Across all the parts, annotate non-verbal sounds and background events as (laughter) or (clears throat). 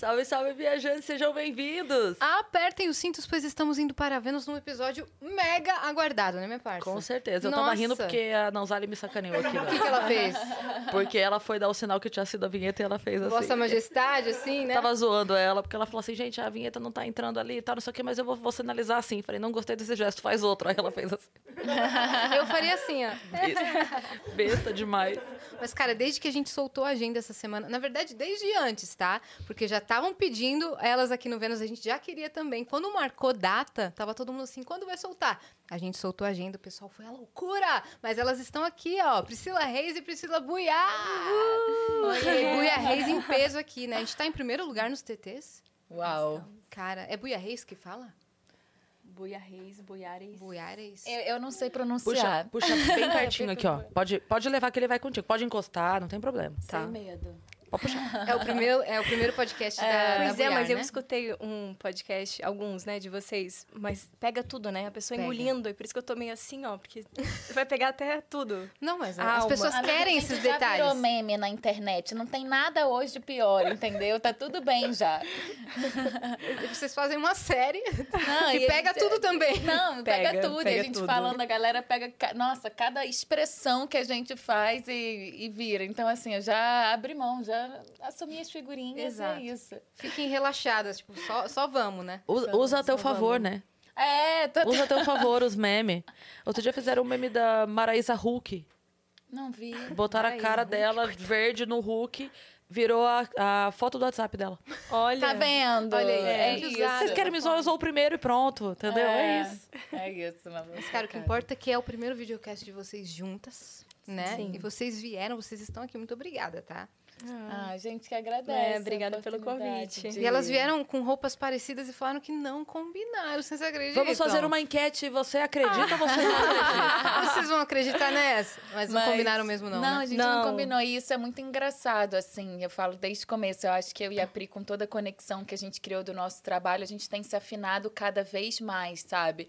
Salve, salve, viajantes, sejam bem-vindos! Apertem os cintos, pois estamos indo para Vênus num episódio mega aguardado, né, minha parça? Com certeza. Eu tava Nossa. rindo porque a Nanzali me sacaneou aqui. O né? que, que ela fez? Porque ela foi dar o sinal que tinha sido a vinheta e ela fez assim. Vossa Majestade, assim, né? Tava zoando ela, porque ela falou assim, gente, a vinheta não tá entrando ali e tal, não sei o que, mas eu vou, vou sinalizar assim. Falei, não gostei desse gesto, faz outro. Aí ela fez assim. (laughs) Eu faria assim, ó. Besta, besta demais. Mas, cara, desde que a gente soltou a agenda essa semana, na verdade, desde antes, tá? Porque já estavam pedindo elas aqui no Vênus, a gente já queria também. Quando marcou data, tava todo mundo assim, quando vai soltar? A gente soltou a agenda, o pessoal foi a loucura! Mas elas estão aqui, ó, Priscila Reis e Priscila Buiá! Oi, Buia Reis em peso aqui, né? A gente tá em primeiro lugar nos TTs. Uau. Cara, é Buia Reis que fala? Buia Reis, Buiares. Buiares? Eu, eu não sei Puxa, pronunciar. puxa bem (laughs) pertinho aqui, ó. Pode, pode levar que ele vai contigo. Pode encostar, não tem problema. Tá. Sem medo. Pode puxar. (laughs) É o primeiro, é o primeiro podcast da, da Pois é, Buiar, mas eu né? escutei um podcast, alguns, né, de vocês, mas pega tudo, né? A pessoa Pega. engolindo, e por isso que eu tô meio assim, ó, porque vai pegar até tudo. Não, mas Alma. as pessoas querem a gente esses já detalhes. virou meme na internet. Não tem nada hoje pior, entendeu? Tá tudo bem já. (laughs) Vocês fazem uma série Não, (laughs) e pega tudo também. Não, pega, Pega, tudo. e pega a gente tudo. falando, a galera pega. Nossa, cada expressão que a gente faz e, e vira. Então, assim, eu já abri mão, já assumi as figurinhas. Exato. É isso. Fiquem relaxadas, tipo, só, só vamos, né? Usa, usa a teu favor, né? É, tô... Usa a teu favor os (laughs) memes. Outro dia fizeram um meme da Maraísa Hulk. não vi. Botaram a Maraísa cara Hulk, dela verde no Hulk, virou a, a foto do WhatsApp dela. Olha. Tá vendo? Olha aí, é gente isso. Vocês querem me zoar, eu sou o primeiro e pronto, entendeu? É, isso. É isso, mas Mas, cara, o que importa é que é o primeiro videocast de vocês juntas, né? Sim. E vocês vieram, vocês estão aqui. Muito obrigada, tá? Ah, a gente que agradece. É, obrigada pelo convite. de- E elas vieram com roupas parecidas e falaram que não combinaram. Vocês acreditam? Vamos fazer uma enquete. Você acredita ou você não acredita? (laughs) Vocês vão acreditar nessa? Mas não Mas- combinaram mesmo, não, Não, né? a gente não. Não. combinou. E isso é muito engraçado, assim. Eu falo desde o começo. Eu acho que eu e a Pri, com toda a conexão que a gente criou do nosso trabalho, a gente tem se afinado cada vez mais, sabe?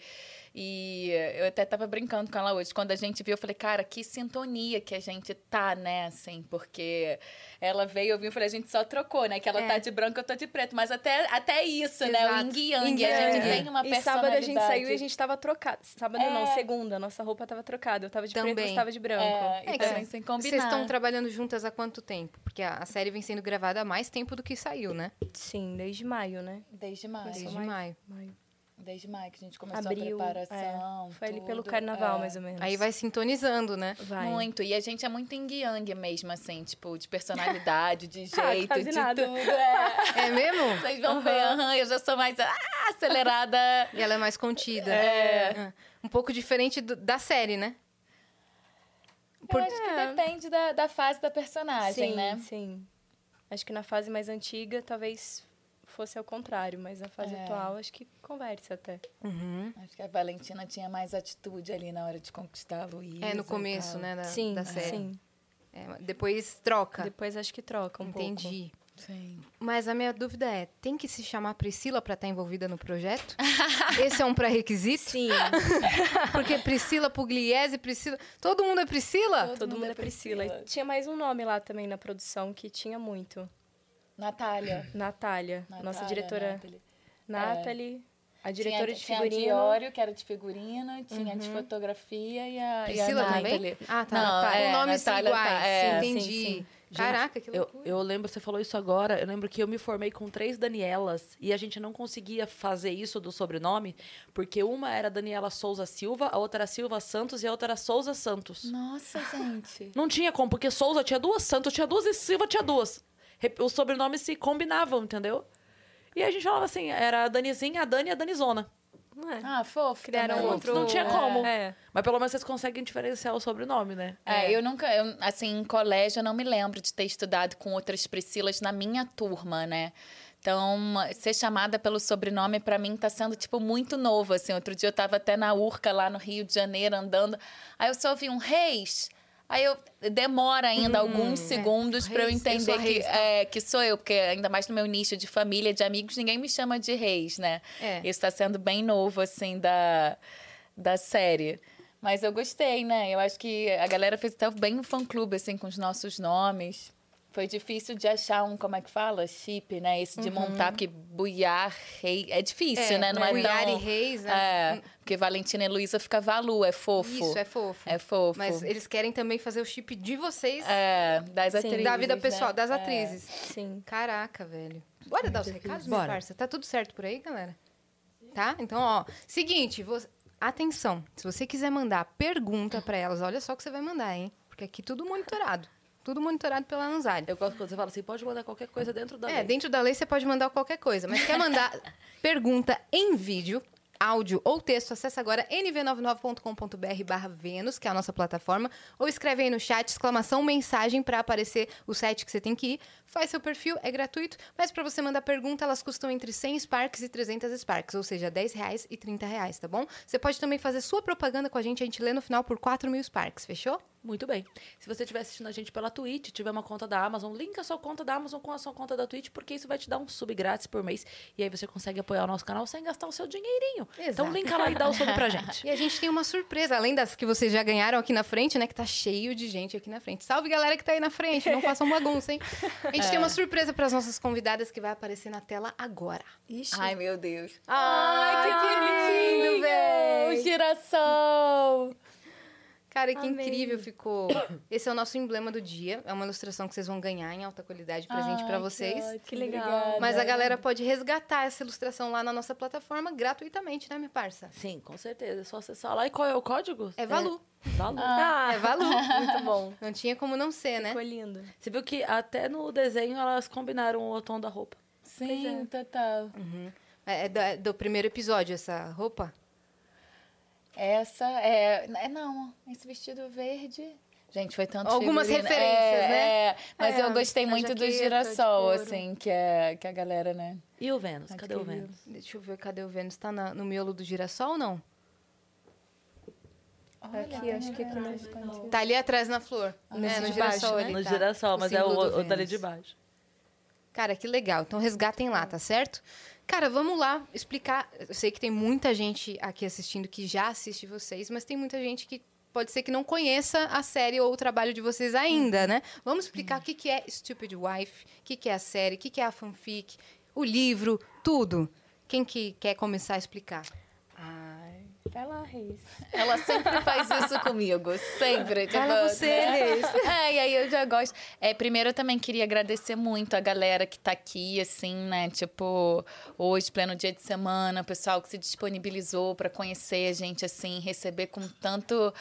E eu até tava brincando com ela hoje. Quando a gente viu, eu falei, cara, que sintonia que a gente tá, né? Assim, porque ela veio, eu vi, eu falei, a gente só trocou, né? Que ela É. tá de branco, eu tô de preto. Mas até, até isso, né? Exato. O yin yang. Yin A gente tem uma E personalidade. sábado a gente saiu e a gente tava trocado. Sábado não, É. segunda, nossa roupa tava trocada. Eu tava de preto, Também. você tava de branco. É, É e também sem combinar. Vocês estão trabalhando juntas há quanto tempo? Porque a, a série vem sendo gravada há mais tempo do que saiu, né? Sim, desde maio, né? Desde maio. Desde maio. maio. Maio. Desde maio que a gente começou Abril, a preparação. é. Foi ali pelo tudo, carnaval, é. mais ou menos. Aí vai sintonizando, né? Vai. Muito. E a gente é muito yin yang mesmo, assim, tipo, de personalidade, de Ah, (laughs) jeito, quase de nada. tudo. É. É mesmo? Vocês vão ver, aham, eu já sou mais ah, acelerada. E ela é mais contida. É. Ah, Um pouco diferente do- da série, né? Eu acho que depende da, da fase da personagem, sim, né? sim. Acho que na fase mais antiga, talvez fosse ao contrário, mas na fase É. atual, acho que conversa até. Uhum. Acho que a Valentina tinha mais atitude ali na hora de conquistar a Luísa. É, no começo, né, da, sim, da série. sim. É, depois troca. Depois acho que troca um Entendi. Sim. Mas a minha dúvida é, tem que se chamar Priscila pra estar envolvida no projeto? (laughs) Esse é um pré-requisito? Sim, (laughs) Porque Priscila Pugliese, Priscila... Todo mundo é Priscila? Todo todo mundo mundo é é Priscila. Priscila. E tinha mais um nome lá também na produção que tinha muito. Natália. Natália, nossa Natália, diretora. Nathalie. Nathalie, a diretora tinha, de tinha a figurino. Diório, que era de figurino, tinha a de fotografia e a, Priscila e a também? Ah, tá. Não, tá. é, nomes Natália iguais. tá, é, entendi. sim, sim. Caraca, que Eu, loucura. eu lembro, você falou isso agora, eu lembro que eu me formei com três Danielas e a gente não conseguia fazer isso do sobrenome, porque uma era Daniela Souza Silva, a outra era Silva Santos e a outra era Souza Santos. Nossa, gente. Não tinha como, porque Souza tinha duas, Santos tinha duas e Silva tinha duas. Os sobrenomes se combinavam, entendeu? E a gente falava assim, era a Danizinha, a Dani e a Danizona. É. Ah, fofo. Criaram também. outro. Não tinha como. É. Mas pelo menos vocês conseguem diferenciar o sobrenome, né? É, eu nunca, eu, assim, em colégio eu não me lembro de ter estudado com outras Priscilas na minha turma, né? Então, ser chamada pelo sobrenome pra mim tá sendo tipo muito novo, assim. Outro dia eu tava até na Urca lá no Rio de Janeiro andando, aí eu só ouvi um Reis. Aí eu demora ainda alguns segundos pra eu Reis, eu entender sou que, tá? é, que sou eu, porque ainda mais no meu nicho de família, de amigos, ninguém me chama de Reis, né? É. Isso tá sendo bem novo, assim, da, da série. Mas eu gostei, né? Eu acho que a galera fez até bem um fã-clube, assim, com os nossos nomes. Foi difícil de achar um, como é que fala? Chip, né? Esse de montar, porque Buiar, Rei... É difícil, É, né? Não né? é Buiar tão... e Reis, né? É, porque Valentina e Luísa fica Valu, é fofo. Isso, é fofo. É fofo. Mas eles querem também fazer o chip de vocês, É, das Sim. atrizes, da vida né? pessoal, das É. atrizes. Sim. Caraca, velho. Bora dar os recados, minha Bora. parça? Tá tudo certo por aí, galera? Tá? Então, ó, seguinte, você... atenção. Se você quiser mandar pergunta pra elas, olha só o que você vai mandar, hein? Porque aqui tudo monitorado. Tudo monitorado pela Anzari. Eu gosto quando você fala assim, pode mandar qualquer coisa dentro da É, lei. dentro da lei você pode mandar qualquer coisa, mas quer mandar (laughs) pergunta em vídeo, áudio ou texto, acessa agora nv99.com.br barra Vênus, que é a nossa plataforma, ou escreve aí no chat, exclamação, mensagem, para aparecer o site que você tem que ir. Faz seu perfil, é gratuito, mas para você mandar pergunta, elas custam entre 100 Sparks e 300 Sparks, ou seja, 10 reais e 30 reais, tá bom? Você pode também fazer sua propaganda com a gente, a gente lê no final por 4 mil Sparks, fechou? Muito bem. Se você estiver assistindo a gente pela Twitch, tiver uma conta da Amazon, linka a sua conta da Amazon com a sua conta da Twitch, porque isso vai te dar um sub grátis por mês. E aí você consegue apoiar o nosso canal sem gastar o seu dinheirinho. Exato. Então linka lá e dá o sub pra (laughs) gente. E a gente tem uma surpresa, além das que vocês já ganharam aqui na frente, né? Que tá cheio de gente aqui na frente. Salve, galera que tá aí na frente, não façam bagunça, hein? (laughs) A gente tem uma surpresa para as nossas convidadas que vai aparecer na tela agora. Ixi. Ai, meu Deus. Ai, que lindo, velho! O girassol! Cara, que Amei. incrível ficou. Esse é o nosso emblema do dia. É uma ilustração que vocês vão ganhar em alta qualidade presente para vocês. Que legal. Mas a galera pode resgatar essa ilustração lá na nossa plataforma gratuitamente, né, minha parça? Sim, com certeza. É só acessar lá. E qual é o código? É Valu. Valu. Ah, É Valu. (laughs) muito bom. Não tinha como não ser, né? Ficou lindo. Você viu que até no desenho elas combinaram o tom da roupa. Sim, total. É, é do, é do primeiro episódio essa roupa? Essa é. é Não, esse vestido verde. Gente, foi tanto Algumas figurino. referências, É, né? é. mas É, eu gostei muito do jaqueta de girassol, assim, que, é, que a galera, né? E o Vênus? Cadê o. Vênus? Deixa eu ver, cadê o Vênus? Tá na- no miolo do girassol ou não? Aqui, acho que aqui. Tá ali atrás na flor. Nesse é, no girassol baixo, né? ali. No tá. girassol, mas é o, do o dali Vênus. de baixo. Cara, que legal. Então resgatem lá, tá certo? Cara, vamos lá explicar. Eu sei que tem muita gente aqui assistindo que já assiste vocês, mas tem muita gente que pode ser que não conheça a série ou o trabalho de vocês ainda, né? Vamos explicar o que, é Stupid Wife, o que, que é a série, o que, que é a fanfic, o livro, tudo. Quem que quer começar a explicar? Ai, vai lá, Reis. Ela sempre faz isso comigo, sempre. Tipo, Fala você? Reis. É, e aí eu já gosto. É, primeiro eu também queria agradecer muito a galera que tá aqui, assim, né? Tipo, hoje, pleno dia de semana, o pessoal que se disponibilizou para conhecer a gente, assim, receber com tanto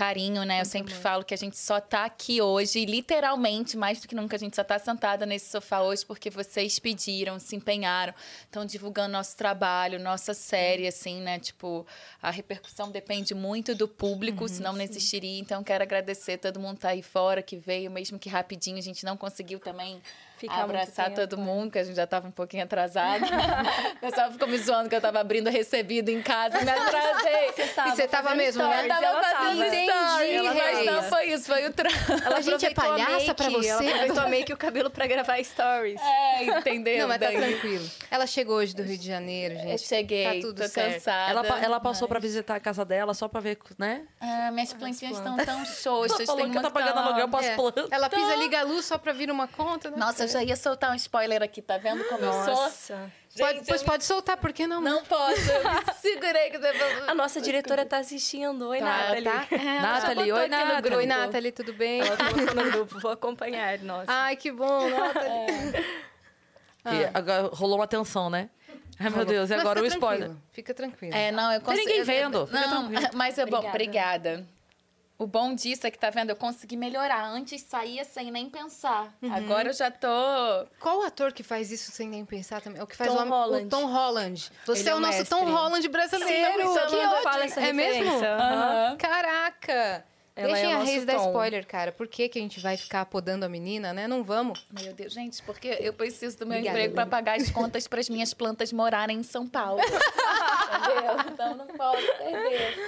carinho, né? Eu sempre falo que a gente só tá aqui hoje, literalmente, mais do que nunca, a gente só tá sentada nesse sofá hoje porque vocês pediram, se empenharam, estão divulgando nosso trabalho, nossa série, assim, né? Tipo, a repercussão depende muito do público, senão não existiria. Então, quero agradecer todo mundo que tá aí fora, que veio, mesmo que rapidinho, a gente não conseguiu também Ficar muito abraçar todo é. mundo, que a gente já tava um pouquinho atrasado. (laughs) o pessoal ficou me zoando que eu tava abrindo recebido em casa, me atrasei. E você tava mesmo, né? Eu tava Ela fazendo tava. Entendi, mas não foi isso, foi o trânsito. Ela A gente é palhaça pra você? Ela aproveitou a make e o cabelo pra gravar stories. É, entendeu? Não, mas tá Daí tranquilo. Ela chegou hoje do Rio de Janeiro, gente. Eu cheguei, Tá tudo tô certo. cansada. Ela, ela passou pra visitar a casa dela só pra ver, né? Ah, minhas plantinhas estão tão (laughs) xoxas, tem que tá muito pagando aluguel pras É. plantas. Ela pisa, liga a luz só pra vir uma conta, né? Nossa, já ia soltar um spoiler aqui, tá vendo como eu sou? Nossa. Pode, Gente, pois eu pode soltar, por que não? Não posso, eu me (laughs) segurei. Que depois... A nossa diretora tá assistindo. Oi, Tá, Nathalie. tá? (laughs) Ela Nathalie, oi, Nathalie. Oi, Nathalie, tudo bem? Ela colocou no grupo. Vou acompanhar, nossa. Ai, que bom, Nathalie. E agora rolou uma tensão, né? Ai, meu Deus, e agora o spoiler. Fica tranquilo. É, não, eu Tem consigo. ninguém vendo, Não, (laughs) mas é bom, Obrigada. obrigada. O bom disso é que, tá vendo? Eu consegui melhorar. Antes saía sem nem pensar. Agora eu já tô. Qual o ator que faz isso sem nem pensar também? É o que faz Tom o, homem- Holland. o Tom Holland. Você Ele é é o nosso Tom. Holland brasileiro. Sim, que fala essa É mesmo? Aham. Caraca! Ela Deixem é a Reis dar Tom. spoiler, cara. Por que, que a gente vai ficar podando a menina, né? Não vamos. Meu Deus, gente, porque eu preciso do meu Obrigada, emprego para pagar as contas para as minhas plantas morarem em São Paulo. (laughs) Entendeu? Então não posso perder.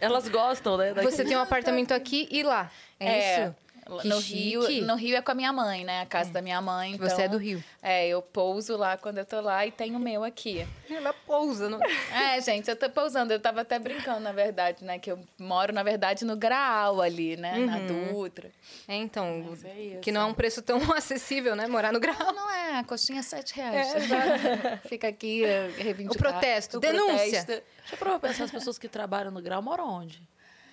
Elas gostam, né? daqui. Você tem um apartamento aqui e lá. É, isso? Que no chique. Rio, no Rio é com a minha mãe, né? A casa da minha mãe. Que você é então, do Rio. É, eu pouso lá quando eu tô lá e tenho o meu aqui. (laughs) Ela pousa. Não... É, gente, eu tô pousando. Eu tava até brincando, na verdade, né? Que eu moro, na verdade, no Graal ali, né? Na Dutra. É, então. Mas é isso. Que não é um preço tão (laughs) acessível, né? Morar no grau. Não, não é. A coxinha é sete reais. Fica aqui eh, reivindicar. O protesto, O denúncia. protesto. Deixa eu provar pensar, as pessoas que trabalham no grau moram onde?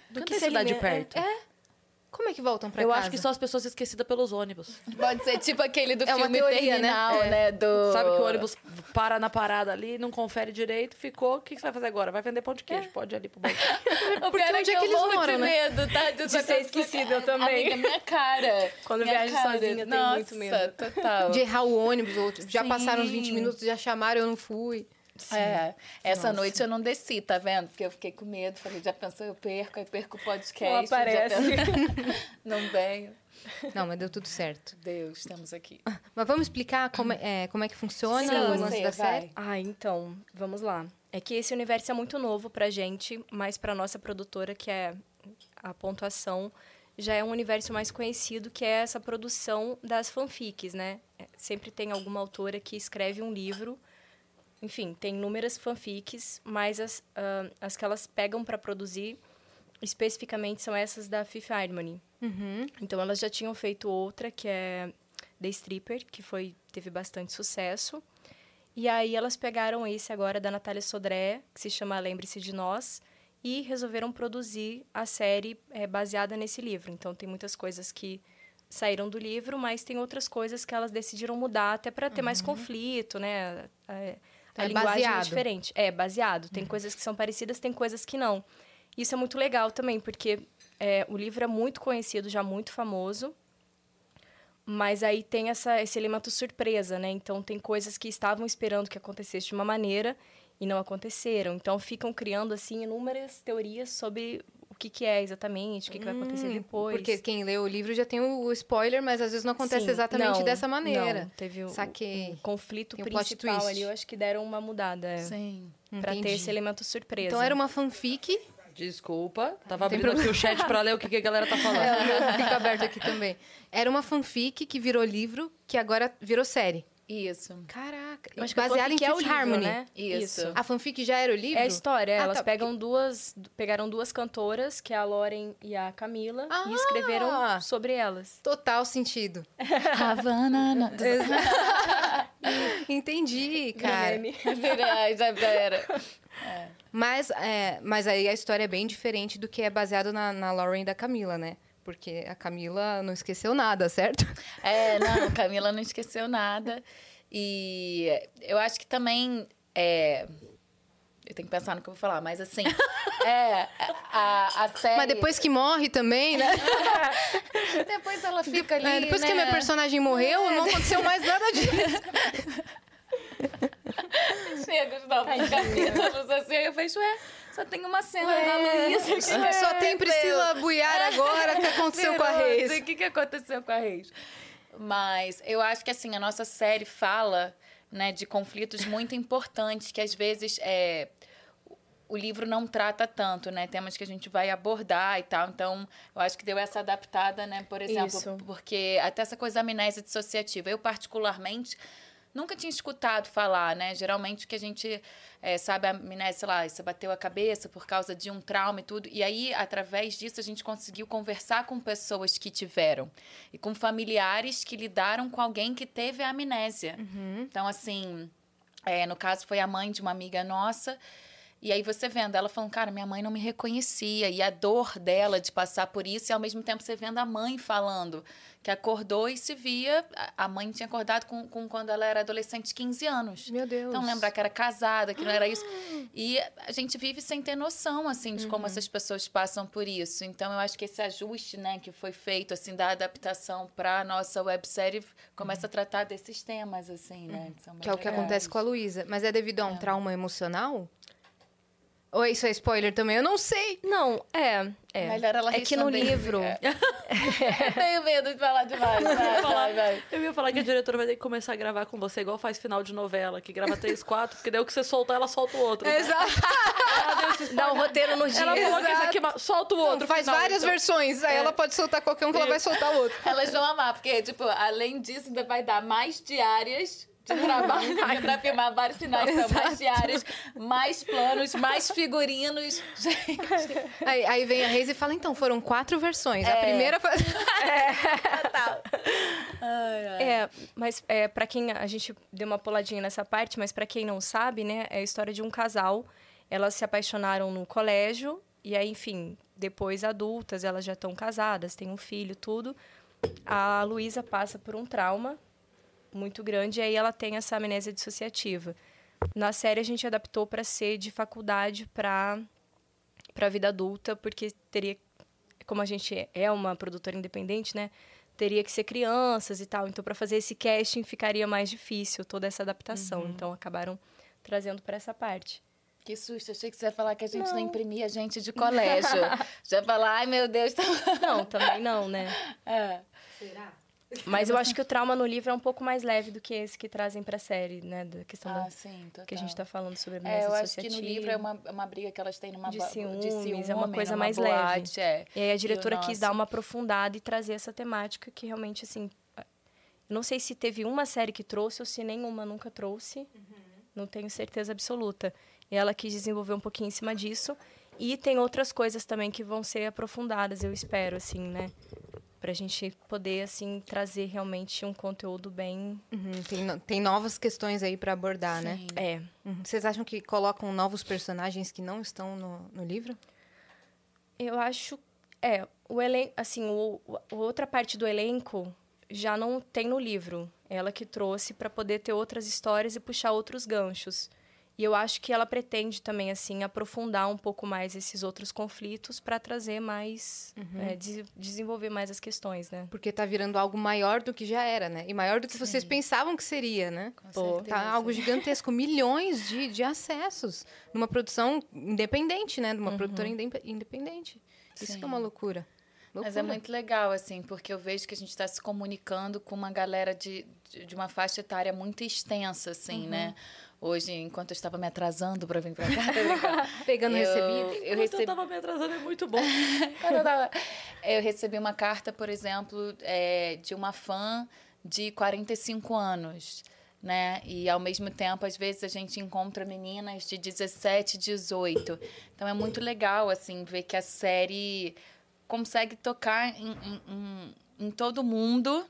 Do que se cidade alimenta- perto. É. Como é que voltam pra Eu casa? acho que são as pessoas esquecidas pelos ônibus. Pode ser tipo aquele do É filme teoria, né? Terminal, É. né? Do... Sabe que o ônibus para na parada ali, não confere direito, ficou. O que que você vai fazer agora? Vai vender pão de queijo. Pode ir ali pro banco. Porque onde é que eles eu morro moram, de né? medo, tá? De, ser esquecida, eu também. Amiga, minha cara. Quando minha viajo cara. sozinha, tenho Nossa, muito medo. total. De errar o ônibus, ou já Sim. passaram uns 20 minutos, já chamaram, eu não fui. É, essa noite eu não desci, tá vendo? Porque eu fiquei com medo. Falei, já pensou, eu perco, aí perco o podcast. Não já aparece. (laughs) não venho. Não, mas deu tudo certo. Deus, estamos aqui. Mas vamos explicar como é, é, como é que funciona Sim, o você, lance da vai. série? Ah, então, vamos lá. É que esse universo é muito novo pra gente, mas pra nossa produtora, que é a pontuação, já é um universo mais conhecido, que é essa produção das fanfics, né? É, Sempre tem alguma autora que escreve um livro. Enfim, tem inúmeras fanfics, mas as, ah, as que elas pegam pra produzir especificamente são essas da Fifth Harmony. Uhum. Então elas já tinham feito outra que é The Stripper, que foi teve bastante sucesso. E aí elas pegaram esse agora da Natália Sodré, que se chama Lembre-se de Nós, e resolveram produzir a série eh, baseada nesse livro. Então tem muitas coisas que saíram do livro, mas tem outras coisas que elas decidiram mudar até para ter mais conflito, né? A- Então a é linguagem baseado. é diferente. É, baseado. Tem coisas que são parecidas, tem coisas que não. Isso é muito legal também, porque é, o livro é muito conhecido, já muito famoso. Mas aí tem essa, esse elemento surpresa, né? Então tem coisas que estavam esperando que acontecesse de uma maneira e não aconteceram. Então ficam criando assim inúmeras teorias sobre o que, que é exatamente, o que, que vai acontecer depois. Hum, Porque quem lê o livro já tem o spoiler, mas às vezes não acontece Sim, exatamente não, dessa maneira. Não, teve o, Saquei. o conflito Tem um principal twist. ali, eu acho que deram uma mudada. Sim. pra ter Entendi. esse elemento surpresa. Então era uma fanfic. Desculpa. Tava abrindo aqui o chat pra ler o que, que a galera tá falando. É, (laughs) fica aberto aqui também. Era uma fanfic que virou livro, que agora virou série. Isso. Caraca. Eu acho que a baseada em fanfic é o livro, Harmony. né? Isso. A fanfic já era o livro? É a história. Ah, Elas tá, pegam duas, pegaram duas cantoras, que é a Lauren e a Camila, Ah! e escreveram sobre elas. Total sentido. (laughs) Havana. Entendi, cara. Já era. Mas, é, mas aí a história é bem diferente do que é baseado na, na Lauren e da Camila, né? Porque a Camila não esqueceu nada, certo? É, não, Camila não esqueceu nada. E eu acho que também. É... Eu tenho que pensar no que eu vou falar, mas assim. (laughs) é, a, a série. Mas depois que morre também, né? (laughs) Depois ela fica ali. É, depois que a né? minha personagem morreu, não aconteceu mais nada disso. (laughs) Chega os novos capítulos assim, aí eu fecho, ué, só tem uma cena da Luísa. que- Só tem Priscila Buiar agora. O que aconteceu com a Reis? O que, que aconteceu com a Reis? Mas eu acho que assim, a nossa série fala né, de conflitos muito importantes que às vezes é, o livro não trata tanto, né? Temas que a gente vai abordar e tal. Então, eu acho que deu essa adaptada, né? Por exemplo, Isso. porque até essa coisa da amnésia dissociativa. Eu, particularmente, nunca tinha escutado falar, né? Geralmente o que a gente é, sabe, a amnésia, sei lá, você bateu a cabeça por causa de um trauma e tudo. E aí, através disso, a gente conseguiu conversar com pessoas que tiveram. E com familiares que lidaram com alguém que teve a amnésia. Então, assim, é, no caso, foi a mãe de uma amiga nossa. E aí você vendo ela falando, cara, minha mãe não me reconhecia. E a dor dela de passar por isso, e ao mesmo tempo você vendo a mãe falando que acordou e se via. A mãe tinha acordado com, com quando ela era adolescente, 15 anos. Meu Deus. Então lembrar que era casada, que não era isso. (gasps) E a gente vive sem ter noção, assim, de como Uhum. essas pessoas passam por isso. Então eu acho que esse ajuste, né, que foi feito, assim, da adaptação para nossa websérie, começa a tratar desses temas, assim, né? Que, Que é o que acontece com a Luísa. Mas é devido a um trauma emocional? Ou isso é spoiler também? Eu não sei. Não, é. É, Melhor ela é que no livro. É. (laughs) Eu tenho medo de falar demais. Vai, vai, vai. Eu ia falar que a diretora vai ter que começar a gravar com você, igual faz final de novela, que grava três, (laughs) quatro, porque daí o que você soltar, ela solta o outro. Exato. Ela deu esse Dá o spoiler. roteiro no dia. Ela falou que Exato. aqui, ma- solta o outro. Faz final, várias então. versões. Aí ela pode soltar qualquer um que ela vai soltar o outro. Elas vão amar, porque, tipo, além disso, ainda vai dar mais diárias de trabalho (laughs) pra filmar vários finais, mais diárias, mais planos, mais figurinos. Gente, Aí, aí vem a Reis e fala, então, foram quatro versões. A primeira foi... (laughs) total. Ai, ai. É, mas é, para quem a gente deu uma puladinha nessa parte, mas para quem não sabe, né, é a história de um casal. Elas se apaixonaram no colégio e aí, enfim, depois adultas, elas já estão casadas, têm um filho, tudo. A Luísa passa por um trauma muito grande e aí ela tem essa amnésia dissociativa. Na série a gente adaptou para ser de faculdade para para vida adulta, porque teria como a gente é uma produtora independente, né? Teria que ser crianças e tal. Então, para fazer esse casting ficaria mais difícil toda essa adaptação. Então, acabaram trazendo para essa parte. Que susto, achei que você ia falar que a gente não, imprimia gente de (laughs) colégio. Já ia falar, ai meu Deus, tá... Não, também não, né? (laughs) É. (laughs) Mas eu acho que o trauma no livro é um pouco mais leve do que esse que trazem para a série, né? Da questão Ah, da, sim, total. que a gente está falando sobre a É, eu acho que no livro é uma, é uma briga que elas têm numa De ciúmes, é uma ciúme, coisa mais boate, leve. É. E aí a diretora quis nosso- dar uma aprofundada e trazer essa temática que realmente, assim... Não sei se teve uma série que trouxe ou se nenhuma nunca trouxe. Não tenho certeza absoluta. E ela quis desenvolver um pouquinho em cima disso. E tem outras coisas também que vão ser aprofundadas, eu espero, assim, né? Pra gente poder, assim, trazer realmente um conteúdo bem... Uhum, tem, no- tem novas questões aí pra abordar, né? Sim. É, Uhum. Vocês acham que colocam novos personagens que não estão no, no livro? Eu acho. É, o elenco. Assim, o, o- a outra parte do elenco já não tem no livro. Ela que trouxe para poder ter outras histórias e puxar outros ganchos. E eu acho que ela pretende também, assim, aprofundar um pouco mais esses outros conflitos para trazer mais. é, des- desenvolver mais as questões, né? Porque tá virando algo maior do que já era, né? E maior do que vocês pensavam que seria, né? Com Pô, certeza. Tá algo gigantesco, milhões de, de acessos numa produção independente, né? De uma produtora indep- independente. Isso Sim. que é uma loucura. Mas é Loucura. muito legal, assim, porque eu vejo que a gente está se comunicando com uma galera de, de, de uma faixa etária muito extensa, assim, né? Hoje, enquanto eu estava me atrasando para vir para cá, (laughs) Pegando eu, recebido. eu recebi... eu tava me atrasando, é muito bom. (laughs) Eu, tava- eu recebi uma carta, por exemplo, é, de uma fã de 45 anos, né? E ao mesmo tempo, às vezes a gente encontra meninas de 17, 18. Então é muito legal assim ver que a série consegue tocar em, em- em- em todo mundo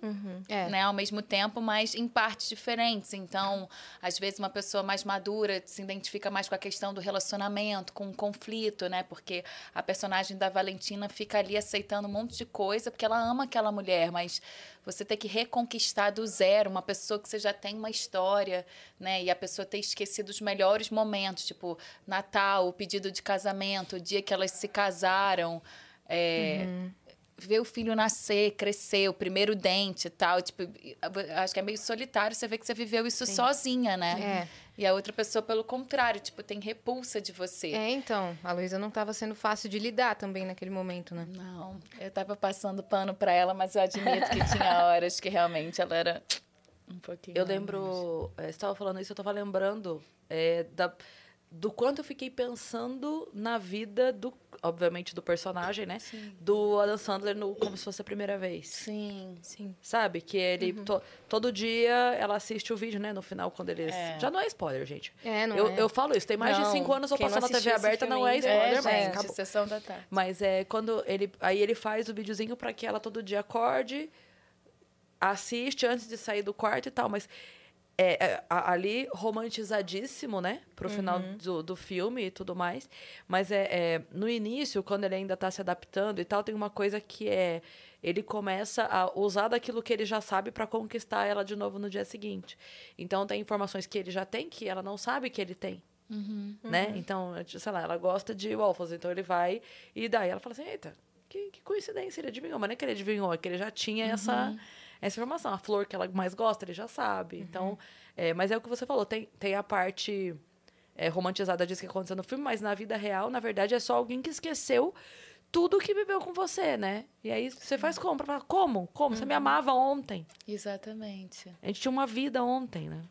É. né, ao mesmo tempo, mas em partes diferentes. Então, às vezes uma pessoa mais madura se identifica mais com a questão do relacionamento, com o conflito, né? Porque a personagem da Valentina fica ali aceitando um monte de coisa porque ela ama aquela mulher, mas você ter que reconquistar do zero uma pessoa que você já tem uma história, né? E a pessoa ter esquecido os melhores momentos, tipo Natal, o pedido de casamento, o dia que elas se casaram. É, ver o filho nascer, crescer, o primeiro dente e tal. Tipo, acho que é meio solitário você ver que você viveu isso sozinha, né? É. E a outra pessoa, pelo contrário, tipo, tem repulsa de você. É, então, a Luísa não estava sendo fácil de lidar também naquele momento, né? Não, eu tava passando pano pra ela, mas eu admito que tinha (laughs) horas que realmente ela era um pouquinho. Eu lembro, eh, você estava falando isso, eu estava lembrando é, da, do quanto eu fiquei pensando na vida do, obviamente, do personagem, né? Do Adam Sandler no, como se fosse a primeira vez. Sim. Sim. Sabe? Que ele, to- todo dia, ela assiste o vídeo, né? No final, quando eles... É. Já não é spoiler, gente. É, não eu, é. eu falo isso, tem mais de Não, cinco anos eu passando na TV aberta, não é spoiler, É, mas gente, acabou. sessão da tarde. Mas é quando ele. Aí ele faz o videozinho para que ela todo dia acorde, assiste antes de sair do quarto e tal. Mas é, é, a- ali romantizadíssimo, né? Pro final do, do filme e tudo mais. Mas é, é, no início, quando ele ainda tá se adaptando e tal, tem uma coisa que é. Ele começa a usar daquilo que ele já sabe para conquistar ela de novo no dia seguinte. Então tem informações que ele já tem que ela não sabe que ele tem. Né? Então, sei lá, ela gosta de waffles, então ele vai e daí ela fala assim: eita, que, que coincidência, ele adivinhou. Mas não é que ele adivinhou, é que ele já tinha essa, essa informação. A flor que ela mais gosta, ele já sabe. Então, é, mas é o que você falou, tem, tem a parte é, romantizada disso que aconteceu no filme, mas na vida real, na verdade, é só alguém que esqueceu tudo que viveu com você, né? E aí você faz compra, fala, como? Como? Você me amava ontem. Exatamente. A gente tinha uma vida ontem, né?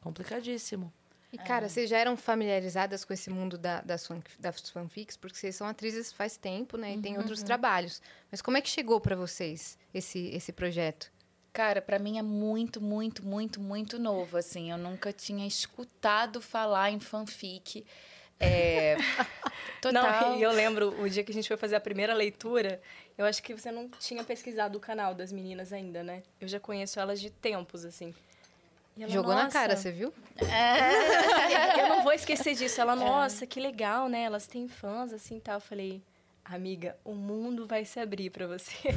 Complicadíssimo. E, cara, vocês já eram familiarizadas com esse mundo da, das, fan- das fanfics? Porque vocês são atrizes faz tempo, né? E tem outros trabalhos. Mas como é que chegou pra vocês esse, esse projeto? Cara, pra mim é muito, muito, muito, muito novo, assim. Eu nunca tinha escutado falar em fanfic. É... (laughs) Total. Não, e eu lembro o dia que a gente foi fazer a primeira leitura, eu acho que você não tinha pesquisado o canal das meninas ainda, né? Eu já conheço elas de tempos, assim. Ela, Jogou na "Nossa, cara, você viu? (laughs) Eu não vou esquecer disso. Ela, nossa, que legal, né? Elas têm fãs, assim, e tal. Eu falei, amiga, o mundo vai se abrir pra você.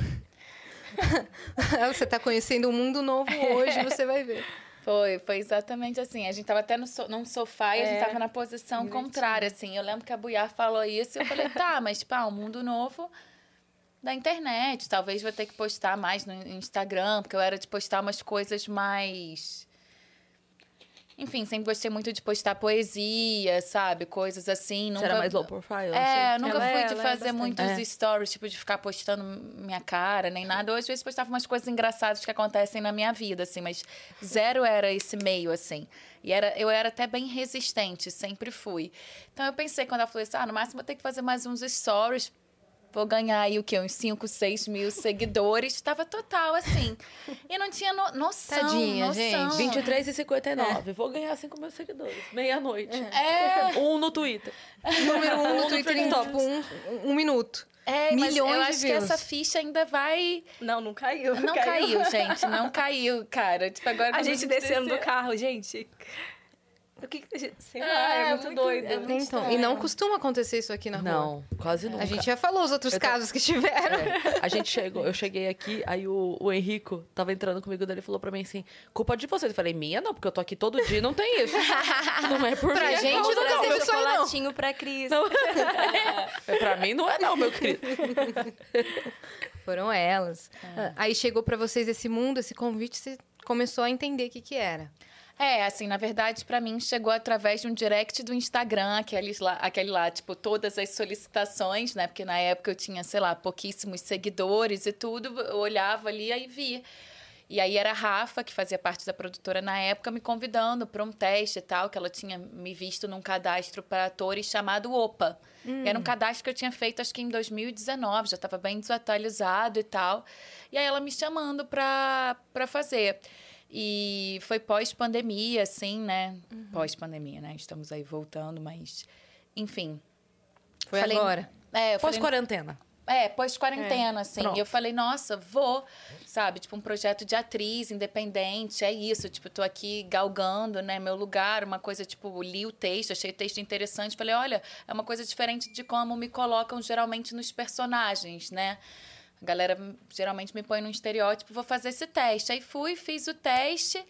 (laughs) você tá conhecendo um mundo novo hoje, você vai ver. Foi, foi exatamente assim. A gente tava até no so, num sofá e a gente É, tava na posição divertido. contrária, assim. Eu lembro que a Buiar falou isso e eu falei, tá, mas, tipo, ah, um mundo novo da internet. Talvez vou ter que postar mais no Instagram, porque eu era de postar umas coisas mais... Enfim, sempre gostei muito de postar poesia, sabe? Coisas assim. Você Nunca... era mais low profile? É, assim? nunca Ela fui é- de é fazer bastante. muitos É. stories, tipo, de ficar postando minha cara, nem nada. Ou às vezes postava umas coisas engraçadas que acontecem na minha vida, assim, mas zero era esse meio, assim. E era, eu era até bem resistente, sempre fui. Então eu pensei, quando ela falou assim, ah, no máximo eu tenho que fazer mais uns stories. Vou ganhar aí o quê? Uns 5, 6 mil seguidores. Tava total assim. E não tinha no- noção. Tadinha, noção. gente. 23 e 59. Vou ganhar 5 mil seguidores. Meia-noite. É. Um no Twitter. Número um no no Twitter em top um, um minuto. É, mas Milhões eu acho que essa ficha ainda vai. Não, não caiu. Não caiu, gente. Não caiu, cara. Tipo, agora A gente descendo do carro, gente. O que que a. Sei lá, É, é, muito, muito- doido. é muito Então, e não costuma acontecer isso aqui na rua. Não, quase nunca. A gente já falou os outros tô- casos que tiveram. É, a gente chegou, eu cheguei aqui, aí o, o Henrico tava entrando comigo, daí ele falou pra mim assim: culpa de vocês. Eu falei, minha não, porque eu tô aqui todo dia e não tem isso. (laughs) Não é por Pra minha gente causa, não não. teve isso aí, não. chocolatinho pra Cris. Não. É, pra mim não é não, meu querido. (laughs) Foram elas. Ah, Aí chegou pra vocês esse mundo, esse convite, você começou a entender o que que era. É, assim, na verdade, pra mim chegou através de um direct do Instagram, aqueles lá, aquele lá, tipo, todas as solicitações, né? Porque na época eu tinha, sei lá, pouquíssimos seguidores e tudo, eu olhava ali e via. E aí era a Rafa, que fazia parte da produtora na época, me convidando para um teste e tal, que ela tinha me visto num cadastro para atores chamado OPA. E Era um cadastro que eu tinha feito, acho que em 2019, já estava bem desatualizado e tal. E aí ela me chamando para fazer. E foi pós-pandemia, assim, né? Pós-pandemia, né? Estamos aí voltando, mas... Enfim. Foi Falei- agora. É, eu falei, Pós-quarentena. é, pós-quarentena, assim. pronto. E eu falei, nossa, vou, sabe? Tipo, um projeto de atriz independente, é isso. Tipo, tô aqui galgando, né, meu lugar, uma coisa, tipo, li o texto, achei o texto interessante. Falei, olha, é uma coisa diferente de como me colocam geralmente nos personagens, né? A galera hum, geralmente me põe num estereótipo, vou fazer esse teste. Aí fui, fiz o teste.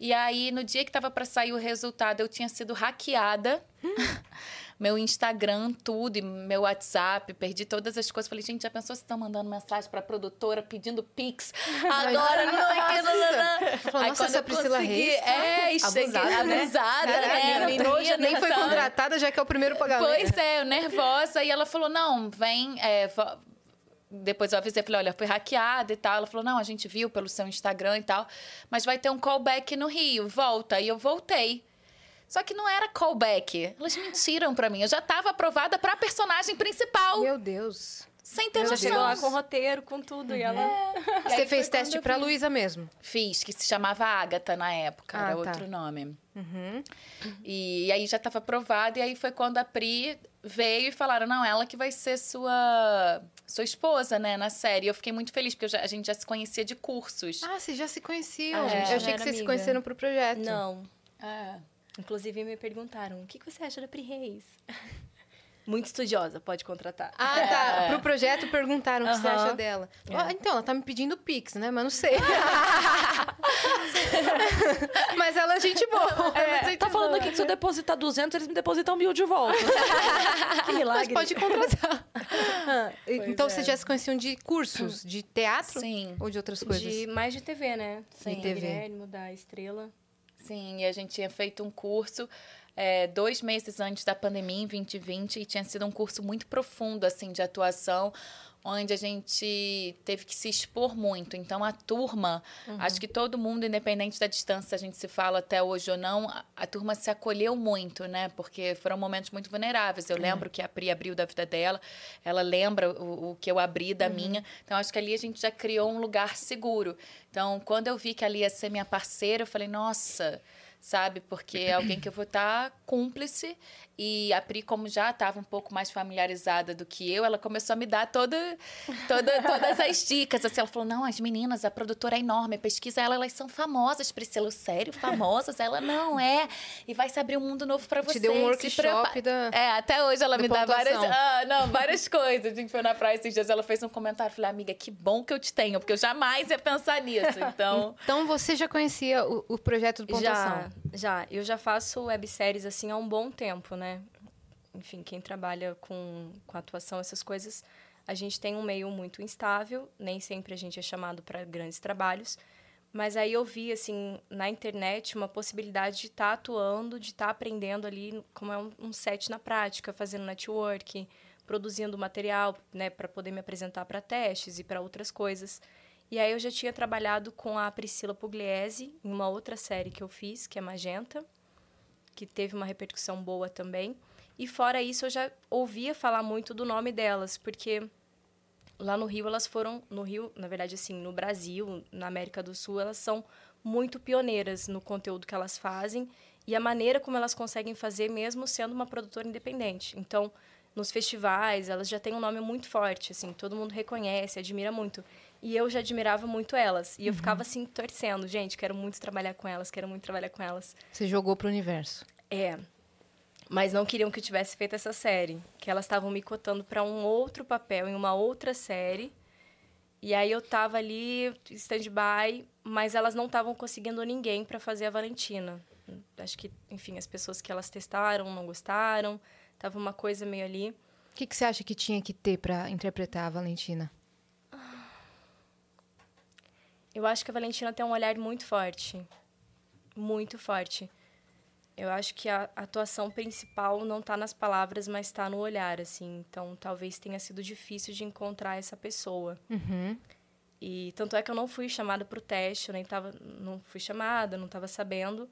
E aí, no dia que tava para sair o resultado, eu tinha sido hackeada. (laughs) meu Instagram, tudo, e meu WhatsApp, perdi todas as coisas. Falei, gente, já pensou se estão mandando mensagem pra produtora pedindo Pix? (laughs) Agora não sei o que. não, não, não. Aí nossa, quando eu Priscila consegui- Reis É, cheguei abusada, né? abusada, né? menina menina, trouxa, nem foi contratada, já que é o primeiro pagamento. Pois é, eu nervosa. E ela falou: não, vem. é, Depois eu avisei, falei, olha, foi hackeada e tal. Ela falou, não, a gente viu pelo seu Instagram e tal. Mas vai ter um callback no Rio, volta. E eu voltei. Só que não era callback. Elas mentiram pra mim. Eu já tava aprovada pra personagem principal. Meu Deus. Sem ter Ela noção. chegou lá com roteiro, com tudo, e ela... Você aí fez foi teste pra. Luísa mesmo? Fiz, que se chamava Ágata na época, Ah, era tá. outro nome. Uhum. E aí já estava aprovado, e aí foi quando a Pri veio e falaram: não, ela que vai ser sua, sua esposa, né, na série. E eu fiquei muito feliz, porque eu já- a gente já se conhecia de cursos. Ah, vocês já se conheciam. Gente Eu achei que vocês se conheceram pro projeto. Não. É. Inclusive me perguntaram, o que que você acha da Pri Reis? Muito estudiosa, pode contratar. Ah, tá. Pro projeto perguntaram o que você acha dela. Ó, então, ela tá me pedindo Pix, né? Mas não sei. (laughs) Mas ela é gente boa. ela é gente Tá falando boa. aqui que se eu depositar 200, eles me depositam mil de volta. (laughs) que Mas milagre. pode contratar. (laughs) então, é. vocês já se conheciam de cursos? De teatro? Sim. Ou de outras coisas? De, mais de TV, né? Sim. Do TV. Guilherme, da Estrela. Sim, e a gente tinha feito um curso é, dois meses antes da pandemia, em 2020, e tinha sido um curso muito profundo, assim, de atuação, onde a gente teve que se expor muito. Então, a turma, acho que todo mundo, independente da distância, a gente se fala até hoje ou não, a, turma se acolheu muito, né? Porque foram momentos muito vulneráveis. Eu lembro que a Pri abriu da vida dela, ela lembra o, o que eu abri da minha. Então, acho que ali a gente já criou um lugar seguro. Então, quando eu vi que ali ia ser minha parceira, eu falei, nossa sabe? Porque é alguém que eu vou estar cúmplice. E a Pri, como já estava um pouco mais familiarizada do que eu, ela começou a me dar toda, toda, todas as dicas. Assim, ela falou: não, as meninas, a produtora é enorme, pesquisa ela, elas são famosas, Priscila, sério, famosas? Ela não é. E vai se abrir um mundo novo para Te vocês. deu um workshop da- É, até hoje ela me dá várias. pontuação. Ah, não, várias coisas. A gente foi na praia esses dias, ela fez um comentário. Eu Falei, amiga, que bom que eu te tenho, porque eu jamais ia pensar nisso. (laughs) Então. Então, você já conhecia o, o projeto do Pontuação? Já, já. Eu já faço webséries assim há um bom tempo, né? Enfim, quem trabalha com, com atuação, essas coisas, a gente tem um meio muito instável, nem sempre a gente é chamado para grandes trabalhos. Mas aí eu vi, assim, na internet, uma possibilidade de estar atuando, de estar aprendendo ali, como é um, um set na prática, fazendo network, produzindo material, né, para poder me apresentar para testes e para outras coisas. E aí eu já tinha trabalhado com a Priscila Pugliese em uma outra série que eu fiz, que é Magenta, que teve uma repercussão boa também. E fora isso, eu já ouvia falar muito do nome delas, porque lá no Rio elas foram, no Rio, na verdade assim, no Brasil, na América do Sul, elas são muito pioneiras no conteúdo que elas fazem e a maneira como elas conseguem fazer mesmo sendo uma produtora independente. Então, nos festivais, elas já têm um nome muito forte, assim, todo mundo reconhece, admira muito. E eu já admirava muito elas. E eu ficava assim torcendo, gente, quero muito trabalhar com elas, quero muito trabalhar com elas. Você jogou pro universo. É. Mas não queriam que eu tivesse feito essa série, que elas estavam me cotando para um outro papel em uma outra série. E aí eu tava ali stand-by, mas elas não estavam conseguindo ninguém para fazer a Valentina. Acho que, enfim, as pessoas que elas testaram não gostaram. Tava uma coisa meio ali. O que, que você acha que tinha que ter pra interpretar a Valentina? Eu acho que a Valentina tem um olhar muito forte. Muito forte. Eu acho que a atuação principal não está nas palavras, mas está no olhar, assim. Então, talvez tenha sido difícil de encontrar essa pessoa. Uhum. E tanto é que eu não fui chamada para o teste, eu nem tava, não fui chamada, não estava sabendo.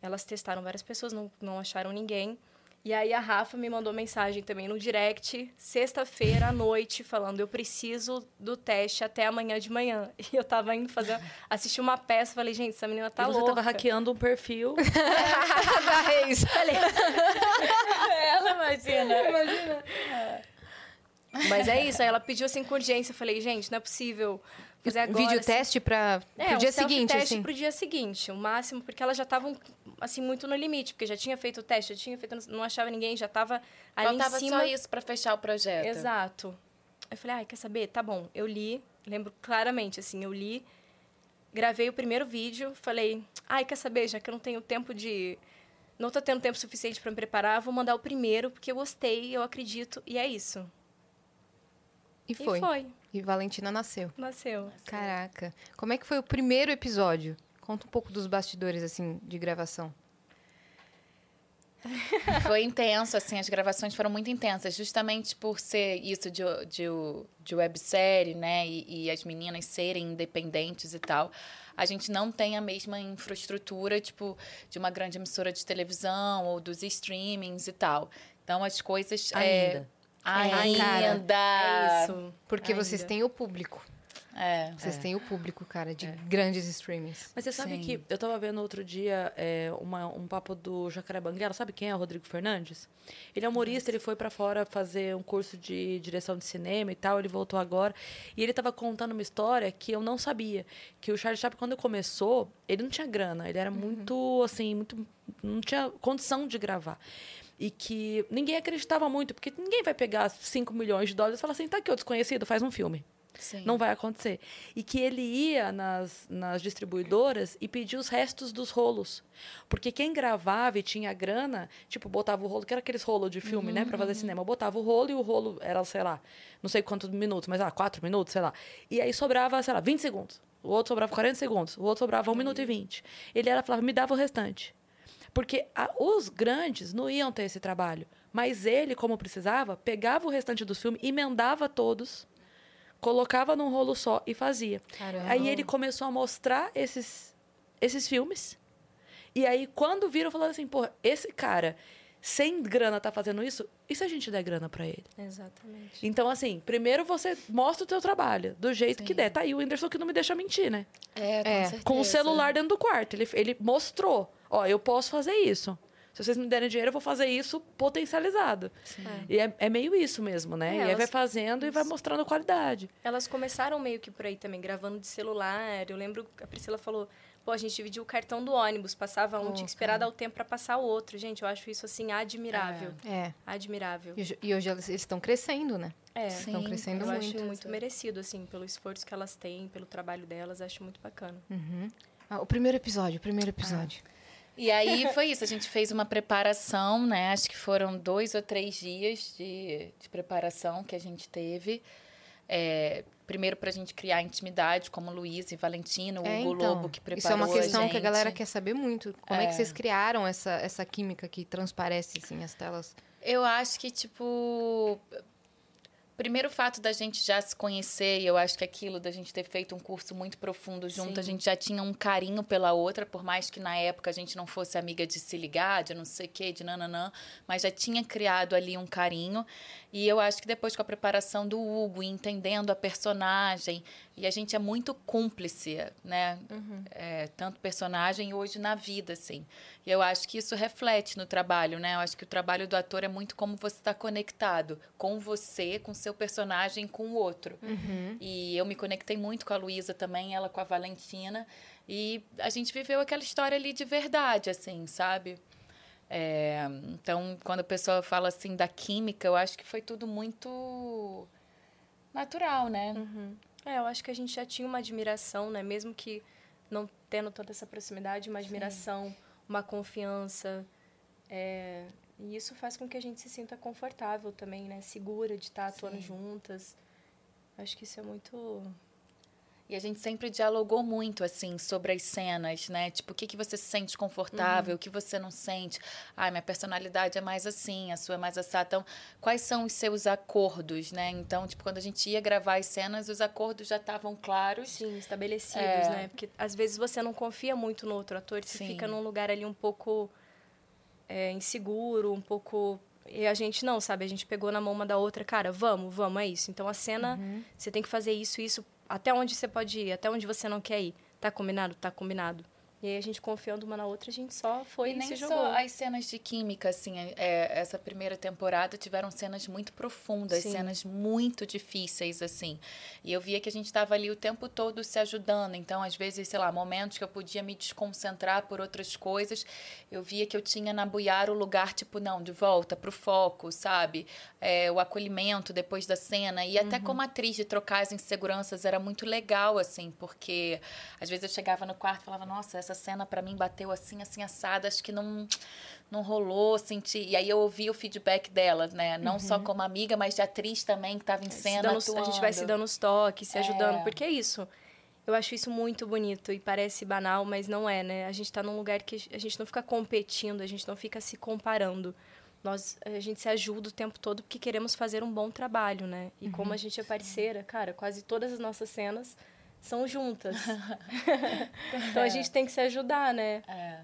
Elas testaram várias pessoas, não, não acharam ninguém. E aí a Rafa me mandou mensagem também no direct, sexta-feira à noite, falando: eu preciso do teste até amanhã de manhã. (laughs) E eu tava indo fazer, assistir uma peça, falei: gente, essa menina tá e você louca. tava hackeando um perfil. da Reis. (laughs) Ela imagina. Imagina. Mas é isso, aí ela pediu assim com urgência. Eu falei: gente, não é possível fazer agora. Vídeo assim. teste pra, É, um dia seguinte, self-teste assim. pro dia seguinte, o máximo, porque elas já estavam, assim, muito no limite, porque já tinha feito o teste, já tinha feito, não achava ninguém, já tava ali Faltava em cima. só isso para fechar o projeto. Exato. Eu falei, ai, quer saber? Tá bom. Eu li, lembro claramente, assim, eu li, gravei o primeiro vídeo, falei, ai, quer saber? Já que eu não tenho tempo de. Não tô tendo tempo suficiente para me preparar, vou mandar o primeiro, porque eu gostei, eu acredito, e é isso. E foi. E foi. E Valentina nasceu. Nasceu. Caraca. Como é que foi o primeiro episódio? Conta um pouco dos bastidores, assim, de gravação. (laughs) Foi intenso, assim, as gravações foram muito intensas, justamente por ser isso de, de, de websérie, né? E, e as meninas serem independentes e tal. A gente não tem a mesma infraestrutura, tipo, de uma grande emissora de televisão ou dos streamings e tal. Então, as coisas... é, Ainda. Ainda! É isso. Porque Ainda. vocês têm o público. É. Vocês têm o público, cara, de grandes streamings. Mas você sabe Sim. que eu tava vendo outro dia é, uma- um papo do Jacaré Banguela. Sabe quem é o Rodrigo Fernandes? Ele é humorista, ele foi pra fora fazer um curso de direção de cinema e tal. Ele voltou agora. E ele tava contando uma história que eu não sabia. Que o Charlie Chaplin, quando começou, ele não tinha grana. Ele era muito, assim, muito... Não tinha condição de gravar. E que ninguém acreditava muito. Porque ninguém vai pegar 5 milhões de dólares e falar assim, tá aqui, o desconhecido, faz um filme. Sim. Não vai acontecer. E que ele ia nas, nas distribuidoras e pedia os restos dos rolos. Porque quem gravava e tinha grana, tipo, botava o rolo, que era aqueles rolos de filme, né, pra fazer cinema. Botava o rolo e o rolo era, sei lá, não sei quantos minutos, mas ah, quatro minutos, sei lá. E aí sobrava, sei lá, 20 segundos. O outro sobrava 40 segundos. O outro sobrava 1 minuto e 20. Ele era, falava, me dava o restante. Porque a- os grandes não iam ter esse trabalho. Mas ele, como precisava, pegava o restante dos filmes, emendava todos, colocava num rolo só e fazia. Caramba. Aí ele começou a mostrar esses, esses filmes. E aí, quando viram, falaram assim: pô, esse cara, sem grana, tá fazendo isso, e se a gente der grana pra ele? Exatamente. Então, assim, primeiro você mostra o teu trabalho, do jeito que Sim. der. Tá aí o Whindersson que não me deixa mentir, né? É, com, É. Com o celular dentro do quarto. Ele, ele mostrou: ó, eu posso fazer isso. Se vocês me derem dinheiro, eu vou fazer isso potencializado. E é, é meio isso mesmo, né? É, e aí vai elas- fazendo e vai mostrando qualidade. Elas começaram meio que por aí também, gravando de celular. Eu lembro que a Priscila falou, pô, a gente dividiu o cartão do ônibus, passava um, Pô, tinha que esperar cara. dar o tempo para passar o outro. Gente, eu acho isso, assim, admirável. É. Admirável. E hoje- E eles eles estão crescendo, né? É, Sim, Estão crescendo eu muito. acho muito merecido, assim, pelo esforço que elas têm, pelo trabalho delas, acho muito bacana. Uhum. Ah, o primeiro episódio, o primeiro episódio. E aí foi isso, a gente fez uma preparação, né? Acho que foram dois ou três dias de, de preparação que a gente teve. É, primeiro para a gente criar intimidade, como Luiz e Valentino, o É, Hugo então, Lobo que preparou isso é uma questão que a galera quer saber muito. Como é, que É. vocês criaram essa, essa química que transparece, assim, as telas? Eu acho que, tipo. Primeiro o fato da gente já se conhecer, e eu acho que aquilo da gente ter feito um curso muito profundo junto, a Sim. gente já tinha um carinho pela outra, por mais que na época a gente não fosse amiga de se ligar, de não sei o quê, de nananã, mas já tinha criado ali um carinho. E eu acho que depois com a preparação do Hugo, entendendo a personagem, e a gente é muito cúmplice, né? É, tanto personagem hoje na vida, assim. E eu acho que isso reflete no trabalho, né? Eu acho que o trabalho do ator é muito como você está conectado com você, com seu personagem, com o outro. E eu me conectei muito com a Luísa também, ela com a Valentina. E a gente viveu aquela história ali de verdade, assim, sabe? É, então, quando a pessoa fala assim da química, eu acho que foi tudo muito natural, né? É, eu acho que a gente já tinha uma admiração, né? Mesmo que não tendo toda essa proximidade, uma admiração, uma confiança. é, E isso faz com que a gente se sinta confortável também, né? Segura de estar atuando Sim. juntas. Acho que isso é muito. E a gente sempre dialogou muito, assim, sobre as cenas, né? Tipo, o que, que você se sente confortável, o que você não sente. Ai, minha personalidade é mais assim, a sua é mais assada. Então, quais são os seus acordos, né? Então, tipo, quando a gente ia gravar as cenas, os acordos já estavam claros. Sim, estabelecidos, É. né? Porque às vezes você não confia muito no outro ator, você Sim. fica num lugar ali um pouco é, inseguro, um pouco. E a gente não, sabe? A gente pegou na mão uma da outra, cara, vamos, vamos, é isso. Então a cena, você tem que fazer isso, isso, até onde você pode ir, até onde você não quer ir. Tá combinado? Tá combinado. E aí a gente confiando uma na outra, a gente só foi E e, nem se só jogou. as cenas de química, assim, é, essa primeira temporada tiveram cenas muito profundas, Sim. cenas muito difíceis, assim. E eu via que a gente estava ali o tempo todo se ajudando. Então, às vezes, sei lá, momentos que eu podia me desconcentrar por outras coisas, eu via que eu tinha na Buiar o lugar, tipo, não, de volta pro foco, sabe? É, o acolhimento depois da cena. E até como atriz de trocar as inseguranças era muito legal, assim, porque às vezes eu chegava no quarto e falava, nossa, essa cena para mim bateu assim, assim, assada, acho que não, não rolou, senti. E aí eu ouvi o feedback dela, né? Não só como amiga, mas de atriz também, que estava em Se cena. dando os- a gente vai se atuando. dando os toques, se ajudando, É. porque é isso. Eu acho isso muito bonito e parece banal, mas não é, né? A gente tá num lugar que a gente não fica competindo, a gente não fica se comparando. Nós, a gente se ajuda o tempo todo porque queremos fazer um bom trabalho, né? E como a gente é parceira, cara, quase todas as nossas cenas são juntas. (laughs) então a gente tem que se ajudar, né? É.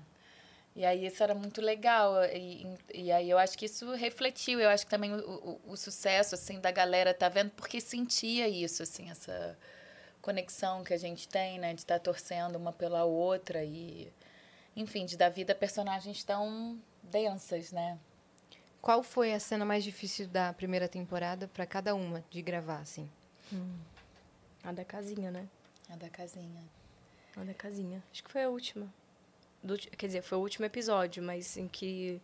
E aí isso era muito legal. E, e aí eu acho que isso refletiu. Eu acho que também o, o, o sucesso, assim, da galera tá vendo, porque sentia isso, assim, essa conexão que a gente tem, né? De estar tá torcendo uma pela outra e... Enfim, de dar vida a personagens tão densas, né? Qual foi a cena mais difícil da primeira temporada para cada uma de gravar, assim? Hum. A da casinha, né? A da casinha. A da casinha. Acho que foi a última. Do, quer dizer, foi o último episódio, mas em que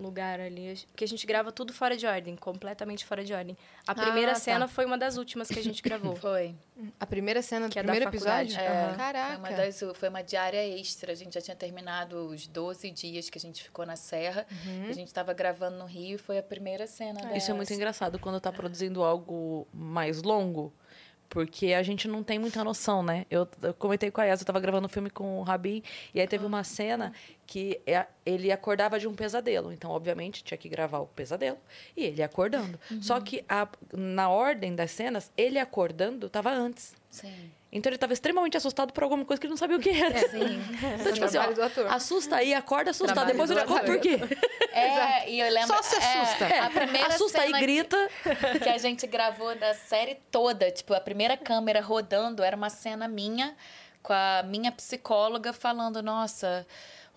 lugar ali. Porque a gente grava tudo fora de ordem, completamente fora de ordem. A primeira ah, tá. cena foi uma das últimas que a gente gravou. (laughs) foi. A primeira cena do que é primeiro episódio? É, uhum. Caraca. Foi uma, das, foi uma diária extra. A gente já tinha terminado os 12 dias que a gente ficou na Serra. Uhum. A gente estava gravando no Rio e foi a primeira cena. É. Isso é muito engraçado quando tá produzindo algo mais longo. Porque a gente não tem muita noção, né? Eu, eu comentei com a Yas, eu tava gravando um filme com o Rabin, e aí teve uma cena que é, ele acordava de um pesadelo. Então, obviamente, tinha que gravar o pesadelo e ele acordando. Uhum. Só que a, na ordem das cenas, ele acordando tava antes. Sim. Então ele estava extremamente assustado por alguma coisa que ele não sabia o que era. É, sim. Então, tipo assim, ó, assusta aí, acorda assustado. Trabalho Depois ele acorda por quê? (laughs) É, e eu lembro. Só se assusta. É, a primeira assusta aí, grita. Que a gente gravou da série toda. Tipo, a primeira câmera rodando era uma cena minha com a minha psicóloga falando: nossa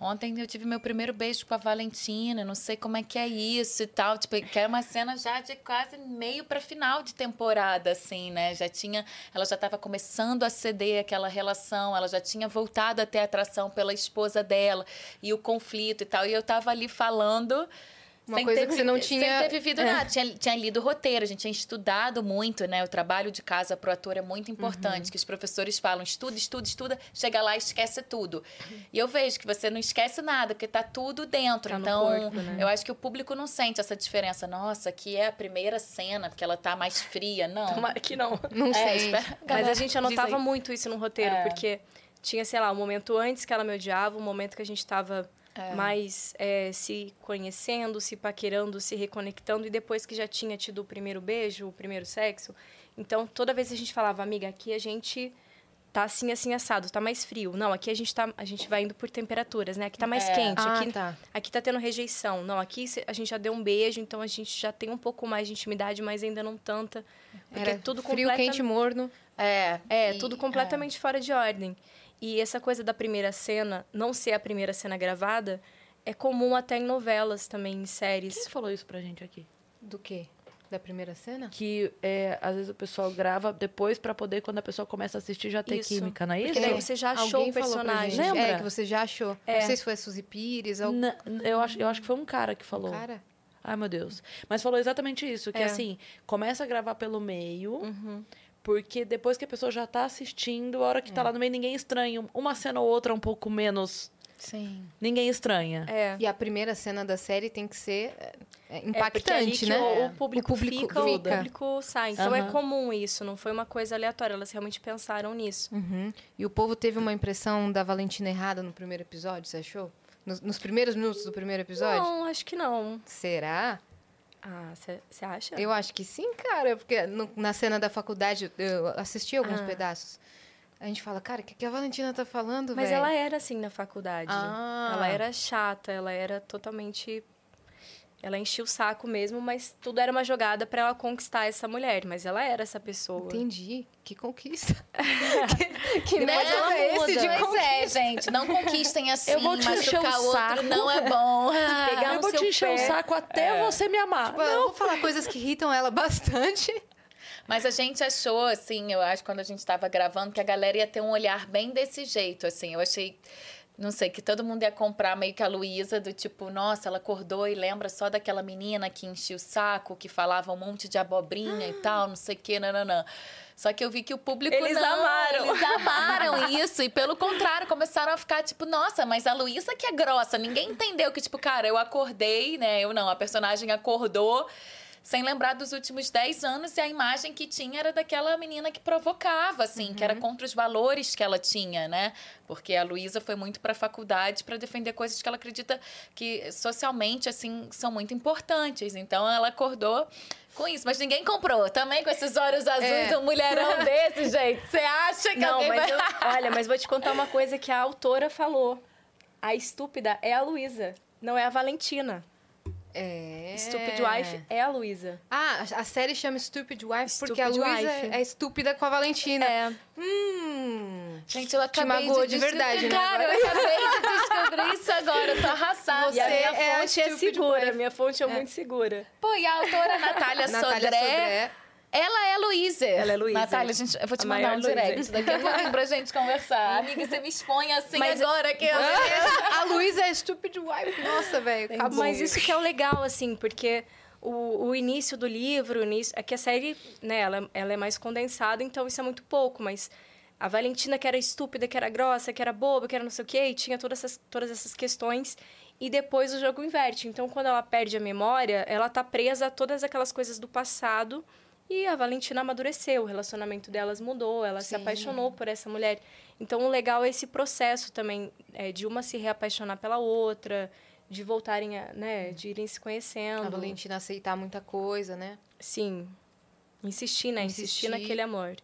Ontem eu tive meu primeiro beijo com a Valentina, não sei como é que é isso e tal. Tipo, que era uma cena já de quase meio para final de temporada, assim, né? Já tinha. Ela já estava começando a ceder aquela relação, ela já tinha voltado a ter atração pela esposa dela e o conflito e tal. E eu estava ali falando uma sem coisa ter, que você não tinha. Sem ter vivido é. nada. Tinha, tinha lido o roteiro, a gente tinha estudado muito, né? O trabalho de casa pro ator é muito importante, uhum. que os professores falam, estuda, estuda, estuda, chega lá e esquece tudo. E eu vejo que você não esquece nada, porque tá tudo dentro. Tá então, corpo, né? eu acho que o público não sente essa diferença. Nossa, aqui é a primeira cena, porque ela tá mais fria. Não. Tomara que não. Não é, sei. Espera... Mas a gente anotava muito isso no roteiro, é. porque tinha, sei lá, um momento antes que ela me odiava, um momento que a gente tava é. mais é, se conhecendo, se paquerando, se reconectando. E depois que já tinha tido o primeiro beijo, o primeiro sexo. Então, toda vez que a gente falava, amiga, aqui a gente tá assim, assim, assado, tá mais frio. Não, aqui a gente, tá, a gente vai indo por temperaturas, né? Aqui tá mais é. quente, ah, aqui, tá. aqui tá tendo rejeição. Não, aqui a gente já deu um beijo, então a gente já tem um pouco mais de intimidade, mas ainda não tanta. Porque Era tudo frio, completa... quente, morno. É, é, e, tudo completamente é. fora de ordem. E essa coisa da primeira cena não ser a primeira cena gravada é comum até em novelas também, em séries. Quem falou isso pra gente aqui? Do quê? Da primeira cena? Que é, às vezes o pessoal grava depois para poder, quando a pessoa começa a assistir, já ter isso. química, não é isso? Porque daí você já achou Alguém o personagem. Lembra? É, que você já achou. É. Não sei se foi a Suzy Pires. Ou... Não, eu, acho, eu acho que foi um cara que falou. Um cara? Ai, meu Deus. Mas falou exatamente isso, que é. assim, começa a gravar pelo meio, uhum. Porque depois que a pessoa já está assistindo, a hora que está é. lá no meio, ninguém estranha. Uma cena ou outra um pouco menos. Sim. Ninguém estranha. É. E a primeira cena da série tem que ser é, é, é impactante, né? O, o, público o, público fica, fica, o público sai. Então uhum. é comum isso, não foi uma coisa aleatória. Elas realmente pensaram nisso. Uhum. E o povo teve uma impressão da Valentina errada no primeiro episódio, você achou? Nos, nos primeiros minutos do primeiro episódio? Não, acho que não. Será? Ah, você acha? Eu acho que sim, cara. Porque no, na cena da faculdade, eu assisti alguns ah. pedaços. A gente fala, cara, o que, que a Valentina tá falando, Mas véio? ela era assim na faculdade. Ah. Ela era chata, ela era totalmente ela enchia o saco mesmo, mas tudo era uma jogada para ela conquistar essa mulher. Mas ela era essa pessoa. Entendi. Que conquista. (laughs) que que ela é esse de pois é, gente. Não conquistem assim, eu vou te machucar o outro saco. não é bom. (laughs) Pegar eu vou te encher pé. o saco até é. você me amar. Tipo, não. Eu vou falar coisas que irritam ela bastante. Mas a gente achou, assim, eu acho, quando a gente estava gravando, que a galera ia ter um olhar bem desse jeito, assim. Eu achei não sei, que todo mundo ia comprar meio que a Luísa, do tipo, nossa, ela acordou e lembra só daquela menina que enchia o saco, que falava um monte de abobrinha e tal, não sei o que, nananã. Só que eu vi que o público eles não, amaram. Eles amaram isso. E pelo contrário, começaram a ficar tipo, nossa, mas a Luísa que é grossa. Ninguém entendeu que, tipo, cara, eu acordei, né? Eu não, a personagem acordou sem lembrar dos últimos 10 anos e a imagem que tinha era daquela menina que provocava, assim, uhum. que era uhum. contra os valores que ela tinha, né? Porque a Luísa foi muito para a faculdade para defender coisas que ela acredita que socialmente, assim, são muito importantes. Então ela acordou com isso, mas ninguém comprou. Também com esses olhos azuis, é. um mulherão (laughs) desse, gente. Você acha que Não, alguém mas vai... eu, olha, mas vou te contar uma coisa que a autora falou. a estúpida é a Luísa, não é a Valentina. É. Stupid Wife é a Luísa. Ah, a série chama Stupid Wife porque a Stupid Luísa é estúpida com a Valentina. É. Hum. Gente, eu acabei magoou de, de verdade, né? Cara, eu acabei de descobrir isso agora. Eu tô arrasada. E a Você minha é a fonte é, Stupid segura, Wife. minha fonte é, muito segura. Pô, e a autora Natália, (laughs) Natália Sodré, Sodré. Ela é Luísa. Ela é Luísa. Natália, gente, eu vou te A mandar um direct Luísa. daqui a pouquinho pra gente conversar. Amiga, você me expõe assim Mas- agora que eu... (laughs) a Luísa é Stupid Wife. Nossa, velho. Acabou. Mas isso que é o legal, assim, porque o, o início do livro, o início, é que a série, né, ela, ela é mais condensada, então isso é muito pouco, mas a Valentina que era estúpida, que era grossa, que era boba, que era não sei o quê, e tinha todas essas, todas essas questões, e depois o jogo inverte. Então, quando ela perde a memória, ela tá presa a todas aquelas coisas do passado, e a Valentina amadureceu, o relacionamento delas mudou, ela se Sim. apaixonou por essa mulher. Então, o legal é esse processo também, é, de uma se reapaixonar pela outra, de voltarem a, né, de irem se conhecendo. A Valentina aceitar muita coisa, né? Sim. Insistir, né? Insistir, Insistir. naquele amor.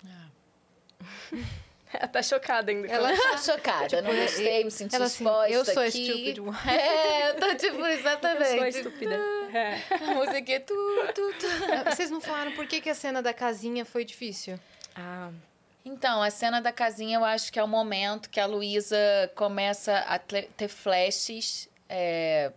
(laughs) Ela tá chocada ainda. Ela- Tô chocada, não gostei, me senti ela assim, exposta eu sou aqui. wife. (laughs) É, eu tô tipo, (laughs) Eu sou exatamente. estúpida. É. A música aqui, tu, tu, tu. Vocês não falaram por que, que a cena da casinha foi difícil? Ah, Então, a cena da casinha, eu acho que é o momento que a Luísa começa a ter flashes. é,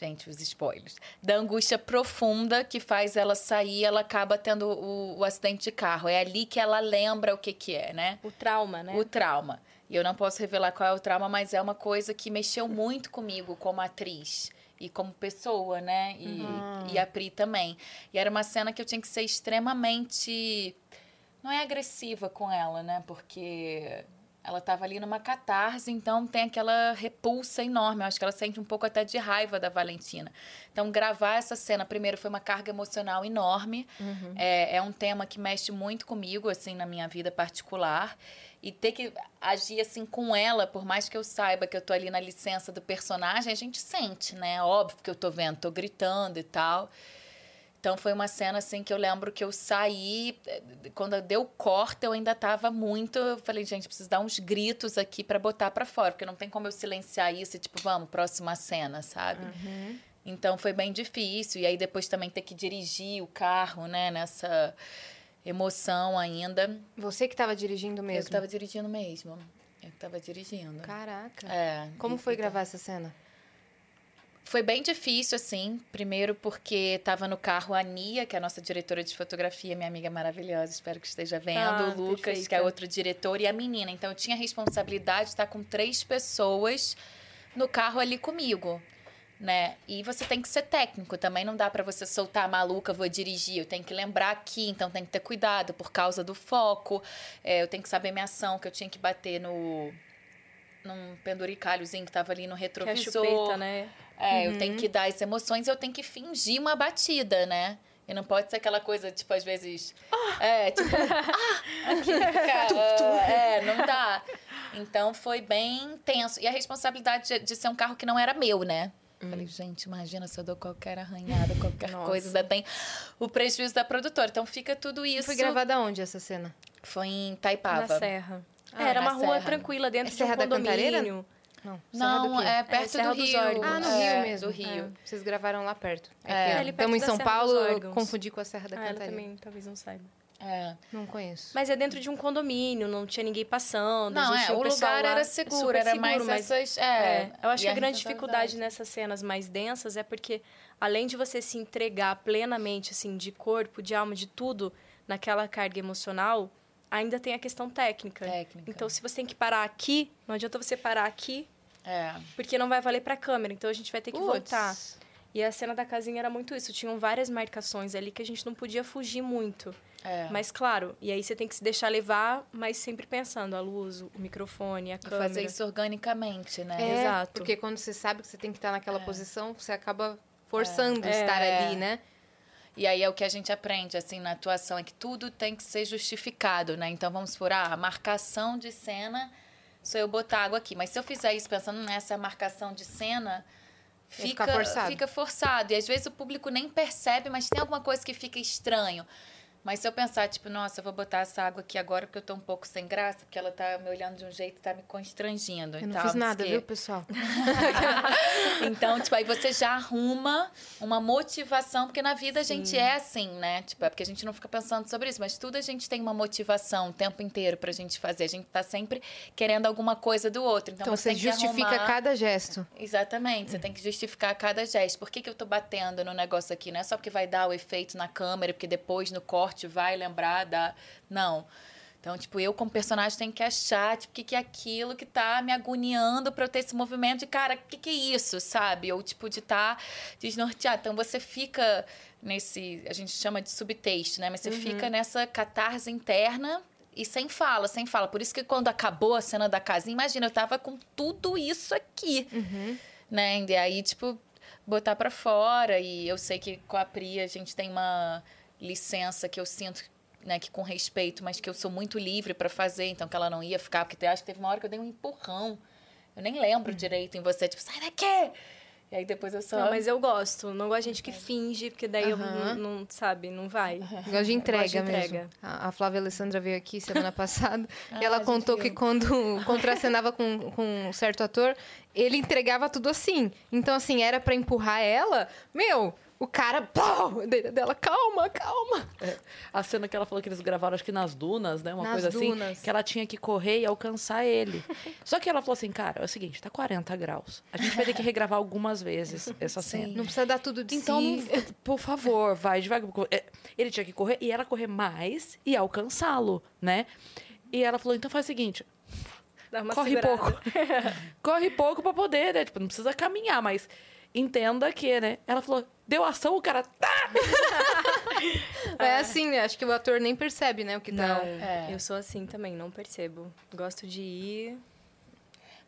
Gente, os spoilers. Da angústia profunda que faz ela sair, ela acaba tendo o, o acidente de carro. É ali que ela lembra o que, que é, né? o trauma, né? O trauma. E eu não posso revelar qual é o trauma, mas é uma coisa que mexeu muito comigo como atriz. E como pessoa, né? E, e a Pri também. E era uma cena que eu tinha que ser extremamente. Não é agressiva com ela, né? Porque ela estava ali numa catarse, então tem aquela repulsa enorme. Eu acho que ela sente um pouco até de raiva da Valentina. Então, gravar essa cena, primeiro, foi uma carga emocional enorme. É, é um tema que mexe muito comigo, assim, na minha vida particular. E ter que agir assim com ela, por mais que eu saiba que eu tô ali na licença do personagem, a gente sente, né? Óbvio que eu tô vendo, tô gritando e tal. Então foi uma cena assim que eu lembro que eu saí, eh, quando deu corte, eu ainda tava muito, eu falei, gente, preciso dar uns gritos aqui pra botar pra fora, porque não tem como eu silenciar isso e tipo, vamos, próxima cena, sabe? Então foi bem difícil e aí depois também ter que dirigir o carro, né, nessa emoção ainda. Você que estava dirigindo Eu mesmo? que tava dirigindo mesmo. Eu que tava dirigindo. Caraca. É. Como foi e- gravar essa cena? Foi bem difícil, assim. Primeiro porque tava no carro a Nia, que é a nossa diretora de fotografia, minha amiga maravilhosa, espero que esteja vendo. Ah, o Lucas, perfeita. que é outro diretor, e a menina. Então eu tinha a responsabilidade de estar com três pessoas no carro ali comigo. Né? E você tem que ser técnico, também não dá pra você soltar maluca, vou dirigir, eu tenho que lembrar aqui, então tem que ter cuidado por causa do foco. É, eu tenho que saber minha ação, que eu tinha que bater no num penduricalhozinho que tava ali no Que é retrovisor. chupeta, né? É, eu tenho que dar as emoções e eu tenho que fingir uma batida, né? E não pode ser aquela coisa, tipo, às vezes. É, tipo. (laughs) ah, aqui, (laughs) fica, é, não dá. Então foi bem tenso. E a responsabilidade de, de ser um carro que não era meu, né? Falei, gente, imagina se eu dou qualquer arranhada, qualquer Nossa. coisa, ainda tem o prejuízo da produtora. Então fica tudo isso. Foi gravada onde essa cena? Foi em Taipava. Na Serra. Ah, Era na uma rua Serra. tranquila dentro É de um Serra da Cantareira? condomínio. Não, Não, quê? é perto Serra do Rio. Órgãos. Ah, no É, Rio mesmo. Do Rio. É, Vocês gravaram lá perto. É. É, Estamos em da São Paulo, confundi com a Serra da Ah, ela Cantareira. também talvez não saiba. É. Não conheço. Mas é dentro de um condomínio, não tinha ninguém passando. Não, é, um o lugar era seguro, era seguro, mais mas essas. É, É, eu acho que a grande responsabilidade. dificuldade nessas cenas mais densas é porque, além de você se entregar plenamente, assim, de corpo, de alma, de tudo, naquela carga emocional, ainda tem a questão técnica. Técnica. Então, se você tem que parar aqui, não adianta você parar aqui, É. porque não vai valer pra câmera. Então, a gente vai ter que Puts. voltar. E a cena da casinha era muito isso. Tinham várias marcações ali que a gente não podia fugir muito. É. Mas, claro, e aí você tem que se deixar levar, mas sempre pensando a luz, o microfone, a E câmera. fazer isso organicamente, né? É, Exato. Porque quando você sabe que você tem que estar naquela posição, você acaba forçando É. estar É. ali, né? E aí é o que a gente aprende, assim, na atuação, é que tudo tem que ser justificado, né? Então, vamos por, ah, a marcação de cena, só eu botar água aqui. Mas se eu fizer isso pensando nessa marcação de cena, fica, forçado. fica forçado. E às vezes o público nem percebe, mas tem alguma coisa que fica estranho. Mas se eu pensar, tipo, nossa, eu vou botar essa água aqui agora porque eu tô um pouco sem graça, porque ela tá me olhando de um jeito e tá me constrangindo. Eu não tal, fiz nada, o quê. viu, pessoal? (laughs) (laughs) Então, tipo, aí você já arruma uma motivação, porque na vida a gente é assim, né? Tipo, é porque a gente não fica pensando sobre isso, mas tudo a gente tem uma motivação o tempo inteiro pra gente fazer. A gente tá sempre querendo alguma coisa do outro. Então, Então você você que justifica arrumar... cada gesto. Exatamente, você tem que justificar cada gesto. Por que, que eu tô batendo no negócio aqui? Não é só porque vai dar o efeito na câmera, porque depois no corte vai lembrar da. Não. Então, tipo, eu como personagem tenho que achar, tipo, o que, que é aquilo que tá me agoniando pra eu ter esse movimento de, cara, o que, que é isso, sabe? Ou, tipo, de estar tá desnorteado. Então, você fica nesse, a gente chama de subtexto, né? Mas você fica nessa catarse interna e sem fala, sem fala. Por isso que quando acabou a cena da casinha, imagina, eu tava com tudo isso aqui, né? E aí, tipo, botar pra fora. E eu sei que com a Pri a gente tem uma licença que eu sinto né, que com respeito, mas que eu sou muito livre pra fazer, então que ela não ia ficar, porque eu acho que teve uma hora que eu dei um empurrão. Eu nem lembro direito em você, tipo, sai daqui! E aí depois eu só. Não, mas eu gosto. Não gosto de gente que finge, porque daí Aham. eu não, não- sabe, não vai. Igual de entrega, gosto de mesmo. entrega. A, a Flávia Alessandra veio aqui semana (laughs) passada e ela contou viu. que quando (laughs) contracenava com, com um certo ator, ele entregava tudo assim. Então, assim, era pra empurrar ela. Meu, o cara. Pau, de- dela, calma, calma. É, a cena que ela falou que eles gravaram, acho que nas dunas, né? Uma Nas coisa dunas. assim. Que ela tinha que correr e alcançar ele. (laughs) Só que ela falou assim, cara, é o seguinte, tá 40 graus. A gente vai ter que regravar algumas vezes essa cena. Não precisa dar tudo de Então, si. não- por favor, vai devagar. É, Ele tinha que correr e ela correr mais e alcançá-lo, né? E ela falou, então faz o seguinte, Dá uma corre segurada. pouco. (laughs) corre pouco pra poder, né? Tipo, não precisa caminhar, mas entenda que, né? Ela falou, deu ação, o cara tá. (laughs) É assim, né? Acho que o ator nem percebe, né? O que tá. Não, É. eu sou assim também, não percebo. Gosto de ir.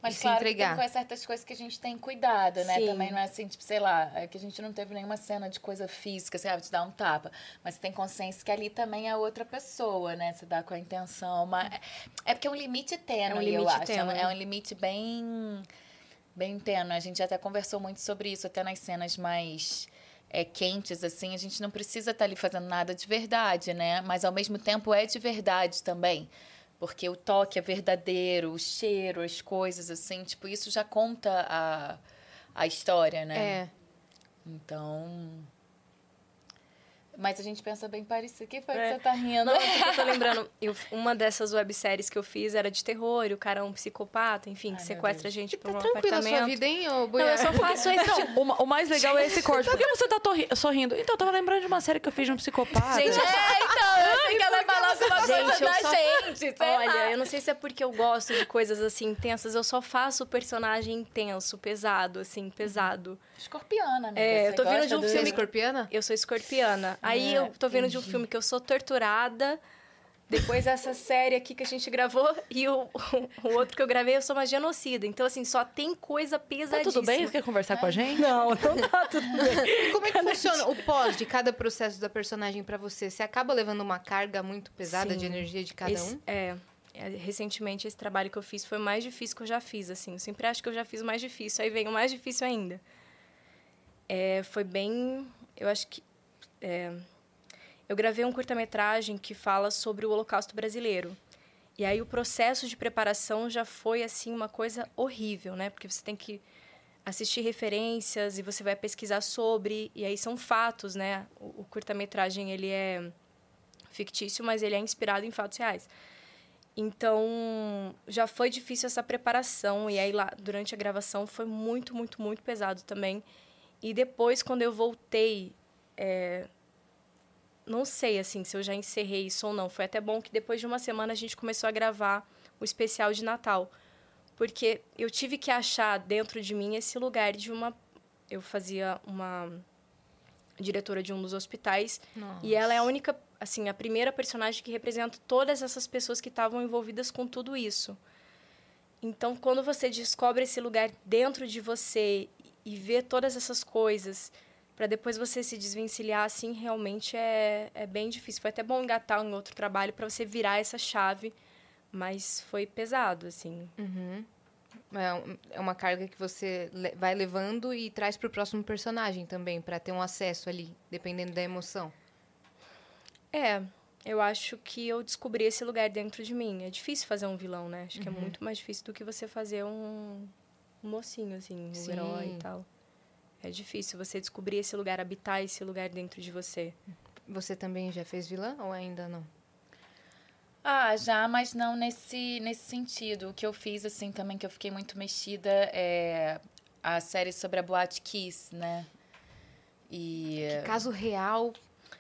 Mas E se claro que entregar. tem com certas coisas que a gente tem cuidado, né? Sim. Também não é assim, tipo, sei lá, é que a gente não teve nenhuma cena de coisa física, ah, vou te dar um tapa. Mas você tem consciência que ali também é outra pessoa, né? Você dá com a intenção. Uma... É porque é um limite tênue, É um eu limite acho. É um- tênue. É um limite bem, bem tênue. A gente até conversou muito sobre isso, até nas cenas mais é, quentes, assim. A gente não precisa estar ali fazendo nada de verdade, né? Mas ao mesmo tempo é de verdade também. Porque o toque é verdadeiro, o cheiro, as coisas, assim, tipo, isso já conta a, a história, né? É. Então. Mas a gente pensa bem parecido. O que foi É. que você tá rindo? Não, eu tô (laughs) lembrando, eu- uma dessas webséries que eu fiz era de terror, e o cara é um psicopata, enfim, Ai, sequestra a gente Tá pra um tranquila a apartamento. sua vida, hein, ô Não, eu só faço (laughs) esse tipo Não, o, o mais legal é esse (laughs) corte. Por que você tá sorrindo? Então, eu tava lembrando de uma série que eu fiz de um psicopata. Gente, É, então, eu que ela alguma coisa Gente, eu da só- gente. sei Olha, lá. eu não sei se é porque eu gosto de coisas assim intensas, eu só faço o personagem intenso, pesado, assim, pesado. Escorpiana, né? É, eu tô vindo de um do- Você é filme- escorpiana? Eu sou escorpiana. Aí É, eu tô vendo de um filme que eu sou torturada. Depois dessa (laughs) série aqui que a gente gravou e o, o outro que eu gravei, eu sou uma genocida. Então, assim, só tem coisa Tá pesadíssima. tudo bem? Você quer conversar com a gente? Não, não tá (laughs) tudo bem. E como é que funciona o pós de cada processo da personagem pra você? Você acaba levando uma carga muito pesada Sim. de energia de cada Esse- um? é, é, recentemente esse trabalho que eu fiz foi o mais difícil que eu já fiz, assim. Eu sempre acho que eu já fiz o mais difícil, aí vem o mais difícil ainda. É, foi bem, eu acho que é, eu gravei um curta-metragem que fala sobre o Holocausto brasileiro. E aí o processo de preparação já foi assim uma coisa horrível, né? Porque você tem que assistir referências e você vai pesquisar sobre e aí são fatos, né? O, o curta-metragem ele é fictício, mas ele é inspirado em fatos reais. Então, já foi difícil essa preparação e aí lá durante a gravação foi muito, muito, muito pesado também. E depois quando eu voltei, é, não sei assim se eu já encerrei isso ou não. Foi até bom que depois de uma semana a gente começou a gravar o especial de Natal, porque eu tive que achar dentro de mim esse lugar de uma eu fazia uma diretora de um dos hospitais e ela é a única, assim, a primeira personagem que representa todas essas pessoas que estavam envolvidas com tudo isso. Então, quando você descobre esse lugar dentro de você e vê todas essas coisas, para depois você se desvencilhar, assim, realmente é, é bem difícil. Foi até bom engatar em outro trabalho para você virar essa chave, mas foi pesado, assim. Uhum. É, um- é uma carga que você vai levando e traz pro próximo personagem também, pra ter um acesso ali, dependendo da emoção. É, eu acho que eu descobri esse lugar dentro de mim. É difícil fazer um vilão, né? Acho que Uhum. é muito mais difícil do que você fazer um, um mocinho, assim, um Sim. herói e tal. É difícil você descobrir esse lugar, habitar esse lugar dentro de você. Você também já fez vilã ou ainda não? Ah, já, mas não nesse, nesse sentido. O que eu fiz, assim, também, que eu fiquei muito mexida é a série sobre a Boate Kiss, né? E... Que caso real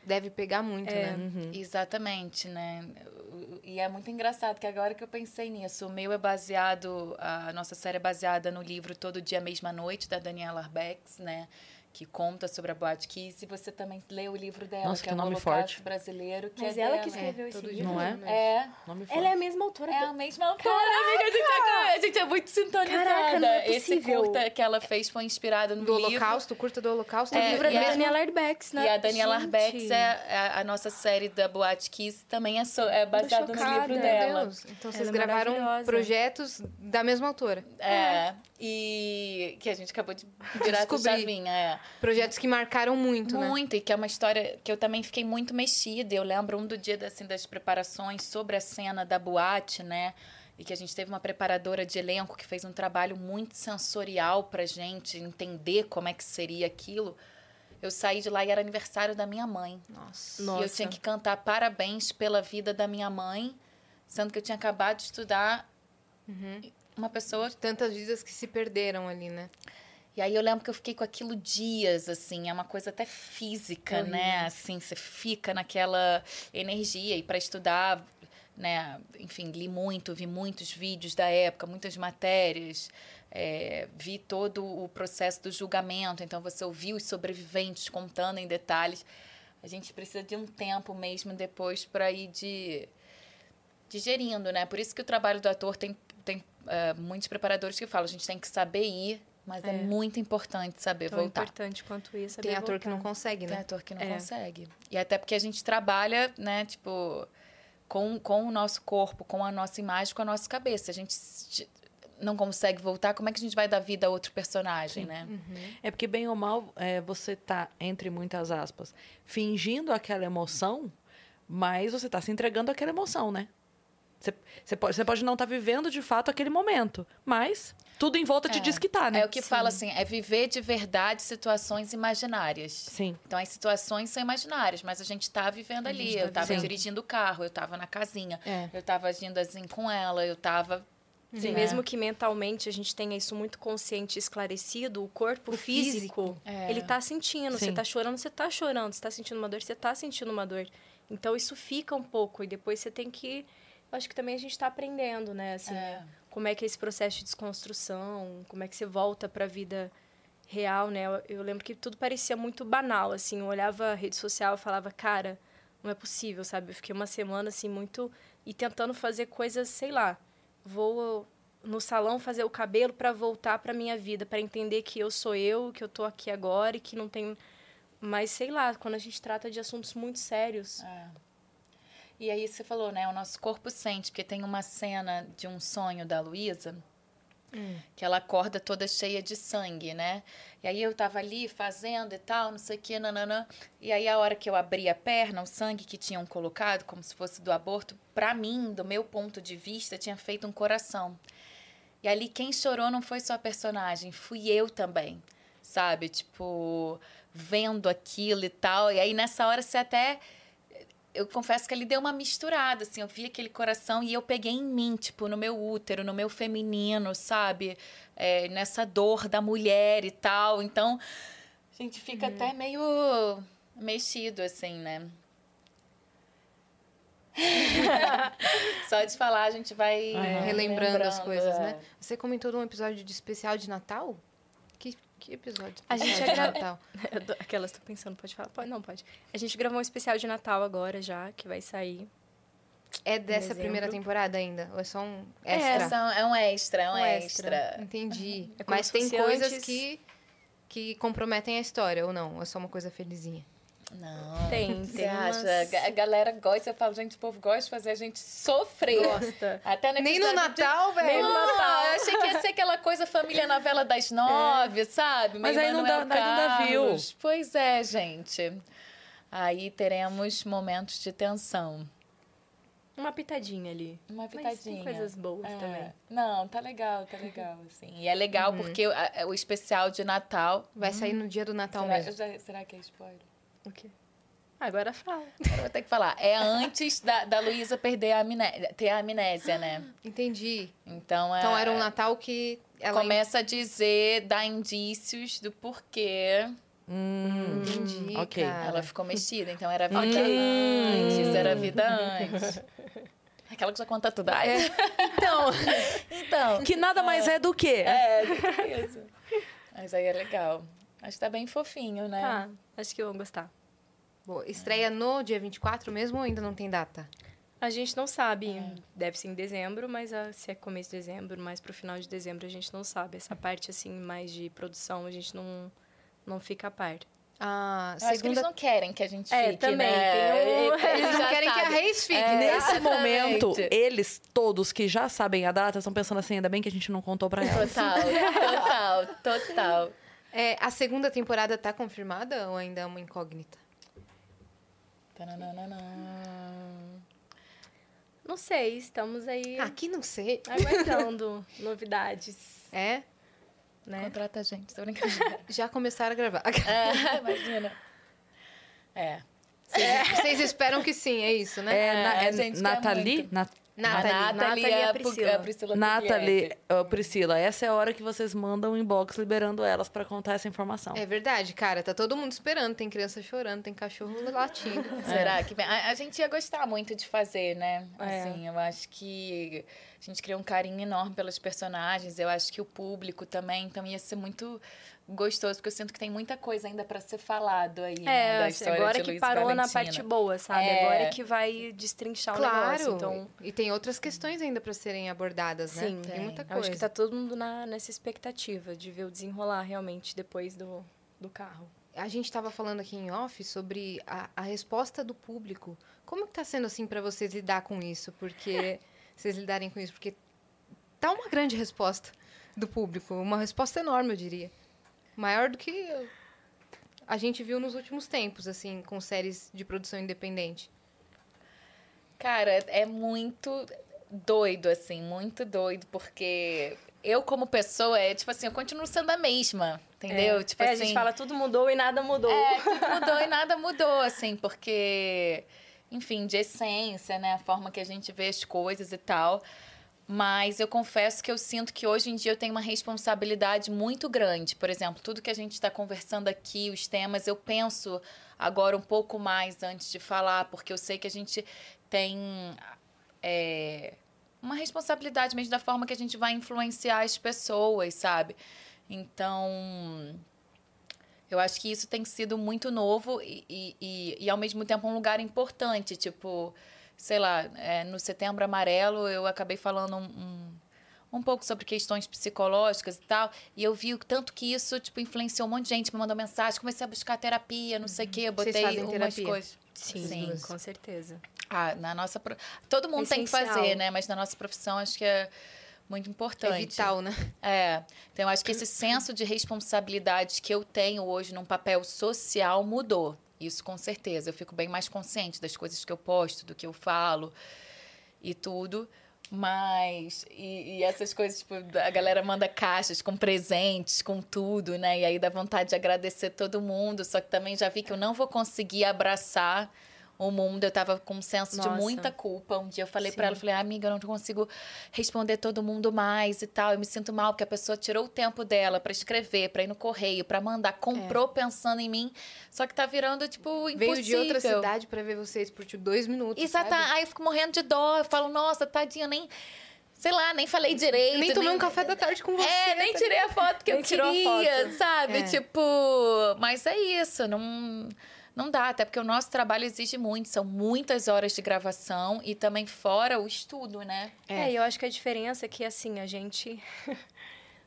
deve pegar muito, né? Exatamente, né? E é muito engraçado que agora que eu pensei nisso, o meu é baseado, a nossa série é baseada no livro Todo Dia Mesma Noite, da Daniela Arbex, né? Que conta sobre a Boate Kiss. E você também lê o livro dela, Nossa, que, que é o nome Holocausto forte. Brasileiro, que Mas é ela dela. que escreveu esse todo livro. Não é? né? É, Nome Ela é a mesma autora. é a mesma autora, amiga. A gente, é, a gente é muito sintonizada. Caraca, não é Esse curta que ela fez foi inspirado no Do livro. Holocausto, curta do Holocausto. O É, livro é da a- Daniela Arbex, né? E a Daniela Gente. Arbex é a, a nossa série da Boate Kiss, também é, so, é baseada no livro dela. Deus. Então vocês é gravaram projetos da mesma autora. É, e que a gente acabou de virar essa Descobri. chavinha, é. Projetos que marcaram muito, né? Muito, e que é uma história que eu também fiquei muito mexida. Eu lembro um do dia assim, das preparações sobre a cena da boate, né? E que a gente teve uma preparadora de elenco que fez um trabalho muito sensorial pra gente entender como é que seria aquilo. Eu saí de lá e era aniversário da minha mãe. Nossa. E eu Nossa. tinha que cantar parabéns pela vida da minha mãe, sendo que eu tinha acabado de estudar uma pessoa Tantas vidas que se perderam ali, né? e aí eu lembro que eu fiquei com aquilo dias, assim, é uma coisa até física, né? Assim, você fica naquela energia e para estudar, né? Enfim, li muito, vi muitos vídeos da época, muitas matérias, é, vi todo o processo do julgamento. Então você ouviu os sobreviventes contando em detalhes. A gente precisa de um tempo mesmo depois para ir de digerindo, né? Por isso que o trabalho do ator tem, tem é, muitos preparadores que falam, a gente tem que saber ir, mas é, É. muito importante saber Tão voltar. importante quanto isso. é Tem saber ator que não voltar. consegue, Tem né? ator que não É. consegue. E até porque a gente trabalha, né, tipo, com, com o nosso corpo, com a nossa imagem, com a nossa cabeça. A gente não consegue voltar, como é que a gente vai dar vida a outro personagem, né? É porque, bem ou mal, é, você tá, entre muitas aspas, fingindo aquela emoção, mas você tá se entregando àquela emoção, né? Você, você, pode, você pode não estar vivendo de fato aquele momento, mas tudo em volta te diz que tá, né? É o que fala assim, é viver de verdade situações imaginárias. Sim. Então as situações são imaginárias, mas a gente tá vivendo ali. tá eu tava vivendo. dirigindo o carro, eu tava na casinha, É. eu tava agindo assim com ela, eu tava. Sim, né? mesmo que mentalmente a gente tenha isso muito consciente e esclarecido, o corpo O físico, físico. É. ele tá sentindo. Você Sim. tá chorando, você tá chorando. Você tá sentindo uma dor, você tá sentindo uma dor. Então isso fica um pouco. E depois você tem que. Acho que também a gente tá aprendendo, né? Assim, É. como é que é esse processo de desconstrução, como é que você volta pra vida real, né? Eu, eu lembro que tudo parecia muito banal, assim. Eu olhava a rede social e falava, cara, não é possível, sabe? Eu fiquei uma semana, assim, muito... E tentando fazer coisas, sei lá, vou no salão fazer o cabelo para voltar para minha vida, para entender que eu sou eu, que eu tô aqui agora e que não tem... Mas, sei lá, quando a gente trata de assuntos muito sérios... É. E aí você falou, né? O nosso corpo sente, porque tem uma cena de um sonho da Luísa que ela acorda toda cheia de sangue, né? E aí eu tava ali fazendo e tal, não sei o que, nananã. E aí a hora que eu abri a perna, o sangue que tinham colocado, como se fosse do aborto, pra mim, do meu ponto de vista, tinha feito um coração. E ali quem chorou não foi só a personagem, fui eu também, sabe? Tipo, vendo aquilo e tal. E aí nessa hora você até eu confesso que ele deu uma misturada, assim, eu vi aquele coração e eu peguei em mim, tipo, no meu útero, no meu feminino, sabe? É, nessa dor da mulher e tal. Então, a gente fica até meio mexido, assim, né? (laughs) Só de falar, a gente vai Relembrando as coisas, né? é. Você comentou de um episódio de especial de Natal? Que, episódio A gente de é gra- Natal? (laughs) Aquelas tô pensando, pode falar? Pode, não, pode. A gente gravou um especial de Natal agora já, que vai sair. É dessa dezembro. primeira temporada ainda? Ou é só um É, extra? São- é um extra, é um, Um extra. extra. Entendi. É como Mas tem coisas antes- que, que comprometem a história, ou não? Ou é só uma coisa felizinha? Não. Tem, Você tem acha? umas- A galera gosta, eu falo, gente, o povo gosta de fazer a gente sofrer. Gosta. Até no Nem no episódio de- Natal, velho! Nem no Natal. Eu achei que ia ser aquela coisa família novela das nove, sabe? Mas aí não Manuel dá- aí não dá view. Carlos. Pois é, gente. Aí teremos momentos de tensão. Uma pitadinha ali. Uma Mas tem pitadinha. coisas boas É. também. Não, tá legal, tá legal, (laughs) assim. E é legal porque o, a- o especial de Natal... Vai sair no dia do Natal Será, mesmo. já- será que é spoiler? O quê? Agora fala. Eu vou ter que falar. É antes da, da Luísa perder a amnésia, ter a amnésia, né? (gasps) Entendi. Então, é, Então era um Natal que ela começa a dizer, dá indícios do porquê Hum, Entendi, ok. cara. ela ficou mexida. Então era vida antes, era vida antes. (laughs) Aquela que já conta tudo. Ai, Então, (laughs) então. Que nada mais é do que. É, isso. Mas aí é legal. Acho que tá bem fofinho, né? Tá, acho que vou gostar. Boa, estreia no dia 24 mesmo ou ainda não tem data? A gente não sabe. Deve ser em dezembro, mas ah, se é começo de dezembro, mais pro final de dezembro, a gente não sabe. Essa parte, assim, mais de produção, a gente não, não fica a par. A Eu Acho que eles segunda. não querem que a gente É, fique, também, né? um- (laughs) Eles não querem que a. Reis fique. É. né? Nesse Exatamente. momento, eles todos que já sabem a data estão pensando assim, ainda bem que a gente não contou pra elas. Total, total, total. É, a segunda temporada tá confirmada ou ainda é uma incógnita? Tananana. Não sei, estamos aí Aqui não sei. aguardando (laughs) novidades, É? né? Contrata a gente, tô brincando. (laughs) Já começaram a gravar. (laughs) É, imagina. É. Vocês, vocês esperam que sim, é isso, né? É, na, é gente quer Nathalie? Na, Nathalie. Nathalie Nathalie a Priscila. a Priscila Nathalie, ó, Priscila, essa é a hora que vocês mandam um inbox liberando elas pra contar essa informação. É verdade, cara. Tá todo mundo esperando. Tem criança chorando, tem cachorro latindo. (laughs) Será que? A, a gente ia gostar muito de fazer, né? É. Assim, eu acho que a gente criou um carinho enorme pelos personagens. Eu acho que o público também, então ia ser muito gostoso, porque eu sinto que tem muita coisa ainda pra ser falado aí, né? Da É, história agora de que Luiz parou na Valentina. parte boa, sabe? É. Agora que vai destrinchar o negócio. Claro. Então, E tem outras questões ainda pra serem abordadas, né? Sim, tem, tem. muita coisa. acho que tá todo mundo na, nessa expectativa de ver o desenrolar realmente depois do, do carro. A gente estava falando aqui em off sobre a, a resposta do público. Como que tá sendo assim para vocês lidar com isso? Porque (laughs) vocês lidarem com isso, porque tá uma grande resposta do público, uma resposta enorme, eu diria. Maior do que a gente viu nos últimos tempos, assim, com séries de produção independente. Cara, é muito doido, assim, muito doido, porque eu, como pessoa, é tipo assim, eu continuo sendo a mesma, entendeu? É, tipo é, assim. a gente fala tudo mudou e nada mudou. É, tudo mudou e nada mudou, assim, porque, enfim, de essência, né? A forma que a gente vê as coisas e tal. Mas eu confesso que eu sinto que hoje em dia eu tenho uma responsabilidade muito grande. Por exemplo, tudo que a gente está conversando aqui, os temas, eu penso agora um pouco mais antes de falar, porque eu sei que a gente tem é, uma responsabilidade mesmo da forma que a gente vai influenciar as pessoas, sabe? Então, eu acho que isso tem sido muito novo e, e, e, e, ao mesmo tempo, um lugar importante. Tipo, sei lá, é, no Setembro Amarelo eu acabei falando um, um, um, pouco sobre questões psicológicas e tal. E eu vi o tanto que isso, tipo, influenciou um monte de gente, me mandou mensagem, comecei a buscar terapia, não sei o quê, botei Vocês fazem umas terapia? coisas. Sim, Sim. com certeza. Ah, na nossa. pro- Todo mundo tem que Essencial. fazer, né? Mas na nossa profissão acho que é muito importante. É vital, né? É. Então, eu acho que esse senso de responsabilidade que eu tenho hoje num papel social mudou. Isso com certeza. Eu fico bem mais consciente das coisas que eu posto, do que eu falo e tudo. Mas. E, e essas coisas, tipo, a galera manda caixas com presentes, com tudo, né? E aí dá vontade de agradecer todo mundo. Só que também já vi que eu não vou conseguir abraçar o mundo. Eu tava com um senso de Nossa. muita culpa. Um dia eu falei pra Sim. ela, falei, ah, amiga, eu não consigo responder todo mundo mais e tal. Eu me sinto mal porque a pessoa tirou o tempo dela pra escrever, pra ir no correio, pra mandar, comprou pensando em mim. Só que tá virando, tipo, impossível. Veio de outra cidade pra ver vocês por tipo, dois minutos. Exato. sabe? Aí eu fico morrendo de dó. Eu falo, nossa, tadinha, nem. Sei lá, nem falei direito. Nem tomei um café da tarde com você. É, nem tá tirei a foto que Nem eu queria, sabe? É. Tipo, mas é isso, não não dá, até porque o nosso trabalho exige muito, são muitas horas de gravação e também fora o estudo, né? É, e eu acho que a diferença é que, assim, a gente. (laughs)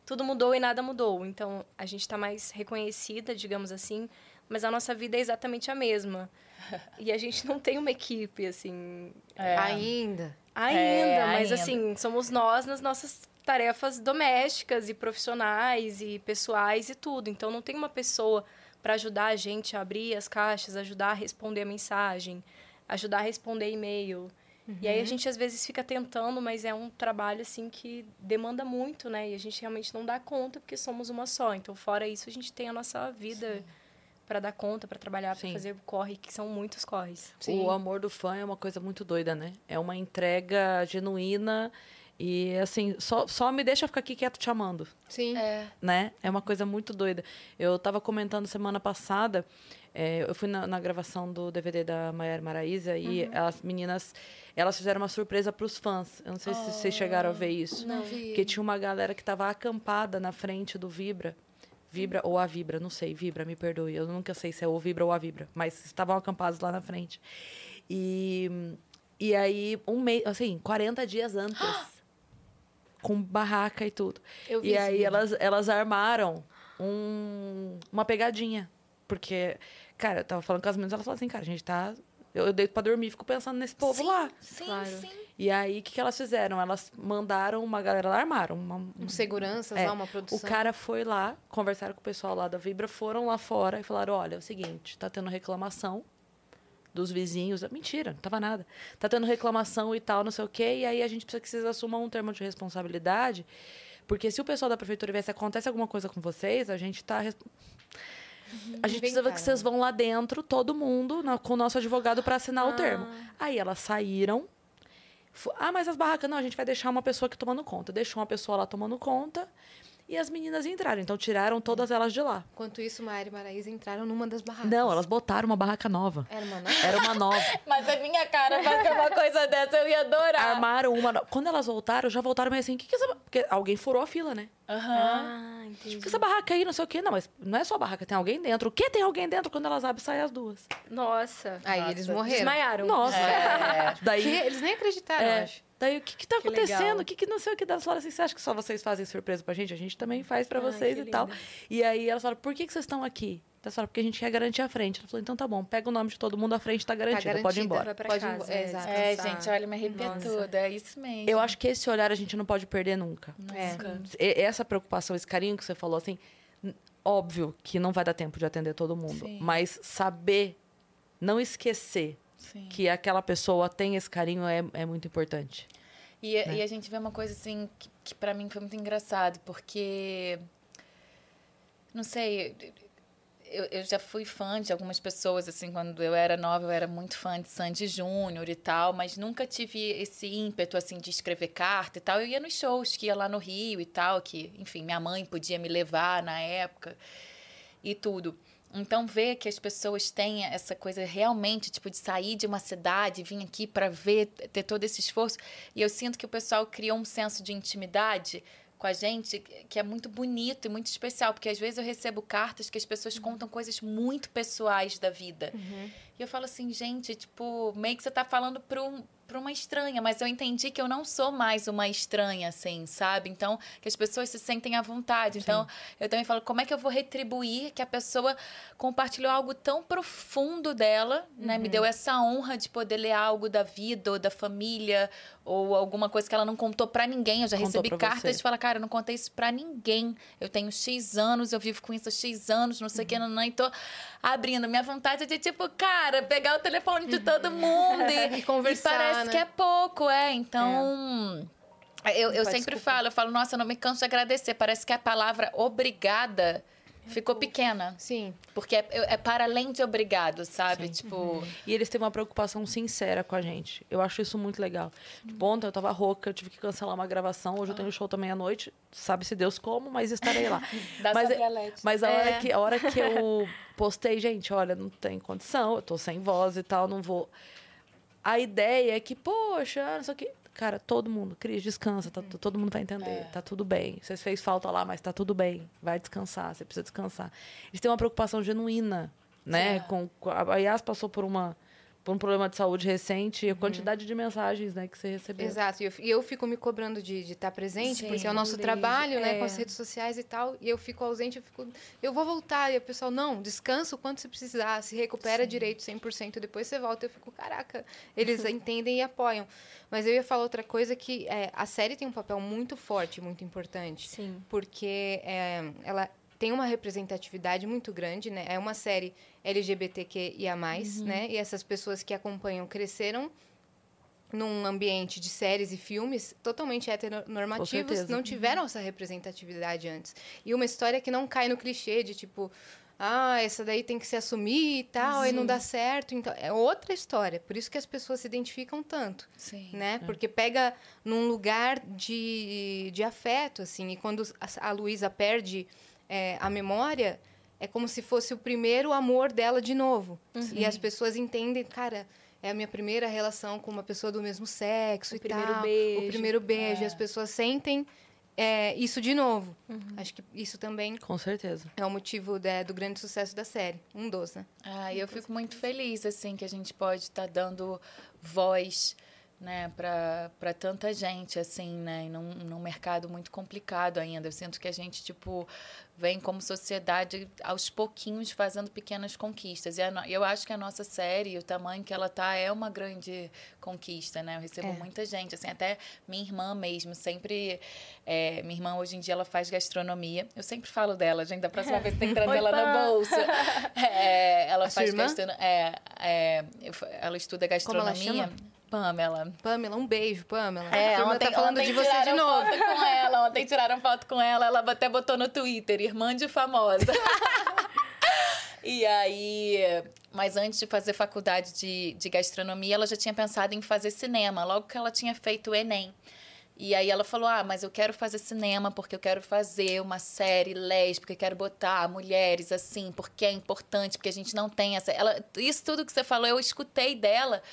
Tudo mudou e nada mudou. Então, a gente tá mais reconhecida, digamos assim, mas a nossa vida é exatamente a mesma. (laughs) E a gente não tem uma equipe, assim. É. Ainda. Ainda, É, mas ainda. assim, somos nós nas nossas tarefas domésticas e profissionais e pessoais e tudo. Então, não tem uma pessoa para ajudar a gente a abrir as caixas, ajudar a responder a mensagem, ajudar a responder e-mail. E aí a gente às vezes fica tentando, mas é um trabalho assim que demanda muito, né? E a gente realmente não dá conta porque somos uma só. Então, fora isso, a gente tem a nossa vida para dar conta, para trabalhar, para Sim. fazer corre, que são muitos corres. O amor do fã é uma coisa muito doida, né? É uma entrega genuína e, assim, só, só me deixa ficar aqui quieto te amando, Sim. É. né? É uma coisa muito doida. Eu tava comentando semana passada, é, eu fui na, na gravação do DVD da Maiara Maraíza e as meninas, elas fizeram uma surpresa pros fãs. Eu não sei se vocês chegaram a ver isso. Não vi. Porque tinha uma galera que tava acampada na frente do Vibra. Vibra ou a Vibra, não sei, Vibra, me perdoe. Eu nunca sei se é o Vibra ou a Vibra, mas estavam acampados lá na frente. E, e aí, um mês, assim, 40 dias antes, (gasps) com barraca e tudo. E aí elas, elas armaram um, uma pegadinha. Porque, cara, eu tava falando com as meninas, elas falaram assim, cara, a gente tá. Eu, eu deito pra dormir e fico pensando nesse povo lá. Sim, Claro. sim. E aí, o que, que elas fizeram? Elas mandaram uma galera lá, armaram. Uma, Um seguranças É, lá, uma produção. o cara foi lá, conversaram com o pessoal lá da Vibra, foram lá fora e falaram: olha, é o seguinte, tá tendo reclamação dos vizinhos. Mentira, não tava nada. Tá tendo reclamação e tal, não sei o quê. E aí a gente precisa que vocês assumam um termo de responsabilidade. Porque se o pessoal da prefeitura vier, se acontece alguma coisa com vocês, a gente tá. res- A gente precisa que vocês vão lá dentro, todo mundo, na- com o nosso advogado para assinar o termo. Aí elas saíram. Ah, mas as barracas, não, a gente vai deixar uma pessoa aqui tomando conta. Deixou uma pessoa lá tomando conta. E as meninas entraram. Então tiraram todas elas de lá. Enquanto isso, Maíra e Maraísa entraram numa das barracas. Não, elas botaram uma barraca nova. Era uma Era uma nova. (laughs) Mas a minha cara fazer uma coisa dessa, eu ia adorar. Armaram uma. no- Quando elas voltaram, já voltaram meio assim. O que, que é essa. ba-" Porque alguém furou a fila, né? Aham. Ah, entendi. O que essa barraca aí, não sei o quê. Não, mas não é só barraca, tem alguém dentro. O que tem alguém dentro? Quando elas abrem, saem as duas. Nossa. Aí Nossa. eles morreram. Desmaiaram. Nossa. Que Daí. eles nem acreditaram, É, eu acho. Daí o que que tá Que acontecendo? legal. O que que não sei o que das falaram assim, você acha que só vocês fazem surpresa pra gente? A gente também faz pra Ai, vocês e tal. linda. E aí elas falaram, por que que vocês estão aqui? Elas falaram, porque a gente quer garantir a frente. Ela falou, então tá bom, pega o nome de todo mundo, a frente tá garantida, pode ir embora. Vai pra Pode ir casa. embora, é. É, descansar. gente, olha, me arrepia Nossa. tudo. É isso mesmo. Eu acho que esse olhar a gente não pode perder nunca. É. Nunca. E- Essa preocupação, esse carinho que você falou, assim, óbvio que não vai dar tempo de atender todo mundo. Sim. Mas saber, não esquecer Sim. que aquela pessoa tem esse carinho é, é muito importante. E, e a gente vê uma coisa assim que, que para mim foi muito engraçado, porque não sei, eu, eu já fui fã de algumas pessoas assim quando eu era nova, eu era muito fã de Sandy Júnior e tal, mas nunca tive esse ímpeto assim de escrever carta e tal. Eu ia nos shows que ia lá no Rio e tal, que, enfim, minha mãe podia me levar na época e tudo. Então, ver que as pessoas têm essa coisa realmente, tipo, de sair de uma cidade, vir aqui para ver, ter todo esse esforço. E eu sinto que o pessoal criou um senso de intimidade com a gente que é muito bonito e muito especial. Porque às vezes eu recebo cartas que as pessoas contam coisas muito pessoais da vida. E eu falo assim, gente, tipo, meio que você tá falando para um, pra uma estranha, mas eu entendi que eu não sou mais uma estranha, assim, sabe? Então, que as pessoas se sentem à vontade. Então, eu também falo, como é que eu vou retribuir que a pessoa compartilhou algo tão profundo dela, né? Uhum. Me deu essa honra de poder ler algo da vida ou da família ou alguma coisa que ela não contou pra ninguém. Eu já Contou recebi cartas de falar, cara, eu não contei isso pra ninguém. Eu tenho X anos, eu vivo com isso há X anos, não sei o que, Uhum. não, não, e tô abrindo. Minha vontade é de, tipo, cara, pegar o telefone de todo (laughs) mundo e, E conversar, e parece né? que é pouco, é. Então. Eu, eu Opa, sempre desculpa. falo, eu falo, nossa, eu não me canso de agradecer. Parece que a palavra obrigada ficou pequena. Sim. Porque é, é para além de obrigado, sabe? Tipo. E eles têm uma preocupação sincera com a gente. Eu acho isso muito legal. Tipo, ontem eu tava rouca, eu tive que cancelar uma gravação. Hoje eu tenho show também à noite. Sabe-se Deus como, mas estarei lá. (laughs) Dá mas, LED. mas a, É. hora que, a hora que eu (laughs) postei, gente, olha, não tem condição, eu tô sem voz e tal, não vou. A ideia é que, poxa, não sei o que. Cara, todo mundo, Cris, descansa, tá, todo mundo vai entender, tá tudo bem. Você fez falta lá, mas tá tudo bem. Vai descansar, você precisa descansar. Eles têm uma preocupação genuína, né? Com, com- a Yas passou por uma por um problema de saúde recente e a quantidade de mensagens, né, que você recebeu. Exato. E eu, eu fico me cobrando de estar presente, Sim. porque é o nosso trabalho, né, é. com as redes sociais e tal. E eu fico ausente, eu fico. Eu vou voltar. E o pessoal, não, descansa o quanto você precisar, se recupera direito 100%, depois você volta. Eu fico, caraca, eles (laughs) entendem e apoiam. Mas eu ia falar outra coisa que é, a série tem um papel muito forte, muito importante. Sim. Porque é, ela tem uma representatividade muito grande, né? É uma série LGBTQIA+, Uhum. né? E essas pessoas que acompanham cresceram num ambiente de séries e filmes totalmente heteronormativos, não tiveram essa representatividade antes. E uma história que não cai no clichê de tipo, ah, essa daí tem que se assumir e tal, e não dá certo. Então, é outra história. Por isso que as pessoas se identificam tanto Sim. né? Porque pega num lugar de, de afeto, assim. E quando a, a Luísa perde é, a memória, é como se fosse o primeiro amor dela de novo. E as pessoas entendem, cara, é a minha primeira relação com uma pessoa do mesmo sexo O e primeiro tal. beijo. O primeiro beijo. E as pessoas sentem é, isso de novo. Acho que isso também Com certeza. é o motivo da- do grande sucesso da série. Um dos, né? Ah, eu fico muito feliz, assim, que a gente pode estar dando voz, né, para tanta gente, assim, né, num, num mercado muito complicado ainda. Eu sinto que a gente, tipo, vem como sociedade aos pouquinhos fazendo pequenas conquistas. E a eu acho que a nossa série, o tamanho que ela tá, é uma grande conquista, né? Eu recebo É. muita gente, assim, até minha irmã mesmo, sempre... é, minha irmã, hoje em dia, ela faz gastronomia. Eu sempre falo dela, gente, da próxima vez tem que trazer (laughs) ela na bolsa. (laughs) É, ela A faz gastronomia. É, é, ela estuda Como ela gastronomia. chama? Pamela. Pamela, um beijo, Pamela. É, ontem, tá falando ontem de você de tiraram novo. foto com (laughs) ela. Ontem tiraram foto com ela. Ela até botou no Twitter, irmã de famosa. (laughs) e aí... Mas antes de fazer faculdade de, de gastronomia, ela já tinha pensado em fazer cinema. Logo que ela tinha feito o Enem. E aí ela falou: Ah, mas eu quero fazer cinema porque eu quero fazer uma série lésbica, eu quero botar mulheres assim, porque é importante, porque a gente não tem essa. Ela, isso tudo que você falou, eu escutei dela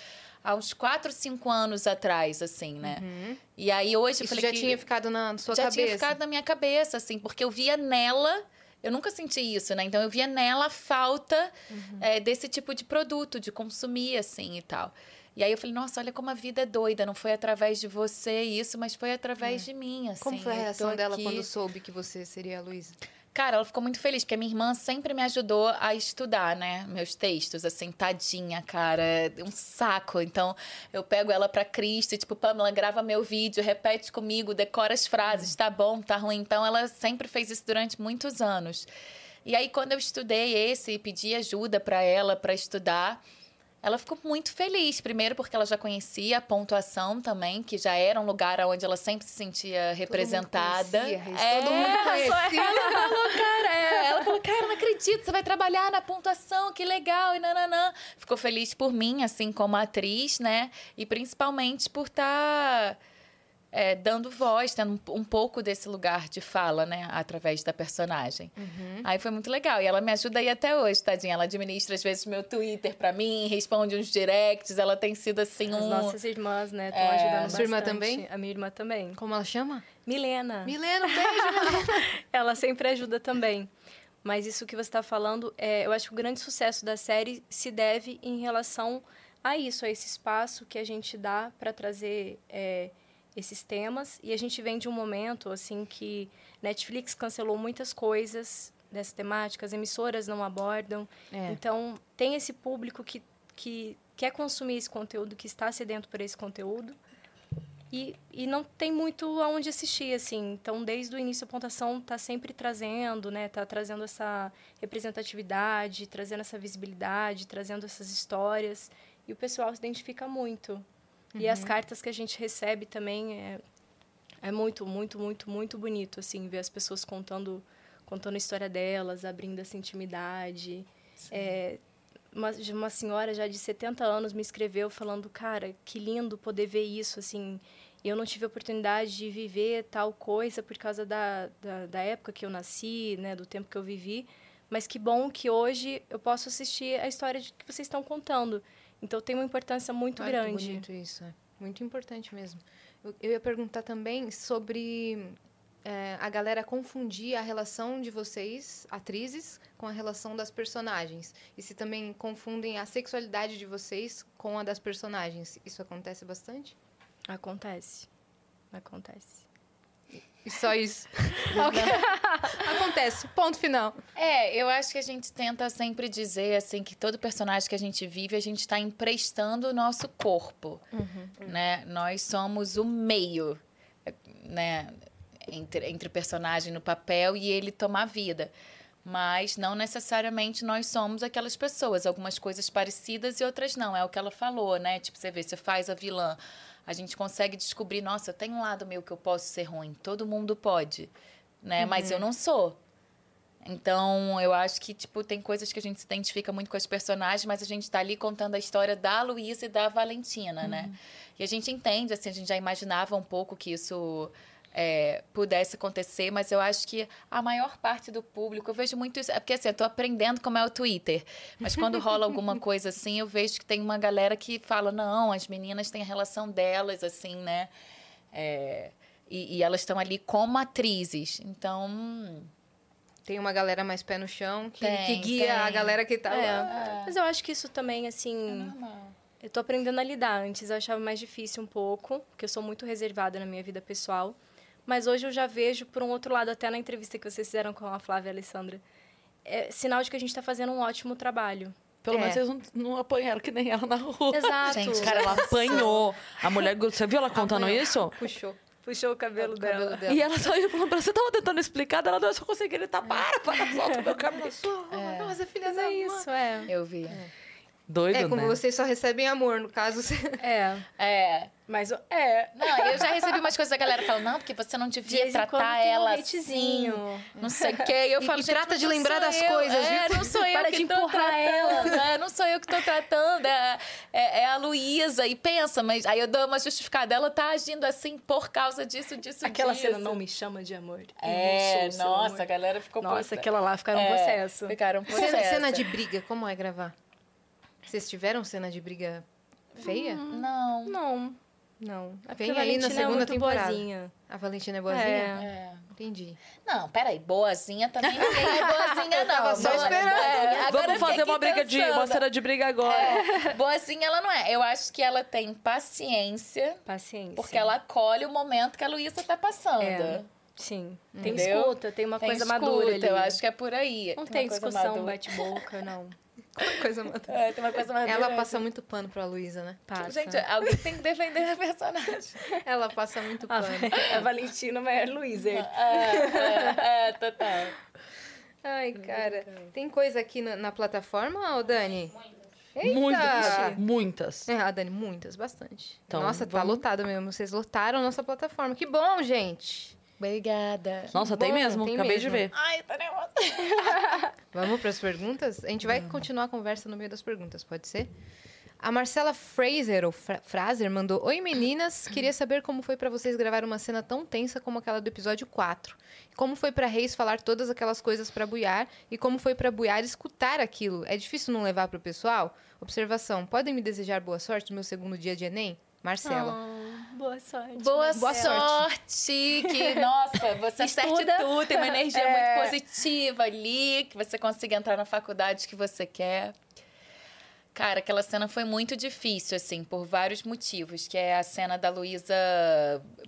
há uns 4, 5 anos atrás, assim, né? E aí hoje eu Isso falei já que tinha ficado na sua já cabeça. tinha ficado na minha cabeça, assim, porque eu via nela. Eu nunca senti isso, né? Então eu via nela a falta Uhum. eh, desse tipo de produto, de consumir, assim e tal. E aí eu falei, nossa, olha como a vida é doida. Não foi através de você isso, mas foi através de mim, assim. É. Como foi a Eu reação dela aqui. quando soube que você seria a Luísa? Cara, ela ficou muito feliz, porque a minha irmã sempre me ajudou a estudar, né? Meus textos, assim, tadinha, cara. É um saco. Então, eu pego ela pra Cristo, e, tipo, Pamela, grava meu vídeo, repete comigo, decora as frases, tá bom, tá ruim. Então, ela sempre fez isso durante muitos anos. E aí, quando eu estudei esse e pedi ajuda pra ela pra estudar, ela ficou muito feliz. Primeiro, porque ela já conhecia a pontuação também, que já era um lugar onde ela sempre se sentia representada. Todo mundo conhecia, É, Todo mundo conhecia. ela falou, cara, é, ela falou, cara, não acredito, você vai trabalhar na pontuação, que legal, e nananã. Ficou feliz por mim, assim, como atriz, né? E principalmente por estar dando voz, tendo um, um pouco desse lugar de fala, né? Através da personagem. Aí foi muito legal. E ela me ajuda aí até hoje, tadinha. Ela administra, às vezes, meu Twitter pra mim, responde uns directs. Ela tem sido, assim, As um... nossas irmãs, né, estão É. ajudando Sua irmã bastante. também? A minha irmã também. Como ela chama? Milena. Milena, um (laughs) beijo. Ela sempre ajuda também. Mas isso que você está falando, é, eu acho que o grande sucesso da série se deve em relação a isso, a esse espaço que a gente dá para trazer é, esses temas. E a gente vem de um momento assim que Netflix cancelou muitas coisas dessa temática, as emissoras não abordam. É. Então, tem esse público que, que quer consumir esse conteúdo, que está sedento por esse conteúdo. E, e não tem muito aonde assistir, assim. Então, desde o início, a pontuação está sempre trazendo, né? Tá trazendo essa representatividade, trazendo essa visibilidade, trazendo essas histórias. E o pessoal se identifica muito. E as cartas que a gente recebe também é, é muito, muito, muito, muito bonito, assim. Ver as pessoas contando, contando a história delas, abrindo essa intimidade. É, uma, uma senhora já de 70 anos me escreveu falando, cara, que lindo poder ver isso, assim. Eu não tive oportunidade de viver tal coisa por causa da, da, da época que eu nasci, né, do tempo que eu vivi. Mas que bom que hoje eu posso assistir a história de, que vocês estão contando. Então tem uma importância muito Olha que grande. bonito isso, é. Muito importante mesmo. Eu, eu ia perguntar também sobre é, a galera confundir a relação de vocês, atrizes, com a relação das personagens. E se também confundem a sexualidade de vocês com a das personagens. Isso acontece bastante? Acontece. Acontece. E só isso. (laughs) Acontece. Ponto final. É, eu acho que a gente tenta sempre dizer assim que todo personagem que a gente vive, a gente está emprestando o nosso corpo, né? Nós somos o meio, né? entre, entre o personagem no papel e ele tomar vida. Mas não necessariamente nós somos aquelas pessoas. Algumas coisas parecidas e outras não. É o que ela falou, né? Tipo, você vê, você faz a vilã. A gente consegue descobrir, nossa, tem um lado meu que eu posso ser ruim. Todo mundo pode, né? Uhum. Mas eu não sou. Então, eu acho que, tipo, tem coisas que a gente se identifica muito com as personagens, mas a gente está ali contando a história da Luísa e da Valentina, né? uhum. né? E a gente entende, assim, a gente já imaginava um pouco que isso é, pudesse acontecer, mas eu acho que a maior parte do público, eu vejo muito isso, é porque assim, eu tô aprendendo como é o Twitter, mas quando rola alguma (laughs) coisa assim, eu vejo que tem uma galera que fala, não, as meninas têm a relação delas, assim, né? É, e, e, elas estão ali como atrizes, então... Tem uma galera mais pé no chão que, tem, que guia tem. a galera que tá é. lá. Mas eu acho que isso também, assim... É eu tô aprendendo a lidar. Antes eu achava mais difícil um pouco, porque eu sou muito reservada na minha vida pessoal. Mas hoje eu já vejo, por um outro lado, até na entrevista que vocês fizeram com a Flávia e a Alessandra, é sinal de que a gente está fazendo um ótimo trabalho. Pelo é. menos vocês não, não, apanharam que nem ela na rua. Exato. Gente, cara, ela apanhou. A mulher, você viu ela contando Apanhou. isso? Puxou. Puxou o cabelo, o dela. cabelo dela. E ela só ia falando pra você, tava tentando explicar, ela não, eu só consegui ele tá, para, para, solta o meu cabelo. É. Nossa, filha Mas é isso, é. Eu vi. É. Doido, É, como né? vocês só recebem amor, no caso. (laughs) É. É. Mas é. Não, eu já recebi umas coisas da galera falando, não, porque você não devia De tratar ela um assim. Não (laughs) sei o quê. E eu E- falo, e trata de lembrar das eu. coisas, É, viu? não sou (laughs) eu Para que de tô empurrar tratando. É, não sou eu que tô tratando. É, é, é a Luísa. E pensa, mas aí eu dou uma justificada. Ela tá agindo assim por causa disso, disso, Aquela disso. cena não me chama de amor. É, nossa, amor. a galera ficou Nossa, posta- aquela lá ficaram um É, processo. Ficaram Cena, possessa. cena de briga, como é gravar? Vocês tiveram cena de briga feia? Não. Não, não. É Vem a aí na Valentina é segunda muito temporada. boazinha. A Valentina é boazinha? É. É. Entendi. Não, peraí, boazinha também ninguém é boazinha, não. tava só esperando. É, agora eu Vamos fazer uma briga de. Uma cena de briga agora. É, boazinha ela não é. Eu acho que ela tem paciência, Paciência. porque ela acolhe o momento que a Luísa tá passando. É. Sim. Tem Entendeu? escuta, tem uma Tem coisa escuta, madura ali. eu acho que é por aí. Não tem coisa discussão, bate-boca, não. (laughs) Coisa (laughs) madura. É, tem uma coisa madura. Ela passa muito pano pra Luísa, né? Passa. Gente, alguém tem que defender a personagem. (laughs) Ela passa muito a, pano. a Valentina Maior Luísa. é, é, é, total. Ai, cara. Tem coisa aqui na, na plataforma, ô Dani? Eita! Muitas. Muitas. É, ah, Dani, muitas, bastante. Então, Nossa, tá vamos- lotado mesmo. Vocês lotaram a nossa plataforma. Que bom, gente. Obrigada. Nossa, tem Bom, mesmo. tem Acabei mesmo. de ver. Ai, tô nervosa. (laughs) Vamos para as perguntas? A gente vai continuar a conversa no meio das perguntas, pode ser? A Marcela Fraser, ou Fra Fraser, mandou: Oi meninas, queria saber como foi para vocês gravar uma cena tão tensa como aquela do episódio 4. Como foi para Reis falar todas aquelas coisas para Buiar e como foi para Buiar escutar aquilo? É difícil não levar para o pessoal? Observação: podem me desejar boa sorte no meu segundo dia de Enem? Marcela. Ah, boa sorte. Boa, Boa sorte. Que, (laughs) nossa, você acerte tudo. Tem uma energia É. muito positiva ali. Que você consiga entrar na faculdade que você quer. Cara, aquela cena foi muito difícil, assim, por vários motivos. Que é a cena da Luísa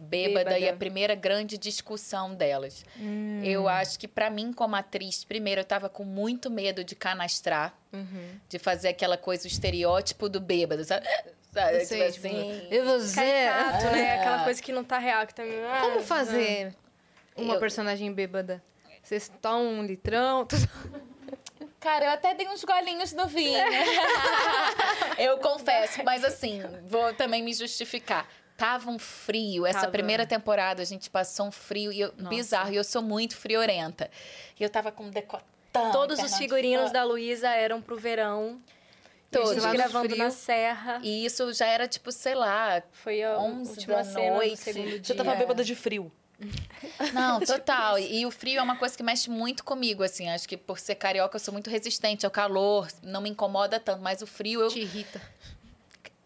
bêbada, Bêbada. e a primeira grande discussão delas. Eu acho que, pra mim, como atriz, primeiro, eu tava com muito medo de canastrar. De fazer aquela coisa, o estereótipo do bêbado, sabe? Sabe, Eu sei, tipo tipo, assim... e você? Caricato, né? Aquela coisa que não tá real, que tá... Ah, Como fazer uma Eu- personagem bêbada? Vocês tomam um litrão? (laughs) Cara, eu até dei uns golinhos no vinho. (laughs) eu confesso, mas assim, vou também me justificar. Tava um frio. Essa Tava. primeira temporada a gente passou um frio e eu- bizarro. E eu sou muito friorenta. E eu tava com um decotão. Todos os figurinos da Luísa eram pro verão. Todos. A gente gravando frio. na serra. E isso já era tipo, sei lá. Foi a 11 última da cena noite. do segundo dia. Você tava bêbada de frio. (laughs) Não, total. E, e o frio é uma coisa que mexe muito comigo, assim. Acho que por ser carioca eu sou muito resistente ao calor. Não me incomoda tanto. Mas o frio eu. Te irrita.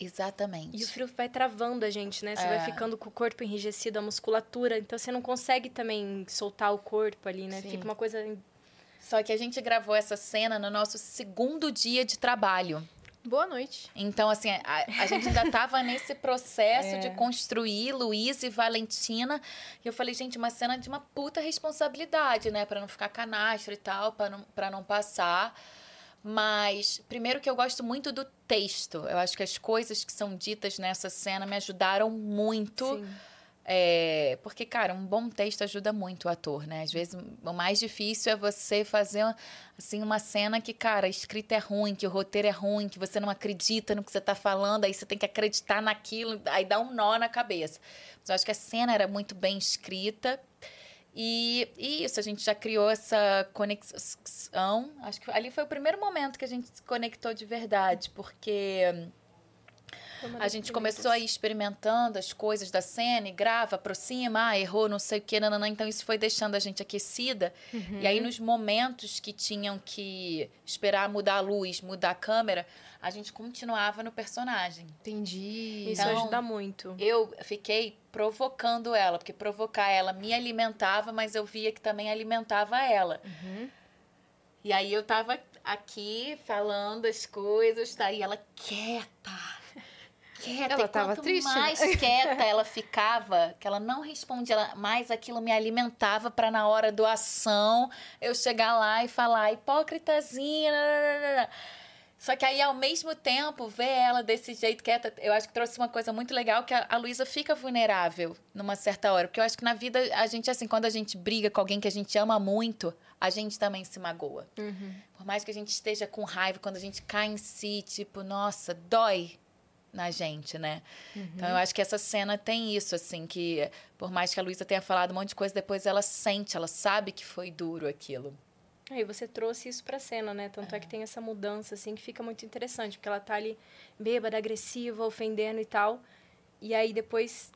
Exatamente. E o frio vai travando a gente, né? Você É. vai ficando com o corpo enrijecido, a musculatura. Então você não consegue também soltar o corpo ali, né? Sim. Fica uma coisa. Só que a gente gravou essa cena no nosso segundo dia de trabalho. Boa noite. Então, assim, a, a gente ainda tava nesse processo (laughs) É. de construir Luísa e Valentina. E eu falei, gente, uma cena de uma puta responsabilidade, né? Pra não ficar canastra e tal, pra não, pra não passar. Mas, primeiro que eu gosto muito do texto. Eu acho que as coisas que são ditas nessa cena me ajudaram muito. Sim. É, porque, cara, um bom texto ajuda muito o ator, né? Às vezes o mais difícil é você fazer assim, uma cena que, cara, a escrita é ruim, que o roteiro é ruim, que você não acredita no que você tá falando, aí você tem que acreditar naquilo, aí dá um nó na cabeça. Mas eu acho que a cena era muito bem escrita. E, e isso, a gente já criou essa conexão. Acho que ali foi o primeiro momento que a gente se conectou de verdade, porque a gente começou a ir experimentando as coisas da cena e grava, aproxima, ah, errou, não sei o que, nananã. Então isso foi deixando a gente aquecida. Uhum. E aí nos momentos que tinham que esperar mudar a luz, mudar a câmera, a gente continuava no personagem. Entendi. Isso então, ajuda muito. Eu fiquei provocando ela, porque provocar ela me alimentava, mas eu via que também alimentava ela. Uhum. E aí eu tava aqui falando as coisas, tá? E ela quieta quieta. Ela estava triste. mais quieta ela ficava, que ela não respondia mais, aquilo me alimentava para na hora do ação eu chegar lá e falar hipócritazinha. Só que aí, ao mesmo tempo, ver ela desse jeito quieta, eu acho que trouxe uma coisa muito legal, que a, a Luísa fica vulnerável numa certa hora. Porque eu acho que na vida, a gente, assim, quando a gente briga com alguém que a gente ama muito, a gente também se magoa. Uhum. Por mais que a gente esteja com raiva, quando a gente cai em si, tipo, nossa, dói na gente, né? Uhum. Então eu acho que essa cena tem isso, assim, que por mais que a Luísa tenha falado um monte de coisa, depois ela sente, ela sabe que foi duro aquilo. Aí você trouxe isso pra cena, né? Tanto é. é. que tem essa mudança, assim, que fica muito interessante, porque ela tá ali bêbada, agressiva, ofendendo e tal. E aí depois,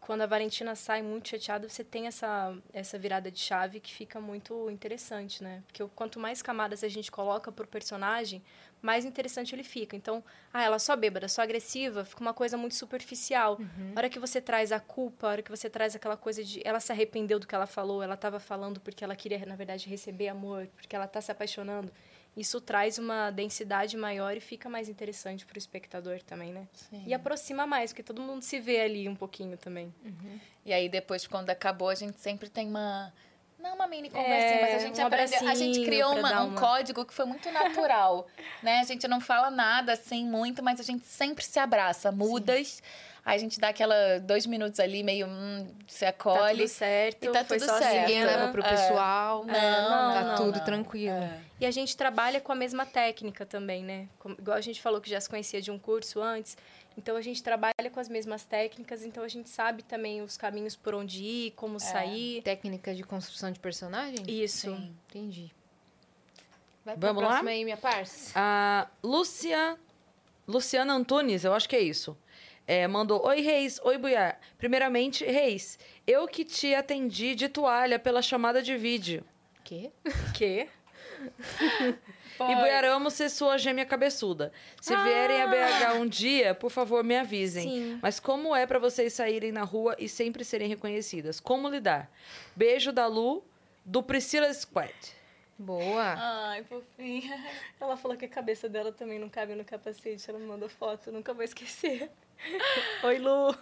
quando a Valentina sai muito chateada, você tem essa, essa virada de chave que fica muito interessante, né? Porque quanto mais camadas a gente coloca pro personagem, mais interessante ele fica. Então, ah, ela só bêbada, só agressiva, fica uma coisa muito superficial. Uhum. A hora que você traz a culpa, a hora que você traz aquela coisa de ela se arrependeu do que ela falou, ela estava falando porque ela queria, na verdade, receber amor, porque ela está se apaixonando. Isso traz uma densidade maior e fica mais interessante para o espectador também, né? Sim. E aproxima mais, porque todo mundo se vê ali um pouquinho também. Uhum. E aí, depois, quando acabou, a gente sempre tem uma não uma mini conversinha, é, mas a gente um aprendeu, a gente criou uma, um código que foi muito natural, (laughs) né? A gente não fala nada assim muito, mas a gente sempre se abraça, mudas. Sim. Aí a gente dá aquela dois minutos ali, meio hum, se acolhe. Tá tudo certo. E tá tudo certo. Ninguém leva pro é. pessoal. É. Não, não, tá não, tudo não. tranquilo. É. E a gente trabalha com a mesma técnica também, né? Como, igual a gente falou que já se conhecia de um curso antes. Então a gente trabalha com as mesmas técnicas, então a gente sabe também os caminhos por onde ir, como é. sair. Técnica de construção de personagem? Isso. Sim. Entendi. Vai Vamos lá? aí, minha parça. A Lúcia... Luciana Antunes, eu acho que é isso. É, mandou: Oi, Reis. Oi, Buiar. Primeiramente, Reis, eu que te atendi de toalha pela chamada de vídeo. Que? Que? (laughs) E Buiaramos ser sua gêmea cabeçuda. Se ah. vierem a BH um dia, por favor, me avisem. Sim. Mas como é para vocês saírem na rua e sempre serem reconhecidas? Como lidar? Beijo da Lu, do Priscila Squad. Boa. Ai, fofinha. (laughs) Ela falou que a cabeça dela também não cabe no capacete. Ela me mandou foto, nunca vou esquecer. (laughs) Oi, Lu.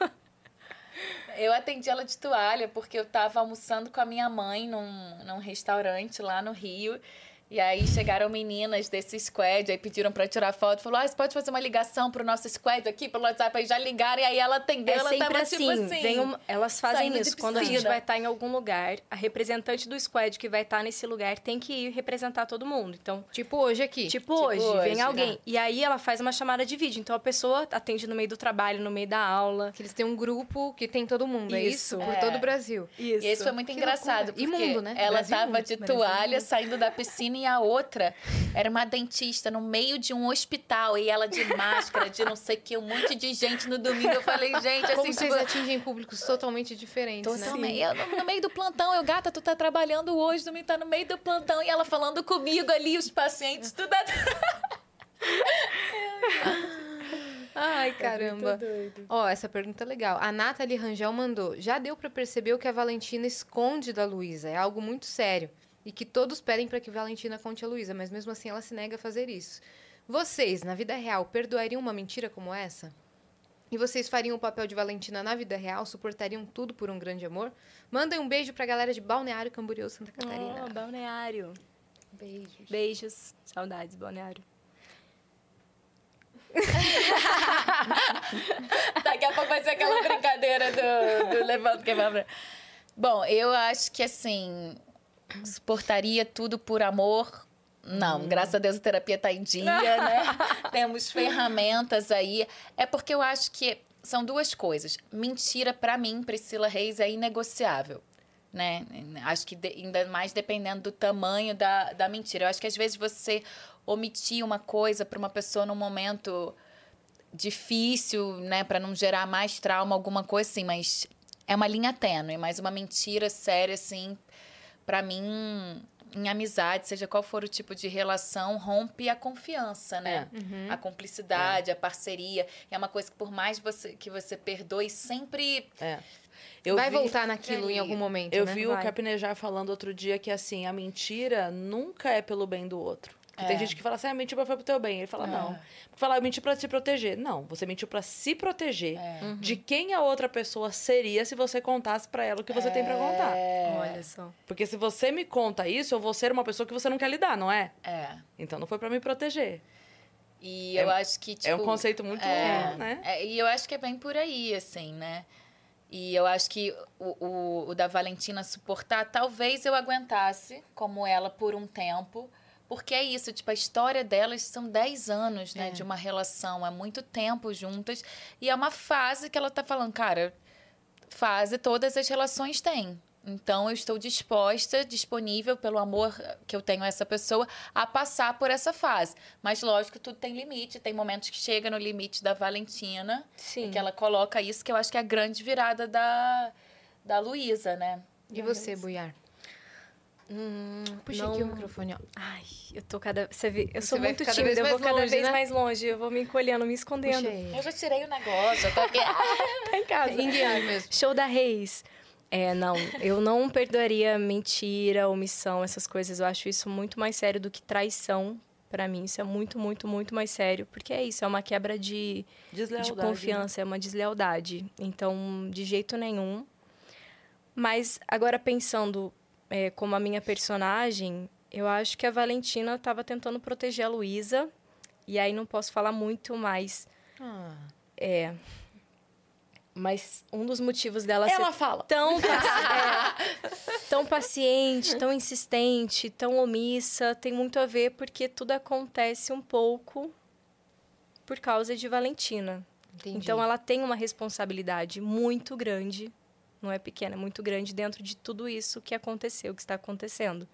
Eu atendi ela de toalha porque eu estava almoçando com a minha mãe num, num restaurante lá no Rio. E aí chegaram meninas desse squad, aí pediram para tirar foto, falou: "Ah, você pode fazer uma ligação pro nosso squad aqui pelo WhatsApp aí já ligaram". E aí ela atendeu, é ela sempre tava assim, tipo assim. Um, elas fazem isso quando a gente vai estar tá em algum lugar, a representante do squad que vai estar tá nesse lugar tem que ir representar todo mundo. Então, tipo hoje aqui. Tipo, tipo hoje, hoje, vem alguém. Né? E aí ela faz uma chamada de vídeo. Então a pessoa atende no meio do trabalho, no meio da aula. Que eles têm um grupo que tem todo mundo, é isso? É. Por todo o Brasil. Isso. E isso foi muito que engraçado, loucura. porque mundo, né? ela Brasil, tava de Brasil, toalha saindo da piscina e a outra era uma dentista no meio de um hospital e ela de máscara, de não sei o que, um monte de gente no domingo. Eu falei, gente, assim. Como vocês tipo, atingem públicos totalmente diferentes, né? totalmente. né? Eu, no meio do plantão, eu, gata, tu tá trabalhando hoje, domingo tá no meio do plantão e ela falando comigo ali, os pacientes, tudo. Ai, é caramba. Ó, oh, essa pergunta é legal. A Nathalie Rangel mandou: Já deu para perceber o que a Valentina esconde da Luísa? É algo muito sério e que todos pedem para que Valentina conte a Luísa, mas mesmo assim ela se nega a fazer isso. Vocês, na vida real, perdoariam uma mentira como essa? E vocês fariam o papel de Valentina na vida real? Suportariam tudo por um grande amor? Mandem um beijo pra galera de Balneário Camboriú, Santa Catarina. Oh, Balneário. Beijos. Beijos. Saudades, Balneário. (laughs) Daqui a pouco vai ser aquela brincadeira do, do levando que vai. Bom, eu acho que assim, suportaria tudo por amor. Não, hum. graças a Deus a terapia está em dia, (laughs) né? Temos ferramentas aí. É porque eu acho que são duas coisas. Mentira, para mim, Priscila Reis, é inegociável. Né? Acho que de, ainda mais dependendo do tamanho da, da mentira. Eu acho que às vezes você omitir uma coisa para uma pessoa num momento difícil, né, para não gerar mais trauma, alguma coisa assim, mas é uma linha tênue, mas uma mentira séria assim, para mim, em amizade, seja qual for o tipo de relação, rompe a confiança, né? É. Uhum. A cumplicidade, é. a parceria. É uma coisa que por mais você, que você perdoe, sempre... É. Eu Vai vi, voltar naquilo em algum momento, Eu né? vi Vai. o Capinejar falando outro dia que, assim, a mentira nunca é pelo bem do outro. É. Tem gente que fala assim, ah, mentiu pra foi pro teu bem. Ele fala, é. não. Fala, eu menti pra te proteger. Não, você mentiu pra se proteger é. uhum. de quem a outra pessoa seria se você contasse para ela o que você tem para contar. É. Olha só. Porque se você me conta isso, eu vou ser uma pessoa que você não quer lidar, não é? É. Então não foi para me proteger. E eu acho que, tipo... É um tipo, conceito muito, é, né? É, e eu acho que é bem por aí, assim, né? E eu acho que o, o, o da Valentina suportar, talvez eu aguentasse como ela por um tempo porque é isso, tipo, a história delas são 10 anos, né, é. de uma relação, é muito tempo juntas. E é uma fase que ela tá falando, cara, fase todas as relações têm. Então, eu estou disposta, disponível pelo amor que eu tenho a essa pessoa, a passar por essa fase. Mas, lógico, tudo tem limite. Tem momentos que chega no limite da Valentina. Sim. que ela coloca isso, que eu acho que é a grande virada da, da Luísa, né? E você, Buiar? Hum, Puxa não... aqui o microfone, ó. Ai, eu tô cada. Você vê, eu Você sou muito tímida, eu vou cada longe, vez né? mais longe. Eu vou me encolhendo, me escondendo. Eu já tirei o negócio, eu tô aqui. (laughs) tá em casa. Indiano mesmo. Show da Reis. É, não, eu não perdoaria mentira, omissão, essas coisas. Eu acho isso muito mais sério do que traição. Para mim, isso é muito, muito, muito mais sério. Porque é isso, é uma quebra de, de né? confiança, é uma deslealdade. Então, de jeito nenhum. Mas, agora pensando é, como a minha personagem, eu acho que a Valentina estava tentando proteger a Luísa. E aí não posso falar muito mais. Ah. É. Mas um dos motivos dela Ela ser fala. Tão, (laughs) é, tão paciente, tão insistente, tão omissa, tem muito a ver porque tudo acontece um pouco por causa de Valentina. Entendi. Então ela tem uma responsabilidade muito grande não é pequena, é muito grande dentro de tudo isso que aconteceu, que está acontecendo.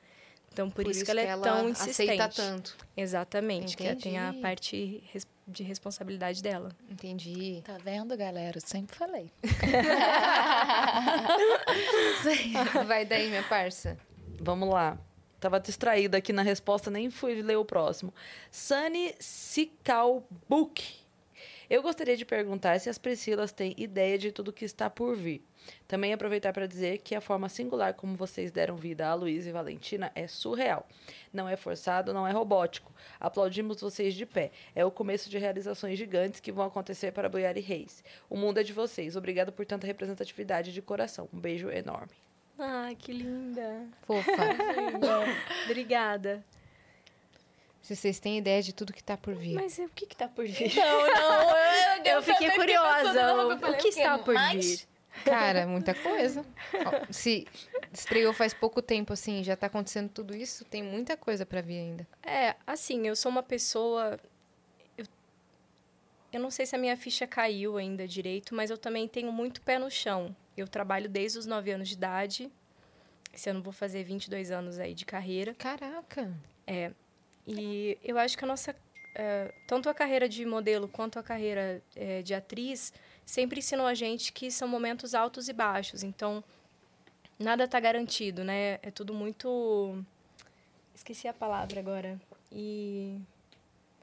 Então, por, por isso, isso, que ela é ela tão insistente. Aceita tanto. Exatamente, Entendi. que tem a parte de responsabilidade dela. Entendi. Tá vendo, galera? Eu sempre falei. (laughs) Vai daí, minha parça. Vamos lá. Tava distraída aqui na resposta, nem fui ler o próximo. Sunny Sicalbook. Eu gostaria de perguntar se as Priscilas têm ideia de tudo que está por vir. Também aproveitar para dizer que a forma singular como vocês deram vida a Luiz e Valentina é surreal. Não é forçado, não é robótico. Aplaudimos vocês de pé. É o começo de realizações gigantes que vão acontecer para Boiari Reis. O mundo é de vocês. Obrigado por tanta representatividade de coração. Um beijo enorme. Ai, que linda. Fofa. (laughs) Obrigada. Se vocês têm ideia de tudo que está por vir. Mas o que está por vir? Não, não. Eu, eu, (laughs) eu fiquei curiosa. O que está por vir? (laughs) Cara, muita coisa. Se estreou faz pouco tempo, assim, já tá acontecendo tudo isso, tem muita coisa para vir ainda. É, assim, eu sou uma pessoa. Eu, eu não sei se a minha ficha caiu ainda direito, mas eu também tenho muito pé no chão. Eu trabalho desde os 9 anos de idade. Esse ano vou fazer 22 anos aí de carreira. Caraca! É. E eu acho que a nossa. É, tanto a carreira de modelo quanto a carreira é, de atriz sempre ensinou a gente que são momentos altos e baixos. Então, nada está garantido, né? É tudo muito. Esqueci a palavra agora. E.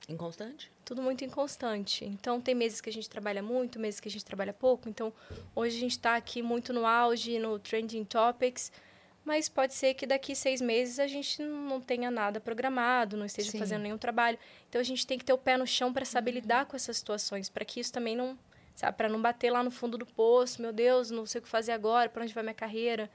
Inconstante? Tudo muito inconstante. Então, tem meses que a gente trabalha muito, meses que a gente trabalha pouco. Então, hoje a gente está aqui muito no auge, no Trending Topics. Mas pode ser que daqui seis meses a gente não tenha nada programado, não esteja Sim. fazendo nenhum trabalho. Então, a gente tem que ter o pé no chão para saber uhum. lidar com essas situações, para que isso também não sabe? Para não bater lá no fundo do poço, meu Deus, não sei o que fazer agora, para onde vai minha carreira.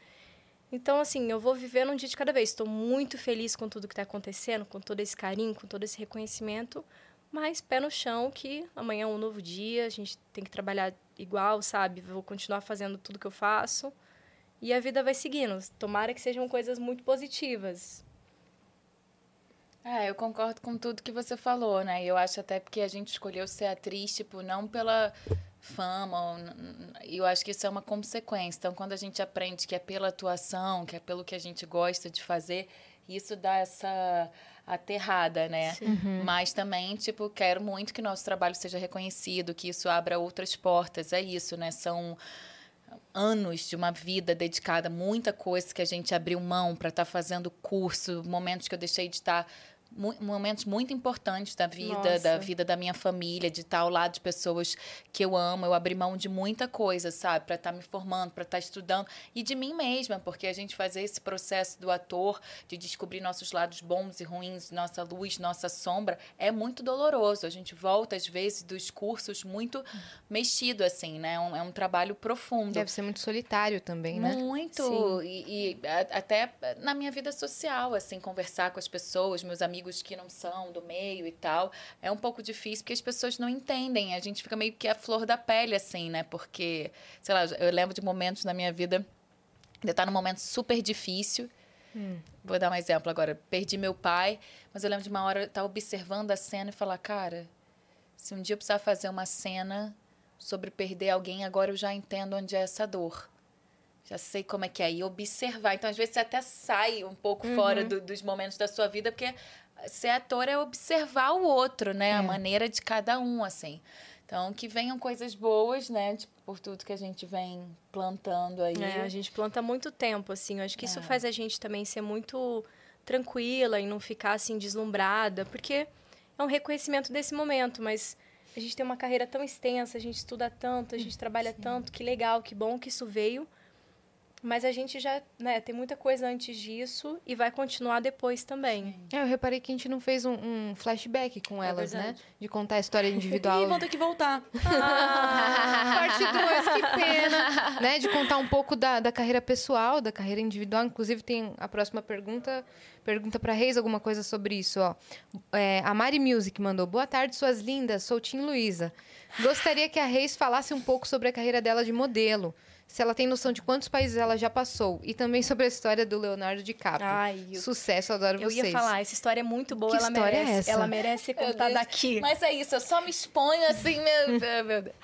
Então, assim, eu vou vivendo um dia de cada vez. Estou muito feliz com tudo que está acontecendo, com todo esse carinho, com todo esse reconhecimento, Mas pé no chão que amanhã é um novo dia, a gente tem que trabalhar igual, sabe? Vou continuar fazendo tudo que eu faço. E a vida vai seguindo. Tomara que sejam coisas muito positivas. É, eu concordo com tudo que você falou, né? Eu acho até porque a gente escolheu ser atriz, tipo, não pela fama, e eu acho que isso é uma consequência. Então, quando a gente aprende que é pela atuação, que é pelo que a gente gosta de fazer, isso dá essa aterrada, né? Uhum. Mas também, tipo, quero muito que nosso trabalho seja reconhecido, que isso abra outras portas. É isso, né? São anos de uma vida dedicada, muita coisa que a gente abriu mão para estar tá fazendo curso, momentos que eu deixei de estar tá momentos muito importantes da vida, Nossa. da vida da minha família, de estar ao lado de pessoas que eu amo. Eu abri mão de muita coisa, sabe? Para estar tá me formando, para estar tá estudando. E de mim mesma, porque a gente fazer esse processo do ator, de descobrir nossos lados bons e ruins, nossa luz, nossa sombra, é muito doloroso. A gente volta, às vezes, dos cursos muito mexido, assim, né? É um, é um trabalho profundo. Deve ser muito solitário também, né? Muito. E, e até na minha vida social, assim, conversar com as pessoas, meus amigos amigos que não são do meio e tal, é um pouco difícil porque as pessoas não entendem. A gente fica meio que a flor da pele, assim, né? Porque, sei lá, eu lembro de momentos na minha vida de estar num momento super difícil. Hum. Vou dar um exemplo agora. Perdi meu pai, mas eu lembro de uma hora estar observando a cena e falar, cara, se um dia eu precisar fazer uma cena sobre perder alguém, agora eu já entendo onde é essa dor já sei como é que é. E observar. Então, às vezes, você até sai um pouco uhum. fora do, dos momentos da sua vida, porque ser ator é observar o outro, né? É. A maneira de cada um, assim. Então, que venham coisas boas, né? Tipo, por tudo que a gente vem plantando aí. É, a gente planta muito tempo, assim. Eu acho que é. isso faz a gente também ser muito tranquila e não ficar, assim, deslumbrada. Porque é um reconhecimento desse momento, mas... A gente tem uma carreira tão extensa, a gente estuda tanto, a gente trabalha Sim. tanto, que legal, que bom que isso veio. Mas a gente já, né, tem muita coisa antes disso e vai continuar depois também. É, eu reparei que a gente não fez um, um flashback com é elas, né? De contar a história individual. Ih, vão ter que voltar. (laughs) Ah, parte 2, que pena. (laughs) né? De contar um pouco da, da carreira pessoal, da carreira individual. Inclusive, tem a próxima pergunta. Pergunta para Reis alguma coisa sobre isso, ó. É, a Mari Music mandou: Boa tarde, suas lindas. Sou Tim Luiza. Gostaria que a Reis falasse um pouco sobre a carreira dela de modelo se ela tem noção de quantos países ela já passou. E também (laughs) sobre a história do Leonardo DiCaprio. Ai, eu... Sucesso, adoro eu vocês. Eu ia falar, essa história é muito boa, que ela história merece. É essa? Ela merece ser contada aqui. Mas é isso, eu só me exponho assim, meu, (laughs) meu Deus.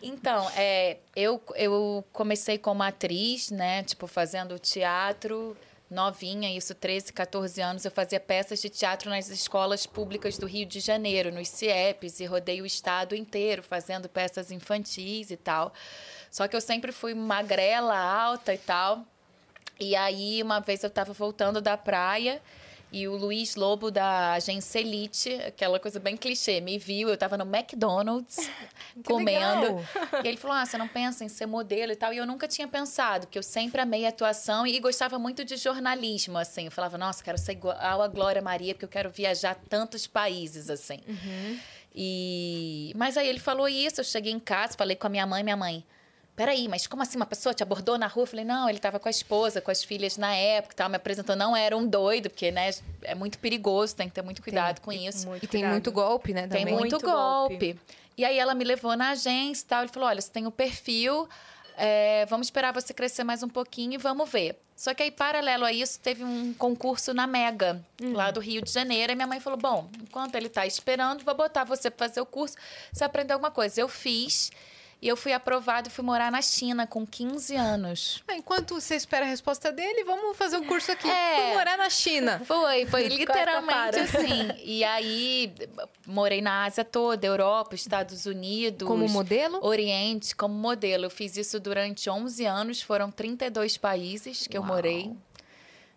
Então, é, eu, eu comecei como atriz, né? Tipo, fazendo teatro novinha, isso 13, 14 anos, eu fazia peças de teatro nas escolas públicas do Rio de Janeiro, nos CIEPs, e rodei o estado inteiro fazendo peças infantis e tal. Só que eu sempre fui magrela, alta e tal. E aí, uma vez eu tava voltando da praia e o Luiz Lobo da agência Elite, aquela coisa bem clichê, me viu, eu tava no McDonald's (laughs) comendo. Legal. E ele falou: Ah, você não pensa em ser modelo e tal. E eu nunca tinha pensado, porque eu sempre amei atuação e gostava muito de jornalismo, assim. Eu falava, nossa, quero ser igual a Glória Maria, porque eu quero viajar tantos países, assim. Uhum. E... Mas aí ele falou isso, eu cheguei em casa, falei com a minha mãe, minha mãe peraí, mas como assim uma pessoa te abordou na rua? Eu falei, não, ele estava com a esposa, com as filhas na época, tal, me apresentou, não era um doido, porque, né, é muito perigoso, tem que ter muito cuidado tem, com isso. e tem muito golpe, né, também. Tem muito, muito golpe. golpe. E aí ela me levou na agência e tal, ele falou, olha, você tem o um perfil, é, vamos esperar você crescer mais um pouquinho e vamos ver. Só que aí, paralelo a isso, teve um concurso na Mega, uhum. lá do Rio de Janeiro. E minha mãe falou: Bom, enquanto ele está esperando, vou botar você para fazer o curso, você aprender alguma coisa. Eu fiz. E eu fui aprovado e fui morar na China com 15 anos. Ah, enquanto você espera a resposta dele, vamos fazer um curso aqui. É, fui morar na China. Foi, foi (laughs) literalmente assim. E aí, morei na Ásia toda, Europa, Estados Unidos. Como modelo? Oriente, como modelo. Eu fiz isso durante 11 anos, foram 32 países que Uau. eu morei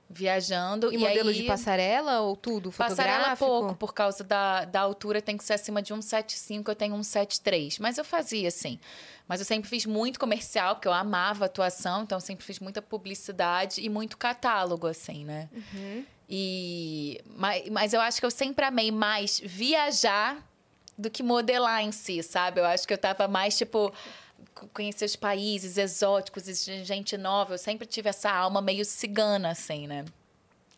viajando. E, e modelo aí, de passarela ou tudo? Passarela pouco, por causa da, da altura tem que ser acima de 1,75, eu tenho 1,73. Mas eu fazia, assim. Mas eu sempre fiz muito comercial, porque eu amava atuação, então eu sempre fiz muita publicidade e muito catálogo, assim, né? Uhum. E, mas, mas eu acho que eu sempre amei mais viajar do que modelar em si, sabe? Eu acho que eu tava mais, tipo conhecer os países exóticos, gente nova. Eu sempre tive essa alma meio cigana, assim, né?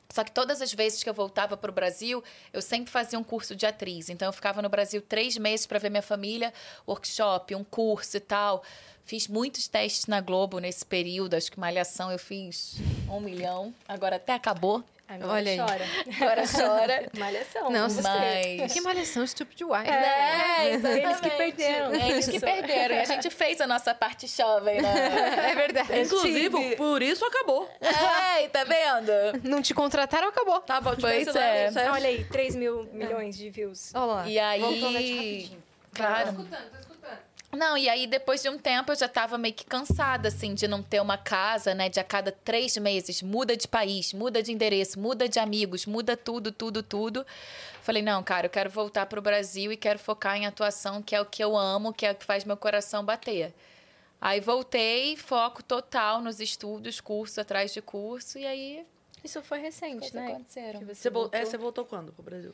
Só que todas as vezes que eu voltava para o Brasil, eu sempre fazia um curso de atriz. Então eu ficava no Brasil três meses para ver minha família, workshop, um curso e tal. Fiz muitos testes na Globo nesse período. Acho que Malhação eu fiz um milhão. Agora até acabou. Agora Olha aí. chora. (laughs) Agora chora. Malhação. Não, você. Mas. Que malhação Stupid Wife. É, exatamente. Eles que perderam. É, eles que perderam. E a gente fez a nossa parte jovem, né? É verdade. Inclusive, por isso acabou. É, tá vendo? Não te contrataram, acabou. Tá bom, Pois tipo, é. certo. Olha aí, 3 mil milhões de views. Olha lá. E aí. Voltou rapidinho. Claro. Tô escutando, tô escutando. Não, e aí depois de um tempo eu já tava meio que cansada, assim, de não ter uma casa, né? De a cada três meses muda de país, muda de endereço, muda de amigos, muda tudo, tudo, tudo. Falei, não, cara, eu quero voltar pro Brasil e quero focar em atuação, que é o que eu amo, que é o que faz meu coração bater. Aí voltei, foco total nos estudos, curso atrás de curso, e aí Isso foi recente, né? aconteceram. Que Você, vol- voltou. é, você voltou quando pro Brasil?